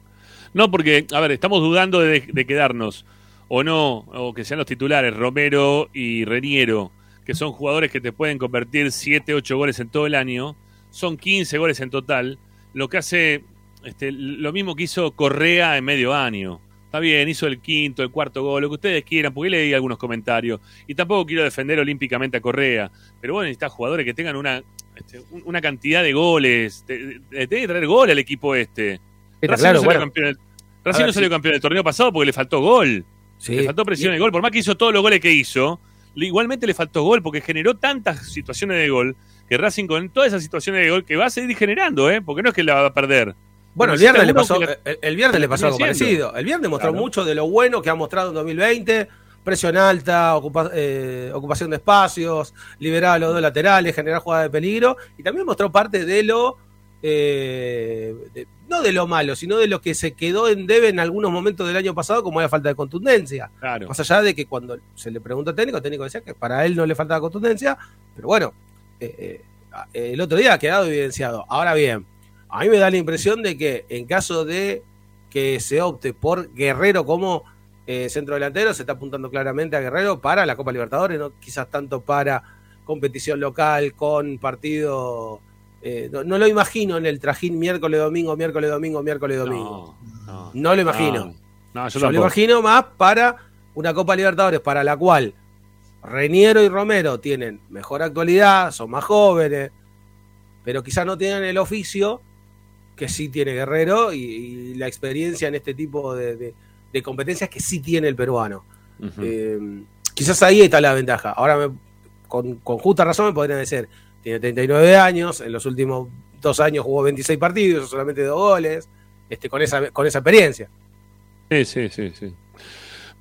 No, porque, a ver, estamos dudando de, de quedarnos o no, o que sean los titulares, Romero y Reniero, que son jugadores que te pueden convertir 7, 8 goles en todo el año. Son 15 goles en total, lo que hace este, lo mismo que hizo Correa en medio año. Está bien, hizo el quinto, el cuarto gol, lo que ustedes quieran, porque leí algunos comentarios. Y tampoco quiero defender olímpicamente a Correa, pero bueno, necesitas jugadores que tengan una, este, un- una cantidad de goles. Tiene que traer gol al equipo este. Está claro, bueno. campeón, Racing ver, no salió sí. campeón del torneo pasado porque le faltó gol. Sí. Le faltó presión el gol. Por más que hizo todos los goles que hizo, igualmente le faltó gol porque generó tantas situaciones de gol que Racing con todas esas situaciones de gol que va a seguir generando, ¿eh? Porque no es que la va a perder. Bueno, el viernes, le pasó, la- el, el viernes le pasó algo parecido. El viernes mostró Claro. mucho de lo bueno que ha mostrado en 2020. Presión alta, ocupa- eh, ocupación de espacios, liberar a los dos laterales, generar jugadas de peligro. Y también mostró parte de lo. Eh, de- no de lo malo, sino de lo que se quedó en debe en algunos momentos del año pasado, como la falta de contundencia. Claro. Más allá de que cuando se le preguntó al técnico, el técnico decía que para él no le faltaba contundencia, pero bueno, eh, eh, el otro día ha quedado evidenciado. Ahora bien, a mí me da la impresión de que en caso de que se opte por Guerrero como eh, centro delantero, se está apuntando claramente a Guerrero para la Copa Libertadores, no quizás tanto para competición local con partido. Eh, no, no lo imagino en el trajín miércoles, domingo, miércoles, domingo, miércoles, domingo. No, lo imagino. No, no, yo Yo lo imagino más para una Copa Libertadores para la cual Reñero y Romero tienen mejor actualidad, son más jóvenes, pero quizás no tienen el oficio que sí tiene Guerrero y, y la experiencia en este tipo de, de- de competencias que sí tiene el peruano. Eh, quizás ahí está la ventaja. Ahora, me- con, con justa razón, me podrían decir, tiene 39 años, en los últimos dos años jugó 26 partidos, solamente dos goles, este, con, esa, con esa experiencia. Sí, sí, sí, sí.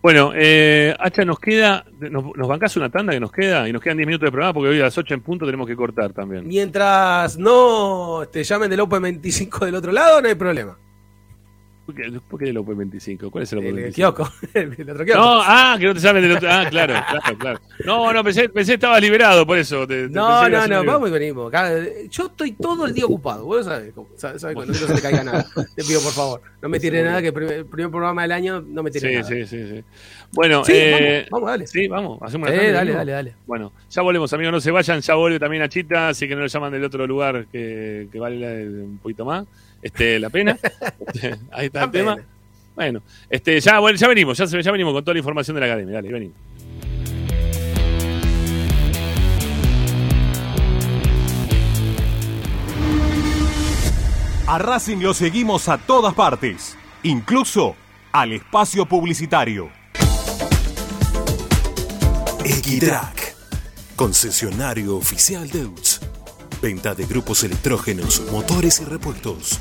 Bueno, eh, Hacha, nos queda, nos, nos bancás una tanda que nos queda y nos quedan 10 minutos de programa porque hoy a las 8 en punto tenemos que cortar también. Mientras no te llamen del Open 25 del otro lado, no hay problema. ¿Por qué, por qué el Open 25? ¿Cuál es el Open El 25? kiosco, el otro kiosco. No, ah, que no te llamen del otro. Ah, claro, claro, claro. No, no, pensé, pensé que estabas liberado por eso. te- te No, no, no, vamos y venimos. Cada- Yo estoy todo el día ocupado. Vos sabés, sabés, cuando no se le caiga nada. Te pido, por favor. No me tire nada, que el primer, primer programa del año no me tire Sí, nada. sí, sí, sí. Bueno, Sí, eh, vamos, vamos, dale. Sí, vamos, hacemos una Eh, dale, dale, dale. Bueno, ya volvemos, amigos, no se vayan, ya vuelve también a Chita, así que no lo llaman del otro lugar que, que vale un poquito más, este, la pena. Este, Ahí está el tema. Bueno, este, ya, bueno, ya venimos, ya, ya venimos con toda la información de la academia, dale, venimos. A Racing lo seguimos a todas partes, incluso al espacio publicitario. Equitrack, concesionario oficial de UTS. Venta de grupos electrógenos, motores y repuestos.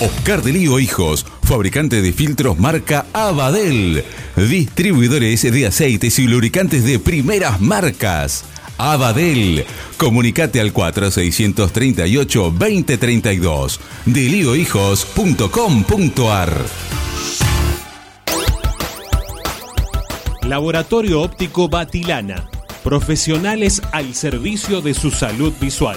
Oscar de Lío Hijos, fabricante de filtros marca Abadel. Distribuidores de aceites y lubricantes de primeras marcas. Abadel. Comunicate al 4638-2032. Deliohijos.com.ar Laboratorio Óptico Batilana. Profesionales al servicio de su salud visual.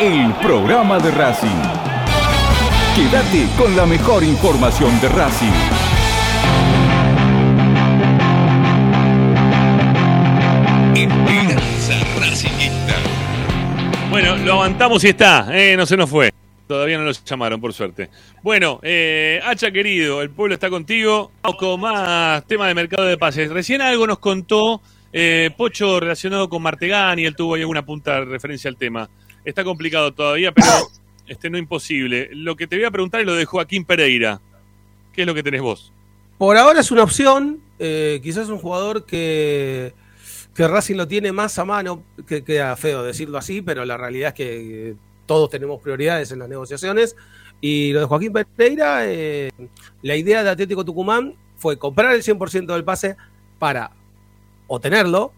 el programa de Racing. Quédate con la mejor información de Racing. Esperanza Racingista. Bueno, lo aguantamos y está, eh, no se nos fue. Todavía no los llamaron, por suerte. Bueno, eh, Hacha querido, el pueblo está contigo. Vamos con más tema de mercado de pases. Recién algo nos contó eh, Pocho relacionado con Martegani, él tuvo ahí alguna punta de referencia al tema. Está complicado todavía, pero este no imposible. Lo que te voy a preguntar es lo de Joaquín Pereira. ¿Qué es lo que tenés vos? Por ahora es una opción, eh, quizás un jugador que, que Racing lo tiene más a mano, que queda feo decirlo así, pero la realidad es que eh, todos tenemos prioridades en las negociaciones. Y lo de Joaquín Pereira, eh, la idea de Atlético Tucumán fue comprar el 100% del pase para o tenerlo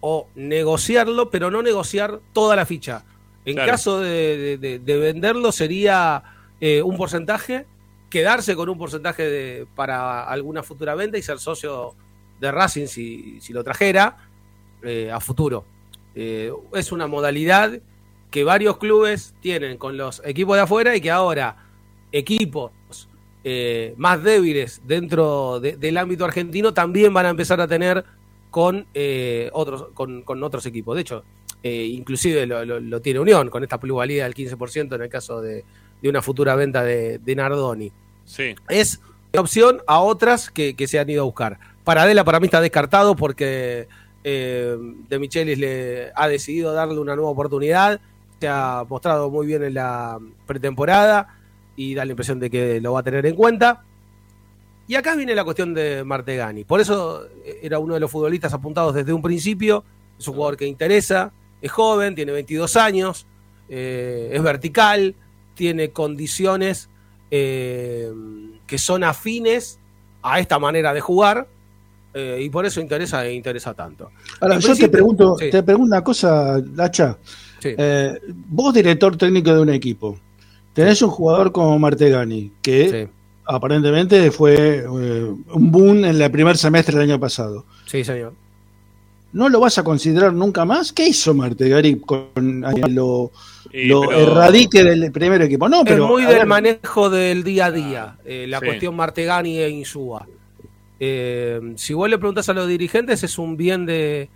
o negociarlo, pero no negociar toda la ficha. En Claro. caso de, de- de- de venderlo sería eh, un porcentaje, quedarse con un porcentaje de- para alguna futura venta y ser socio de Racing si, si lo trajera eh, a futuro. Eh, es una modalidad que varios clubes tienen con los equipos de afuera y que ahora equipos eh, más débiles dentro de- del ámbito argentino también van a empezar a tener con, eh, otros, con, con otros equipos. De hecho, eh, inclusive lo, lo- lo tiene Unión con esta plusvalía del 15% en el caso de, de una futura venta de, de Nardoni. Sí. Es una opción a otras que, que se han ido a buscar. Paradela para mí está descartado porque eh, De Michelis le ha decidido darle una nueva oportunidad. Se ha mostrado muy bien en la pretemporada y da la impresión de que lo va a tener en cuenta. Y acá viene la cuestión de Martegani. Por eso era uno de los futbolistas apuntados desde un principio. Es un jugador que interesa, es joven, tiene 22 años, eh, es vertical, tiene condiciones eh, que son afines a esta manera de jugar eh, y por eso interesa e interesa tanto. Ahora, En yo te pregunto, sí. te pregunto una cosa, Lacha. Sí. Eh, vos, director técnico de un equipo, tenés un jugador como Martegani, que aparentemente fue un boom en el primer semestre del año pasado. Sí, señor. ¿No lo vas a considerar nunca más? ¿Qué hizo Martegani con ahí lo, erradique del primer equipo? No, pero es muy del ver, manejo del día a día, eh, la Sí. cuestión Martegani e Insúa. Eh, si vos le preguntás a los dirigentes, es un bien de,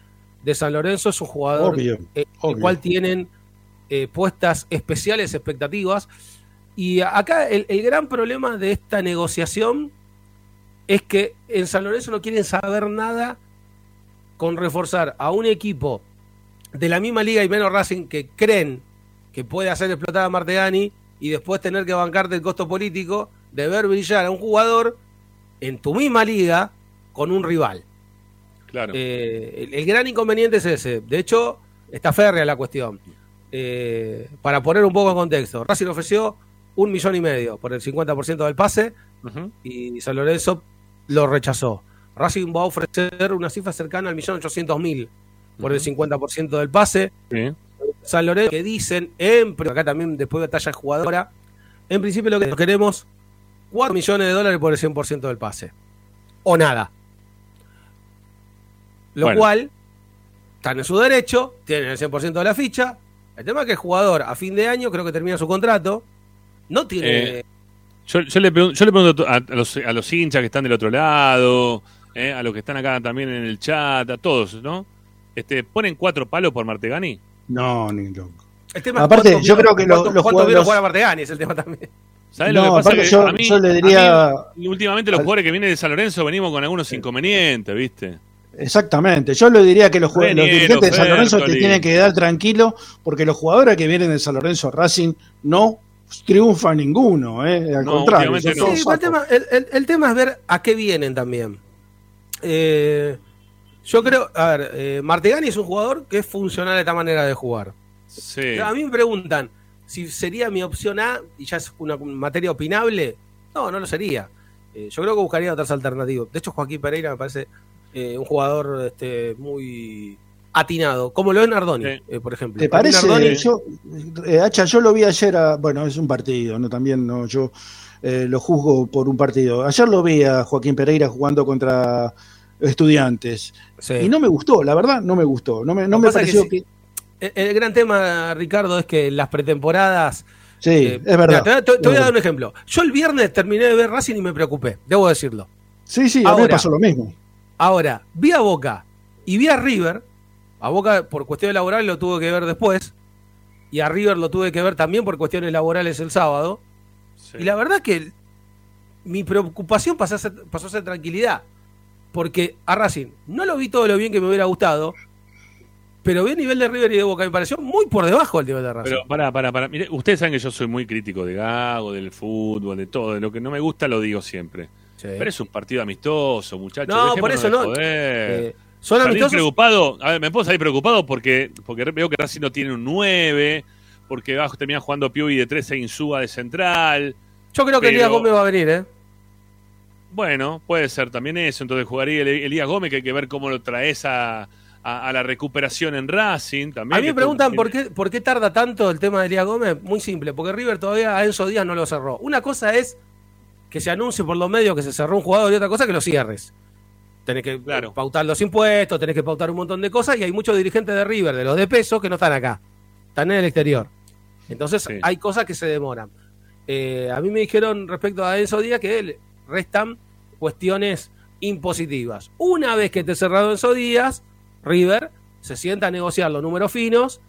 de San Lorenzo, es un jugador Obvio, eh, el cual tienen eh, puestas especiales expectativas. Y acá el, el gran problema de esta negociación es que en San Lorenzo no quieren saber nada con reforzar a un equipo de la misma liga y menos Racing que creen que puede hacer explotar a Martegani y después tener que bancarte el costo político de ver brillar a un jugador en tu misma liga con un rival. Claro. Eh, el, el gran inconveniente es ese. De hecho, está férrea la cuestión. Eh, para poner un poco en contexto, Racing ofreció un millón y medio por el 50% del pase y San Lorenzo lo rechazó. Racing va a ofrecer una cifra cercana al millón ochocientos mil por el 50% del pase. Sí. San Lorenzo que dicen, en, acá también después de talla jugadora, en principio lo que queremos, 4 millones de dólares por el 100% del pase. O nada. Lo Bueno. cual, están en su derecho, tienen el 100% de la ficha. El tema es que el jugador a fin de año, creo que termina su contrato, no tiene... Eh, Yo, yo le pregunto, yo le pregunto a los, a los hinchas que están del otro lado, eh, a los que están acá también en el chat, a todos, ¿no? Este, ¿Ponen cuatro palos por Martegani? No, ni loco. el tema aparte, yo vieron- creo que los vieron jugadores- jugar a Martegani es el tema también. ¿Sabes No, lo que pasa? Que yo- a mí, yo le diría- a mí, últimamente los jugadores que vienen de San Lorenzo venimos con algunos inconvenientes, ¿viste? Exactamente. Yo le diría que los, los Reniero, dirigentes de San Lorenzo te tienen que quedar tranquilos porque los jugadores que vienen de San Lorenzo Racing no triunfan ninguno, ¿eh? al No, contrario. no. Sí, el, sacos. tema, el- el- el tema es ver a qué vienen también. Eh, yo creo, a ver, eh, Martegani es un jugador que es funcional a esta manera de jugar. Sí. A mí me preguntan si sería mi opción A y ya es una materia opinable. No, no lo sería. Eh, yo creo que buscaría otras alternativas. De hecho, Joaquín Pereira me parece eh, un jugador este, muy atinado, como lo es Nardoni, eh, por ejemplo. ¿Te parece? Nardoni- Yo, eh, Hacha, yo lo vi ayer, a- bueno, es un partido, no también no, yo eh, lo juzgo por un partido. Ayer lo vi a Joaquín Pereira jugando contra estudiantes y no me gustó, la verdad, no me gustó, no me, no me pareció que. El, el gran tema, Ricardo, es que las pretemporadas. sí, eh, es verdad. mira, te, voy a dar un ejemplo. Yo el viernes terminé de ver Racing y me preocupé, debo decirlo. Sí, sí, a mí me Ahora- pasó lo mismo. Ahora, vi a Boca y vi a River. A Boca por cuestiones laborales lo tuve que ver después. Y a River lo tuve que ver también por cuestiones laborales el sábado. Y la verdad que mi preocupación pasó a, ser, pasó a ser tranquilidad. Porque a Racing no lo vi todo lo bien que me hubiera gustado. Pero vi el nivel de River y de Boca. Me pareció muy por debajo del nivel de Racing. Pero pará, pará, pará. Mire, ustedes saben que yo soy muy crítico de Gago, del fútbol, de todo. De lo que no me gusta lo digo siempre. Pero es un partido amistoso, muchachos. No, por eso no. Eh, son amistosos. preocupado. A ver, me puedo salir preocupado porque, porque veo que Racing no tiene un 9. Porque va a terminar jugando Piubi de 13 e Insúa de central. Yo creo que pero- Elías Gómez va a venir, ¿eh? Bueno, puede ser también eso. Entonces jugaría el- Elías Gómez, que hay que ver cómo lo traes a, a- a la recuperación en Racing. También, A mí me preguntan por qué, por qué tarda tanto el tema de Elías Gómez. Muy simple, porque River todavía a Enzo Díaz no lo cerró. Una cosa es que se anuncie por los medios que se cerró un jugador y otra cosa que lo cierres. Tenés que pautar los impuestos, tenés que pautar un montón de cosas y hay muchos dirigentes de River, de los de peso, que no están acá. Están en el exterior. Entonces hay cosas que se demoran. Eh, a mí me dijeron respecto a Enzo Díaz que restan cuestiones impositivas. Una vez que esté cerrado Enzo Díaz, River se sienta a negociar los números finos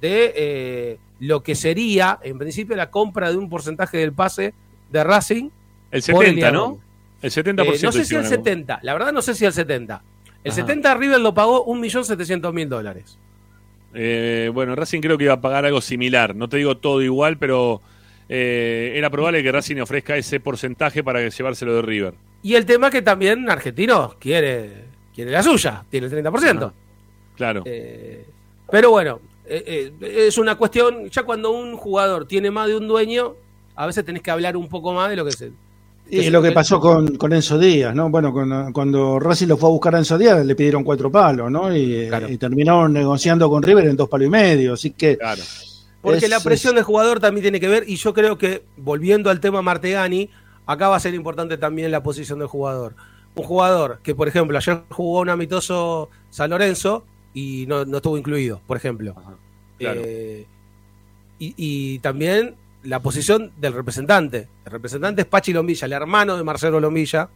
de eh, lo que sería, en principio, la compra de un porcentaje del pase de Racing. El por 70, Elías ¿no? El 70%. Eh, no sé si el hicieron algo. 70, la verdad no sé si el 70. El Ajá. 70 River lo pagó 1.700.000 dólares. Eh, bueno, Racing creo que iba a pagar algo similar. No te digo todo igual, pero eh, era probable que Racing ofrezca ese porcentaje para llevárselo de River. Y el tema que también Argentino quiere, quiere la suya, tiene el 30%. Claro. Eh, pero bueno, eh, eh, es una cuestión, ya cuando un jugador tiene más de un dueño, a veces tenés que hablar un poco más de lo que se... Y se- lo que pasó con, con Enzo Díaz, ¿no? Bueno, con- cuando Racing lo fue a buscar a Enzo Díaz, le pidieron cuatro palos, ¿no? Y, y terminaron negociando con River en dos palos y medio. Así que. Porque es- la presión del jugador también tiene que ver, y yo creo que, volviendo al tema Martegani, acá va a ser importante también la posición del jugador. Un jugador que, por ejemplo, ayer jugó un amistoso San Lorenzo y no, no estuvo incluido, por ejemplo. claro. Eh, y, y también la posición del representante. El representante es Pachi Lombilla, el hermano de Marcelo Lombilla,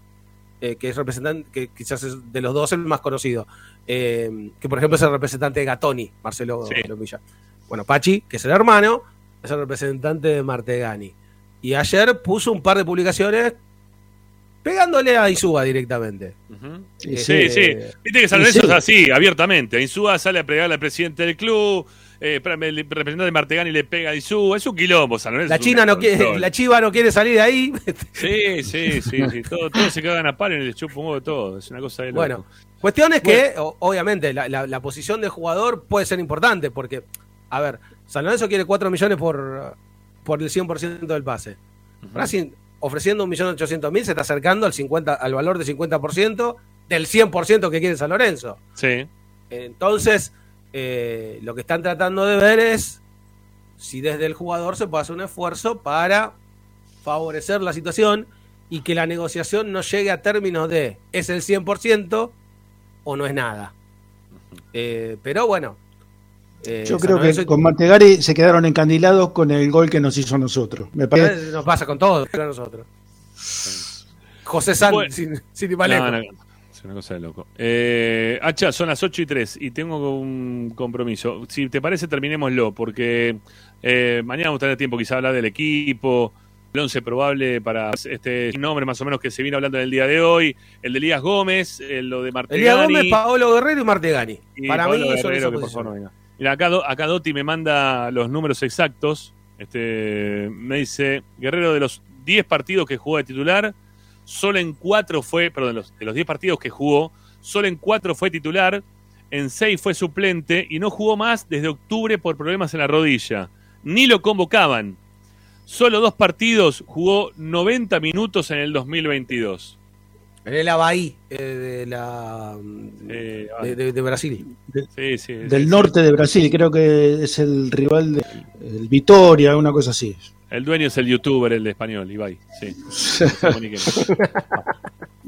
eh, que es representante, que quizás es de los dos el más conocido. Eh, que por ejemplo es el representante de Gatoni, Marcelo Lombilla. Bueno, Pachi, que es el hermano, es el representante de Martegani. Y ayer puso un par de publicaciones pegándole a Isuba directamente. Sí, sí. Viste que San y Lorenzo sí. es así, abiertamente. Insúa sale a pegarle al presidente del club, eh, el representante de Martegani le pega a Insúa. Es un quilombo, San Lorenzo. La China no quiere, la Chiva no quiere salir de ahí. Sí, sí, sí. sí. Todo- Todos se cagan a palo y chupa un huevo de todo. Es una cosa de loco. Bueno, cuestión es que, obviamente, la, la- la posición del jugador puede ser importante, porque, a ver, San Lorenzo quiere 4 millones por, por el 100% del pase. Racing, ofreciendo 1.800.000, se está acercando al, 50, al valor del 50% del 100% que quiere San Lorenzo. Sí. Entonces, eh, lo que están tratando de ver es si desde el jugador se puede hacer un esfuerzo para favorecer la situación y que la negociación no llegue a términos de es el 100% o no es nada. Eh, pero bueno. eh, Yo creo que con Martegari se quedaron encandilados con el gol que nos hizo a nosotros. Me parece. Nos pasa con todos, nosotros. José San, Bueno. sin, sin. No, no, es una cosa de loco. Eh, Hacha, son las 8 y 3 y tengo un compromiso. Si te parece, terminémoslo, porque eh, mañana vamos a tener tiempo quizá hablar del equipo, el 11 probable para este nombre más o menos que se viene hablando en el día de hoy, el de Elías Gómez, el, lo de Martegani. Elías Gómez, Paolo Guerrero y Martegani. y Para mí Guerrero, esas que por posiciones. favor no venga. Mira, acá, acá Dotti me manda los números exactos. Este, me dice, Guerrero de los 10 partidos que jugó de titular, solo en 4 fue, perdón, de los, de los 10 partidos que jugó, solo en 4 fue titular, en 6 fue suplente y no jugó más desde octubre por problemas en la rodilla. Ni lo convocaban. Solo dos partidos jugó 90 minutos en el 2022. En el Abaí eh, de, la, Eh, de, de- de Brasil. Sí, sí. Del norte de Brasil, creo que es el rival del Vitoria, una cosa así. El dueño es el youtuber, el de español, Ibai. Sí.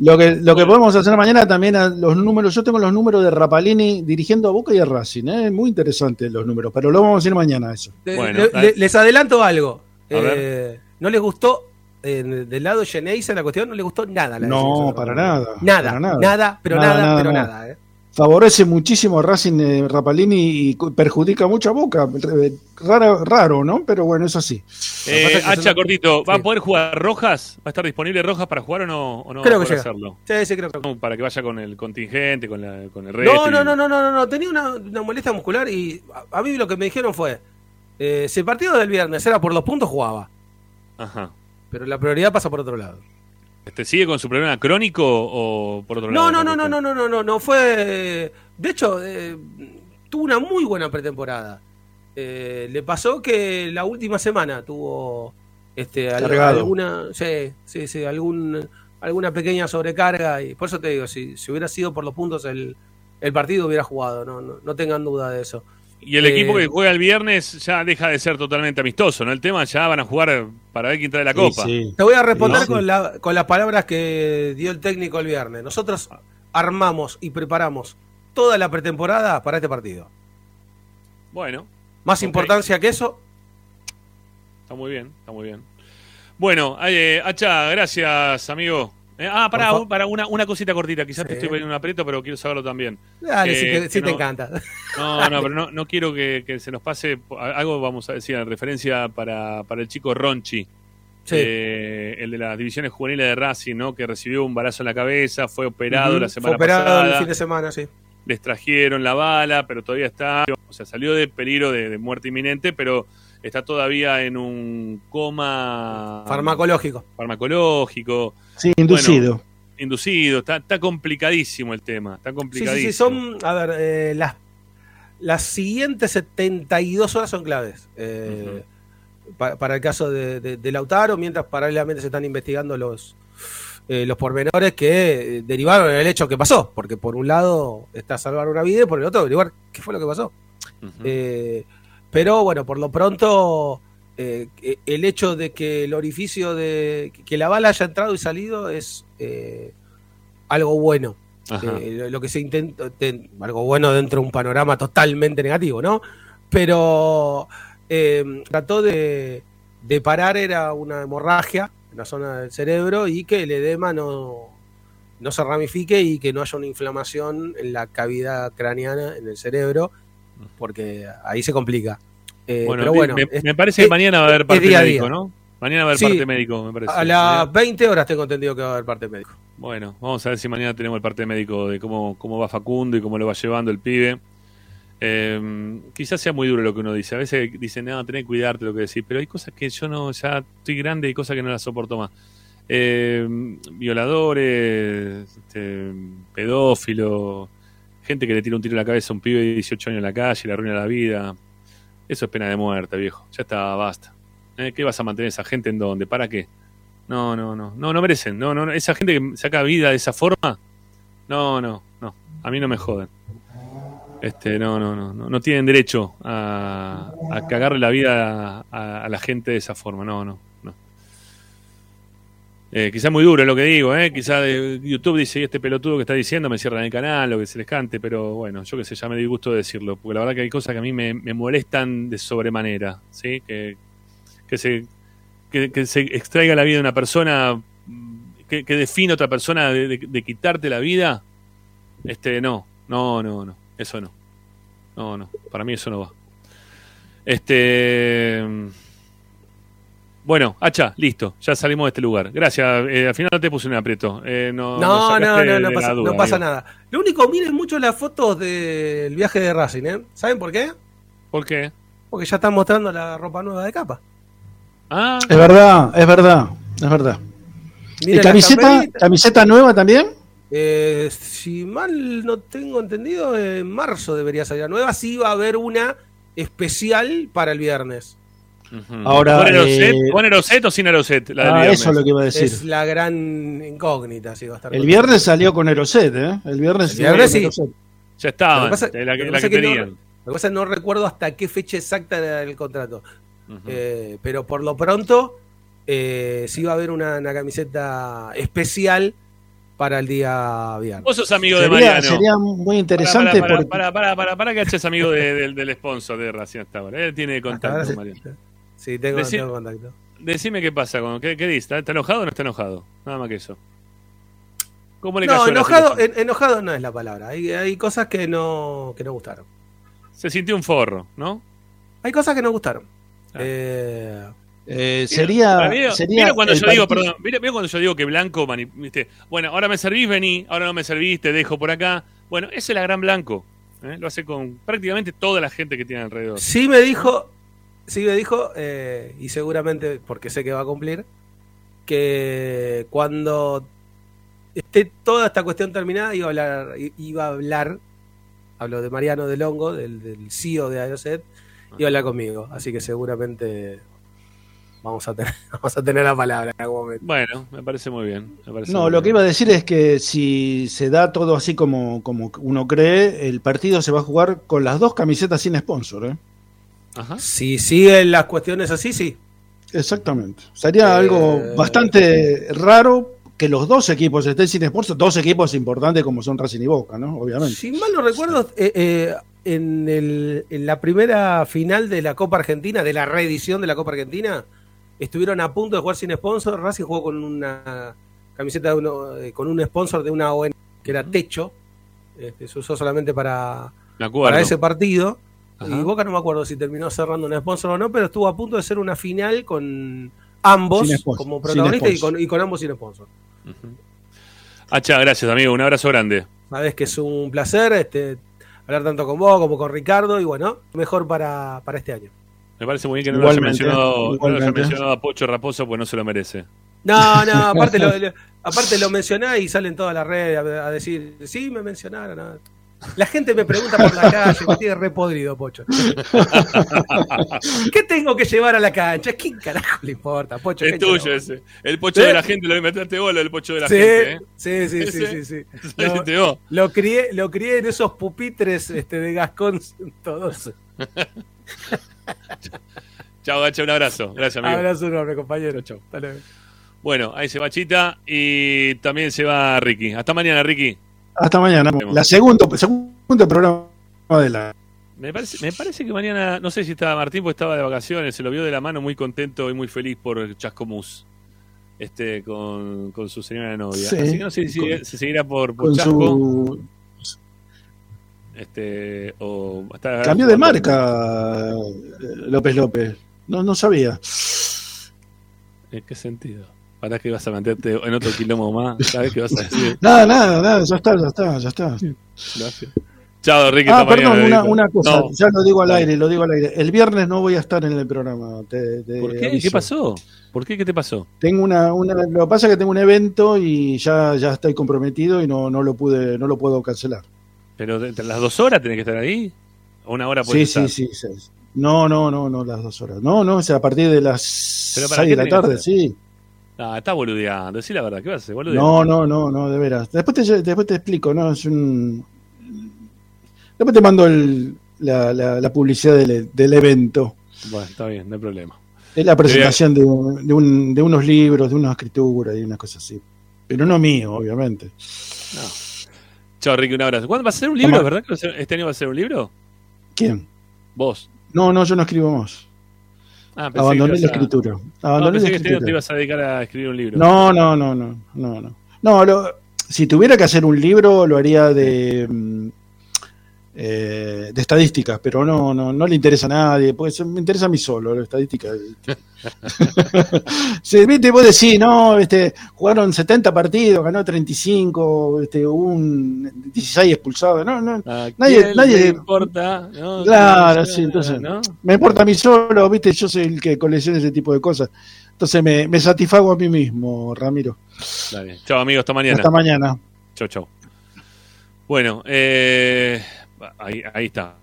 Lo que, lo que podemos hacer mañana también, a los números, yo tengo los números de Rapalini dirigiendo a Boca y a Racing, ¿eh? muy interesante los números, pero lo vamos a decir mañana eso. Le- le- les adelanto algo. Eh, no les gustó, eh, del lado Geneise la cuestión, no les gustó nada. La No, para nada. Nada, para nada. nada, pero Nada, nada, nada, pero nada. nada. eh. Favorece muchísimo a Racing eh, Rapalini y perjudica mucho a Boca. Eh, Raro, raro, ¿no? Pero bueno, es así. Eh, Hacha, cortito, ¿va a poder jugar Rojas? ¿Va a estar disponible Rojas para jugar o no? O no Creo va que a poder llega. hacerlo? Sí, sí, creo que No, Para que vaya con el contingente, con, la, con el resto. No, no, no, no, no, no, no, tenía una, una molestia muscular y a, a mí lo que me dijeron fue, eh, si el partido del viernes era por los puntos, jugaba. Ajá. Pero la prioridad pasa por otro lado. ¿Este sigue con su problema crónico o por otro No, lado? no, no, no, no, no, no, no, no fue. De hecho, eh, tuvo una muy buena pretemporada. Eh, le pasó que la última semana tuvo este Cargado. alguna, sí, sí, sí, algún, alguna pequeña sobrecarga y por eso te digo, si, si hubiera sido por los puntos el, el partido hubiera jugado, no, no, no tengan duda de eso. Y el Eh, equipo que juega el viernes ya deja de ser totalmente amistoso, ¿no? El tema ya van a jugar para ver quién trae la copa. Te voy a responder con, la- con las palabras que dio el técnico el viernes. Nosotros armamos y preparamos toda la pretemporada para este partido. Bueno, Más importancia que eso, está muy bien, está muy bien. Bueno, eh, Hacha, gracias, amigo. Eh, ah, para, para una, una cosita cortita, quizás te estoy poniendo un aprieto, pero quiero saberlo también. dale, Eh, si, te, te encanta. No, no, pero no, no quiero que, que se nos pase algo, vamos a decir, en referencia para, para el chico Ronchi. Sí. Eh, el de las divisiones juveniles de Racing, ¿no? Que recibió un balazo en la cabeza, fue operado la semana Fue operado pasada. el fin de semana, sí. Les trajeron la bala, pero todavía está. O sea, salió de peligro de, de muerte inminente, pero está todavía en un coma. Farmacológico. Farmacológico. Sí, inducido. Bueno, inducido. Está, está complicadísimo el tema. Está Sí, complicadísimo. sí, sí, son, a ver, eh, las, las siguientes 72 horas son claves. eh, pa- para, el caso de, de- de Lautaro, mientras paralelamente se están investigando los, eh, los pormenores que eh, derivaron en el hecho que pasó. Porque por un lado está salvar una vida y por el otro averiguar qué fue lo que pasó. Eh, pero bueno, por lo pronto, eh, que- el hecho de que el orificio de. que la bala haya entrado y salido es eh, algo bueno. Eh, lo, que se intenta. te- algo bueno dentro de un panorama totalmente negativo, ¿no? Pero eh, trató de, de parar, era una hemorragia en la zona del cerebro y que el edema no, no se ramifique y que no haya una inflamación en la cavidad craneana, en el cerebro, porque ahí se complica. Eh, Bueno, pero bueno, me, es- me parece es- que mañana va a haber parte día a médico. ¿no? Mañana va a haber Sí, parte médico, me parece. A las 20 horas tengo entendido que va a haber parte médico. Bueno, vamos a ver si mañana tenemos el parte médico de cómo, cómo va Facundo y cómo lo va llevando el pibe. Eh, quizás sea muy duro lo que uno dice. A veces dicen, no, tenés que cuidarte lo que decís, pero hay cosas que yo no, ya estoy grande y cosas que no las soporto más. Eh, violadores, este, pedófilos, gente que le tira un tiro en la cabeza a un pibe de 18 años en la calle y le arruina la vida. Eso es pena de muerte, viejo. Ya está, basta. Eh, ¿Qué vas a mantener esa gente en dónde? ¿Para qué? No, no, no, no, no merecen. No, no, no. Esa gente que saca vida de esa forma, no, no, no. A mí no me joden. Este, no, no, no, no, tienen derecho a, a cagarle la vida a, la gente de esa forma. No, no. Eh, quizá muy duro lo que digo, ¿eh? Quizá de YouTube dice, y este pelotudo que está diciendo me cierran el canal, lo que se les cante, pero bueno, yo qué sé, ya me di gusto de decirlo, porque la verdad que hay cosas que a mí me, me molestan de sobremanera, ¿sí? Que, que se que, que se extraiga la vida de una persona, que, que define a otra persona de, de- de quitarte la vida, este, no, no, no, no, eso no. No, no, para mí eso no va. Este. Bueno, Hacha, listo, ya salimos de este lugar. Gracias, eh, al final no te puse un aprieto. Eh, no, No, no, no, pasa, duda, no pasa nada. Lo único, miren mucho las fotos del viaje de Racing, ¿eh? ¿Saben por qué? ¿Por qué? Porque ya están mostrando la ropa nueva de capa. Ah, Es verdad, es verdad, es verdad. ¿Y Miren las camiseta, camiseta nueva también? Eh, si mal no tengo entendido, en marzo debería salir la nueva. Sí va a haber una especial para el viernes. Ahora, ¿Con Aeroset, eh, ¿Con Aeroset o sin Aeroset? La del Ah, eso es lo que iba a decir. Es la gran incógnita. Si va a estar El viernes salió con Eroset, ¿eh? El viernes, El viernes salió sí. con. Ya que de la, que- la que no-. Lo que pasa es que no recuerdo hasta qué fecha exacta era el contrato. Eh, pero por lo pronto, eh, sí va a haber una, una camiseta especial para el día viernes. Vos sos amigo de Mariano. sería muy interesante para, para, porque para, para, para, para que Hacha es amigo de- del, del sponsor de Racing hasta ahora. Él tiene contacto, sí. Mariano. Sí, tengo, Decí- tengo contacto. Decime qué pasa, con, ¿qué, qué dice? ¿Está enojado o no está enojado? Nada más que eso. ¿Cómo le No, enojado, en- enojado no es la palabra. Hay, hay cosas que no, que no gustaron. Se sintió un forro, ¿no? Hay cosas que no gustaron. Ah. Eh, eh, sería, mí, sería mira cuando yo digo, perdón, mira, mira cuando yo digo que Blanco, viste, bueno, ahora me servís, vení, ahora no me servís, te dejo por acá. Bueno, ese es la gran Blanco. ¿eh? Lo hace con prácticamente toda la gente que tiene alrededor. sí me dijo, sí me dijo, eh, y seguramente porque sé que va a cumplir, que cuando esté toda esta cuestión terminada iba a hablar, iba a hablar, hablo de Mariano del Hongo, del, del CEO de Aeroset, iba a hablar conmigo. Así que seguramente vamos a tener, vamos a tener la palabra en algún momento. Bueno, me parece muy bien. me parece No, muy lo que iba a decir es que si se da todo así como, como uno cree, el partido se va a jugar con las dos camisetas sin sponsor. ¿eh? Ajá. Si siguen las cuestiones así, sí. Exactamente. Sería Eh, algo bastante raro que los dos equipos estén sin sponsor, dos equipos importantes como son Racing y Boca, ¿no? Obviamente. Si mal no recuerdo, eh, eh, en, el- en la primera final de la Copa Argentina, de la reedición de la Copa Argentina, estuvieron a punto de jugar sin sponsor. Racing jugó con una camiseta de uno, eh, con un sponsor de una ONG que era Techo. Este, se usó solamente para, para ese partido. Ajá. Y Boca no me acuerdo si terminó cerrando un sponsor o no, pero estuvo a punto de ser una final con ambos como protagonistas y con, y con ambos sin sponsor. Hacha, gracias, amigo. Un abrazo grande. Sabes que es un placer este, hablar tanto con vos como con Ricardo y bueno, mejor para, para este año. Me parece muy bien que no lo haya mencionado, no lo haya mencionado a Pocho Raposo, pues no se lo merece. No, no, aparte lo, lo- aparte lo mencionás y salen todas las redes a, a decir, sí, me mencionaron. no". La gente me pregunta por la calle, me tiene repodrido, Pocho. ¿Qué tengo que llevar a la cancha? ¿Quién carajo le importa, Pocho? Es ¿Qué tuyo ese. El pocho de la gente, lo inventaste vos, lo del pocho de la Sí, gente. ¿eh? sí, sí, sí, Ese, sí, sí. lo crié, lo crié en esos pupitres este, de Gascón 112. Chao, Gacha, un abrazo. Gracias, amigo. Abrazo enorme, compañero. Luego. Bueno, ahí se va Chita y también se va Ricky. Hasta mañana, Ricky. Hasta mañana. La segundo, segundo programa de la. Me parece, me parece que mañana, no sé si estaba Martín, porque estaba de vacaciones, se lo vio de la mano muy contento y muy feliz por Chascomús. Este, con, con su señora novia. Sí. Así que no sé si Con- se seguirá por, por Con Chasco. su. Este, o está Cambió de marca eh, López López. No, no sabía. ¿En qué sentido? ¿Para que vas a meterte en otro quilombo más? ¿Sabes qué vas a decir? Nada, nada, nada, ya está, ya está, ya está. Gracias. Chao, Ricky. Ah, perdón, una, cosa, No. ya lo digo al aire, lo digo al aire. El viernes no voy a estar en el programa. te- te ¿Por qué? aviso. ¿Qué pasó? ¿Por qué? ¿Qué te pasó? Tengo una, una, lo que pasa es que tengo un evento y ya, ya estoy comprometido y no, no lo pude, no lo puedo cancelar. ¿Pero entre las dos horas tenés que estar ahí? ¿O una hora Sí, puedes sí, estar? sí, sí. No, no, no, no, las dos horas. No, no, o sea, a partir de las ¿Pero para seis de la tarde, sí. Ah, está boludeando. Decí la verdad. ¿Qué vas a hacer? Boludeando. No, no, no, no, de veras. Después te, después te explico, ¿no? Es un... Después te mando el, la, la, la publicidad del, del evento. Bueno, está bien, no hay problema. Es la presentación de, de, un, de unos libros, de una escritura y unas cosas así. Pero no mío, obviamente. Chao, Ricky, un abrazo. ¿Cuándo va a ser un libro? ¿Verdad este año va a ser un libro? ¿Quién? Vos. No, no, yo no escribo más. Ah, Abandoné la a- escritura. No, Abandoné pensé la que este escritura. te ibas a dedicar a escribir un libro. No, no, no, no, no, no. No, lo- si tuviera que hacer un libro, lo haría de, mm, eh, de estadísticas, pero no, no, no le interesa a nadie, pues me interesa a mí solo, la estadística. sí, viste, vos decís, no, este, jugaron 70 partidos, ganó 35, este, un 16 expulsados, no, no, nadie, nadie le importa, ¿no? Claro, sí, entonces ¿no? me importa a mí solo, viste, yo soy el que colecciona ese tipo de cosas. Entonces me, me satisfago a mí mismo, Ramiro. Dale. Chao, amigos, hasta mañana. Hasta mañana. Chau, chau. Bueno, eh, ahí, ahí está.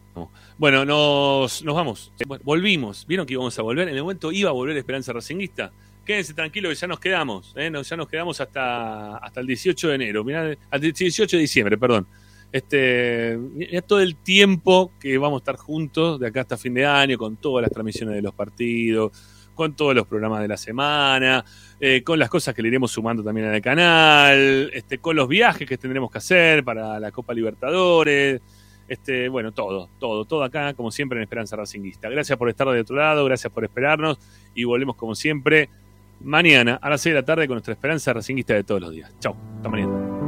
Bueno, nos, nos vamos. Eh, volvimos. ¿Vieron que íbamos a volver? En el momento iba a volver Esperanza Racinguista. Quédense tranquilos que ya nos quedamos. ¿eh? Nos- ya nos quedamos hasta, hasta el 18 de enero. Mirá, al 18 de diciembre, perdón. Este, todo el tiempo que vamos a estar juntos de acá hasta fin de año, con todas las transmisiones de los partidos, con todos los programas de la semana, eh, con las cosas que le iremos sumando también el canal, este, con los viajes que tendremos que hacer para la Copa Libertadores, este, bueno, todo, todo, todo acá, como siempre, en Esperanza Racinguista. Gracias por estar de otro lado, gracias por esperarnos y volvemos como siempre mañana a las 6 de la tarde con nuestra Esperanza Racinguista de todos los días. Chao, hasta mañana.